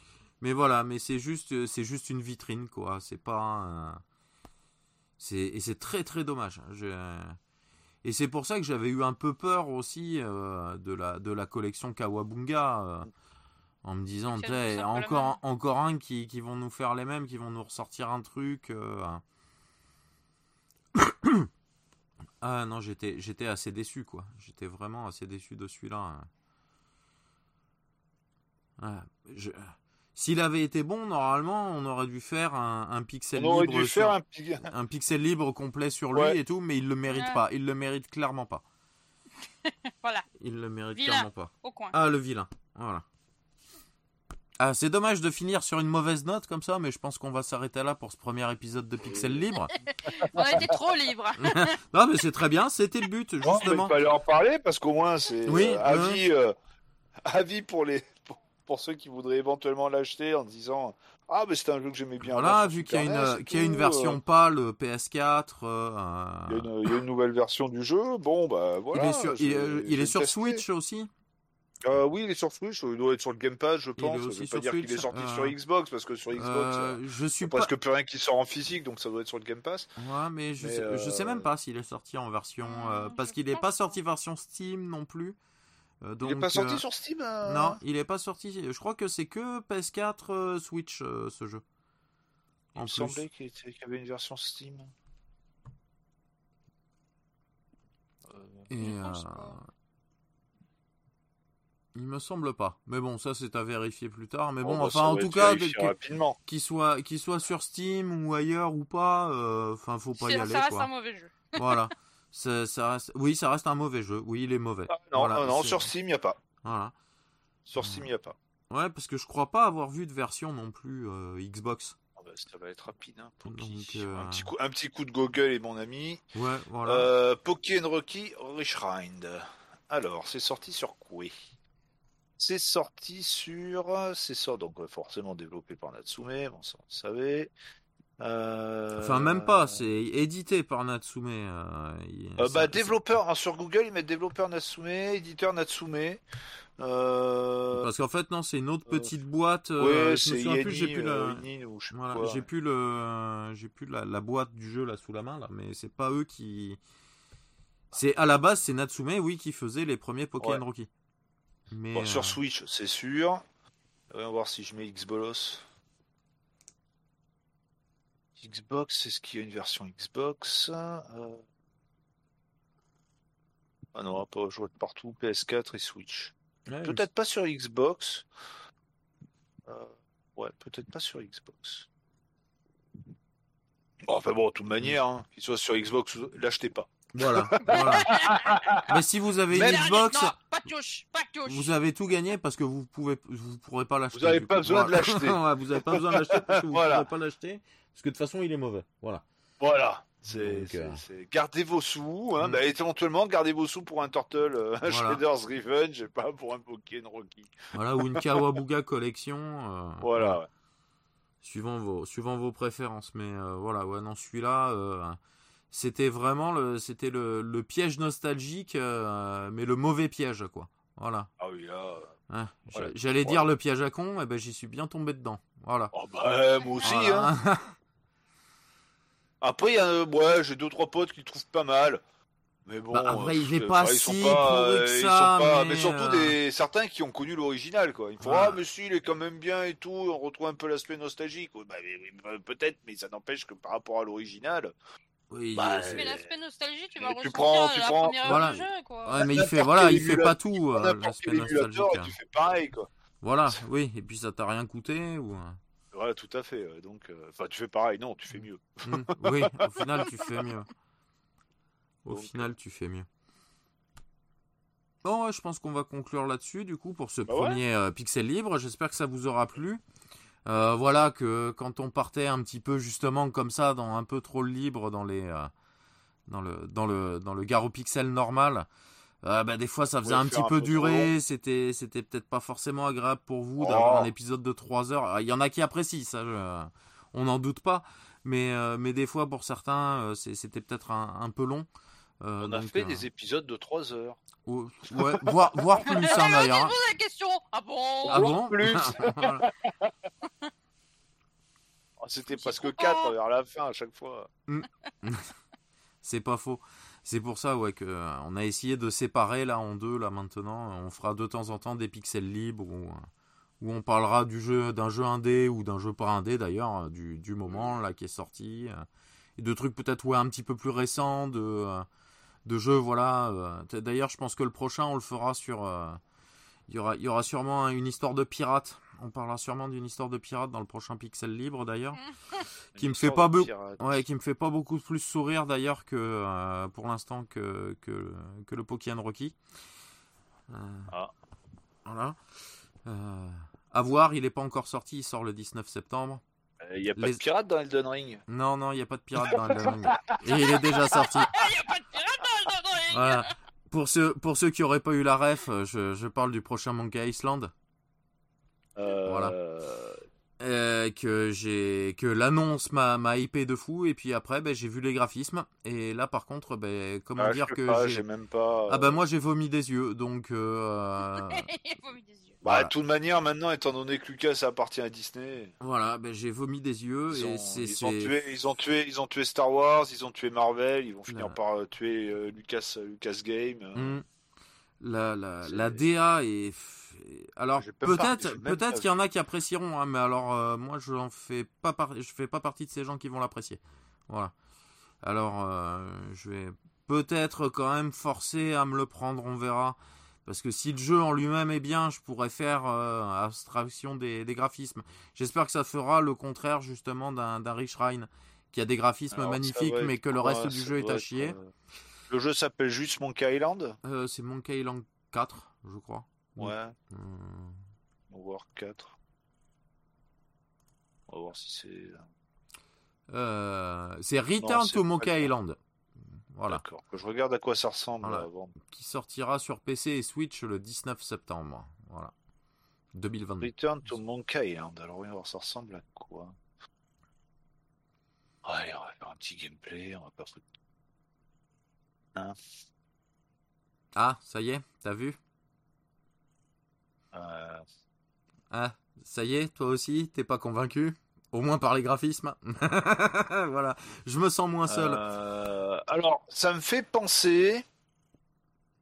Mais voilà, mais c'est juste c'est juste une vitrine quoi, c'est pas et c'est très très dommage. et c'est pour ça que j'avais eu un peu peur aussi euh, de, la, de la collection Kawabunga. Euh, en me disant, encore, encore un qui, qui, vont nous faire les mêmes, qui vont nous ressortir un truc. Euh. ah non, j'étais, j'étais assez déçu, quoi. J'étais vraiment assez déçu de celui-là. Ah, je, s'il avait été bon, normalement, on aurait dû faire un, pixel libre, sur, un... pixel libre complet sur lui et tout, mais il le mérite pas. Il le mérite clairement pas. voilà. Il le mérite clairement pas. Ah, le vilain. Voilà. Ah, c'est dommage de finir sur une mauvaise note comme ça, mais je pense qu'on va s'arrêter là pour ce premier épisode de Pixel Libre. on a été trop libre. non, mais c'est très bien, c'était le but, justement. il fallait en parler parce qu'au moins c'est oui, euh, avis, euh, avis pour les pour ceux qui voudraient éventuellement l'acheter en disant ah mais c'est un jeu que j'aimais bien. Voilà, vu qu'il y, a une, y a une version euh, pas le PS4. Euh, il, y a une, nouvelle version du jeu. Bon bah voilà. Il est sur, il, est sur Switch aussi. Euh, oui, il est sur Switch, il doit être sur le Game Pass, je pense. Je veux pas dire qu'il est sorti sur Xbox parce que sur Xbox, je suis pas... presque plus rien qui sort en physique, donc ça doit être sur le Game Pass. Ouais, mais je, sais, je sais même pas s'il est sorti en version parce qu'il n'est pas sorti version Steam non plus. Euh, il n'est pas sorti euh, sur Steam euh Non, il n'est pas sorti. Je crois que c'est que PS4 Switch ce jeu. Il me semblait qu'il y avait une version Steam. Et il me semble pas. Mais bon, ça c'est à vérifier plus tard. Mais bon, bah, enfin en tout cas, qu'il soit, qu'il soit sur Steam ou ailleurs ou pas, enfin faut pas y aller. Ça reste un mauvais jeu. voilà. Ça, reste... Oui, ça reste un mauvais jeu. Oui, il est mauvais. Ah, non, non, sur Steam, il n'y a pas. Voilà. Sur Steam, il n'y a pas. Ouais, parce que je crois pas avoir vu de version non plus euh, Xbox. Ah bah, ça va être rapide. Hein, Donc, euh, un, petit coup, un petit coup de Google et mon ami. Ouais, voilà. Euh, Pokémon Rocky Reshrind. Alors, c'est sorti sur quoi? C'est sorti sur. C'est ça, donc forcément développé par Natsume, bon, ça on le savait. Euh, enfin, même pas, c'est édité par Natsume. Euh, euh, bah, développeur, hein, sur Google, ils mettent développeur Natsume, éditeur Natsume. Parce qu'en fait, non, c'est une autre petite boîte. Ouais, c'est plus, j'ai plus la. j'ai plus le, j'ai plus la, la, boîte du jeu là sous la main là, mais c'est pas eux qui. C'est à la base, c'est Natsume, oui, qui faisait les premiers Pokémon Rocky. Mais sur Switch, c'est sûr. On va voir si je mets Xbolos. Xbox, est-ce qu'il y a une version Xbox euh... Ah non, pas jouer de partout, PS4 et Switch. peut-être pas sur Xbox. Euh... Ouais, peut-être pas sur Xbox. Bon, enfin bon, de toute manière, hein, qu'il soit sur Xbox, l'achetez pas. Voilà, voilà. Mais si vous avez une Xbox, pas touche, pas touche. vous avez tout gagné parce que vous pouvez, vous pourrez pas l'acheter. Vous n'avez pas, besoin de l'acheter. vous n'avez pas besoin de l'acheter parce que vous ne pourrez pas l'acheter parce que de toute façon il est mauvais. Voilà. Voilà. C'est, euh, Gardez vos sous, hein. Mm. Bah, éventuellement gardez vos sous pour un Turtle euh, voilà. Shredder's Revenge et pas pour un Pokémon Rocky. Voilà, ou une Kawabuga collection. Euh, voilà. Suivant vos, suivant vos préférences. Mais voilà, ouais, non, celui-là, c'était vraiment le, c'était le, le piège nostalgique, mais le mauvais piège, quoi. Voilà. Ah oui, là. J'allais dire le piège à con, et eh ben j'y suis bien tombé dedans. Voilà. Oh bah, moi aussi, hein. Après, ouais, j'ai deux trois potes qui trouvent pas mal. Mais bon, bah, après, il est pas si pas, que ça, pas, mais... surtout euh, des certains qui ont connu l'original, quoi. Il faut ah, mais si, il est quand même bien et tout. On retrouve un peu l'aspect nostalgique. Bah, bah, peut-être, mais ça n'empêche que par rapport à l'original. Oui, bah, mais l'aspect nostalgie, tu vas tu prends, tu la prends, première voilà. du jeu, quoi. Ouais, mais il fait, voilà, il fait pas tout, euh, l'aspect nostalgique. Tu fais pareil, quoi. Voilà, oui, et puis ça t'a rien coûté, ou. Voilà, tout à fait. Donc, euh, enfin, tu fais pareil, non, tu fais mieux. Mmh, oui, au final, tu fais mieux. Au final, tu fais mieux. Bon, je pense qu'on va conclure là-dessus, du coup, pour ce bah premier euh, pixel libre. J'espère que ça vous aura plu. Euh, voilà, que quand on partait un petit peu justement comme ça, dans un peu trop libre dans les, euh, dans le, dans le, dans le garo pixel normal, bah, des fois ça faisait un petit peu, durer. C'était, c'était peut-être pas forcément agréable pour vous d'avoir oh. un épisode de 3 heures. Ah, il y en a qui apprécient ça, on n'en doute pas. Mais, mais des fois pour certains, c'était peut-être un, peu long. on a fait des épisodes de 3 heures ouais, voir, voir plus hein, d'ailleurs. la question. Ah bon? Ah bon? Plus. Oh, c'était presque 4 vers la fin à chaque fois. Mm. C'est pas faux. C'est pour ça ouais que euh, on a essayé de séparer là en deux là maintenant. On fera de temps en temps des pixels libres où, où on parlera du jeu d'un jeu indé ou d'un jeu pas indé d'ailleurs euh, du, du moment là qui est sorti euh, et de trucs peut-être ouais un petit peu plus récents de de jeux, voilà. Euh, d'ailleurs, je pense que le prochain, on le fera sur. Euh, il y aura, il y aura sûrement une histoire de pirate. On parlera sûrement d'une histoire de pirate dans le prochain Pixel Libre d'ailleurs, qui me fait pas beaucoup, ouais, qui me fait pas beaucoup plus sourire d'ailleurs que euh, pour l'instant que, que, que le Pokémon Rocky. ah. Voilà. à voir, il est pas encore sorti, il sort le 19 septembre. Il n'y a pas de pirate dans Elden Ring Non, non, il n'y a pas de pirate dans Elden Ring. Et il est déjà sorti. Il n'y a pas de pirate voilà. Pour ceux, pour ceux qui n'auraient pas eu la ref, euh, je, je parle du prochain Monkey Island. Euh... Voilà. Euh, que j'ai que l'annonce m'a m'a hypé de fou et puis après ben, j'ai vu les graphismes et là par contre ben comment ah, dire que j'ai même pas ah ben moi j'ai vomi des yeux donc euh... vomi des yeux. Bah, de toute manière, maintenant, étant donné que Lucas appartient à Disney. Voilà, ben, j'ai vomi des yeux. Ils, et ont, ils, ont tué, ils, ont tué, ils ont tué Star Wars, ils ont tué Marvel, ils vont finir par euh, tuer euh, Lucas, Lucas Game. Mmh. La, la, la DA est. Alors peut-être, peut-être qu'il y en a qui apprécieront, hein, mais alors euh, moi je n'en fais pas je fais pas partie de ces gens qui vont l'apprécier. Voilà. Alors je vais peut-être quand même forcer à me le prendre, on verra. Parce que si le jeu en lui-même est bien, je pourrais faire euh, abstraction des, graphismes. J'espère que ça fera le contraire justement d'un Rich Rhine, qui a des graphismes magnifiques, mais que le reste du jeu est à chier. Euh, le jeu s'appelle juste Monkey Island? Euh, C'est Monkey Island 4, je crois. Ouais. On va voir 4. On va voir si c'est. c'est Return to Monkey Island. Voilà. D'accord. Que je regarde à quoi ça ressemble avant. Qui sortira sur PC et Switch le 19 septembre. Voilà. 2022. Return to Monkey Island. Alors, oui, ça ressemble à quoi Allez, on va faire un petit gameplay. On va pas hein? Ah, ça y est, t'as vu? Euh... Ah, ça y est, toi aussi, t'es pas convaincu? Au moins par les graphismes. voilà, je me sens moins seul. Euh, alors, ça me fait penser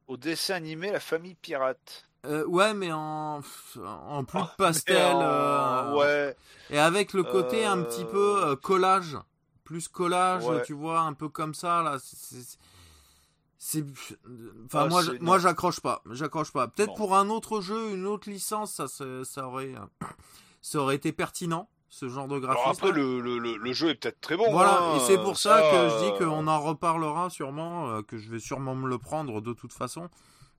au dessin animé La famille pirate. Euh, ouais, mais en, en plus de pastel. Euh, ouais. Et avec le côté un petit peu collage. Plus collage, tu vois, un peu comme ça, là. C'est. Enfin, ah, moi, moi j'accroche pas. J'accroche pas. Peut-être pour un autre jeu, une autre licence, ça, ça, aurait, ça aurait été pertinent ce genre de graphisme. après, le, le, le, jeu est peut-être très bon. Voilà, hein, et c'est pour ça, que je dis euh, qu'on en reparlera sûrement, euh, que je vais sûrement me le prendre de toute façon.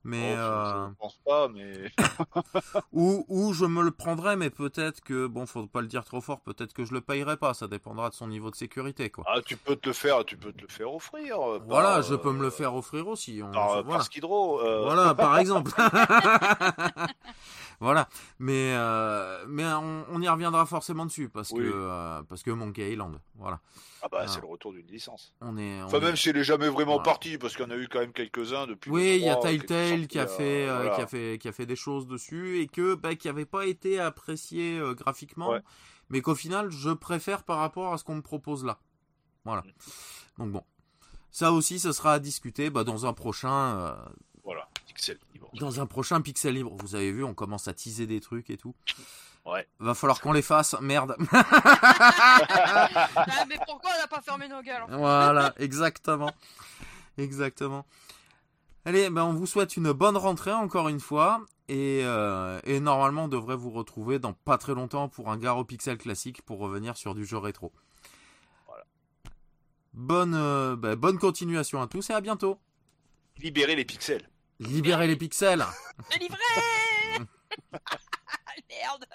Mais oh, euh... je pense pas, mais ou, ou je me le prendrai, mais peut-être que bon, faut pas le dire trop fort. Peut-être que je le payerai pas. Ça dépendra de son niveau de sécurité, quoi. Ah, tu peux te le faire, tu peux te le faire offrir. Euh, voilà, je peux me le faire offrir aussi. On, par, voilà. Skidrow. Voilà, par exemple. voilà. Mais mais on, y reviendra forcément dessus parce que parce que Monkey Island, voilà. Ah bah c'est le retour d'une licence. On est. enfin même si elle est jamais vraiment partie parce qu'il y en a eu quand même quelques uns depuis. Oui, il y a Telltale qui a fait qui a fait qui a fait des choses dessus et que bah, qui avait pas été apprécié graphiquement, mais qu'au final je préfère par rapport à ce qu'on me propose là. Voilà. Donc bon. Ça aussi, ce sera à discuter bah, dans un prochain. Euh, voilà, pixel libre. Dans un prochain pixel libre. Vous avez vu, on commence à teaser des trucs et tout. Ouais. Va falloir qu'on les fasse, merde. Ah, mais pourquoi on n'a pas fermé nos gueules Voilà, exactement. Exactement. Allez, ben on vous souhaite une bonne rentrée encore une fois. Et, euh, et normalement, on devrait vous retrouver dans pas très longtemps pour un Garo Pixel classique pour revenir sur du jeu rétro. Bonne, euh, bah, bonne continuation à tous et à bientôt. Libérez les pixels. Libérez les pixels. Délivrez Merde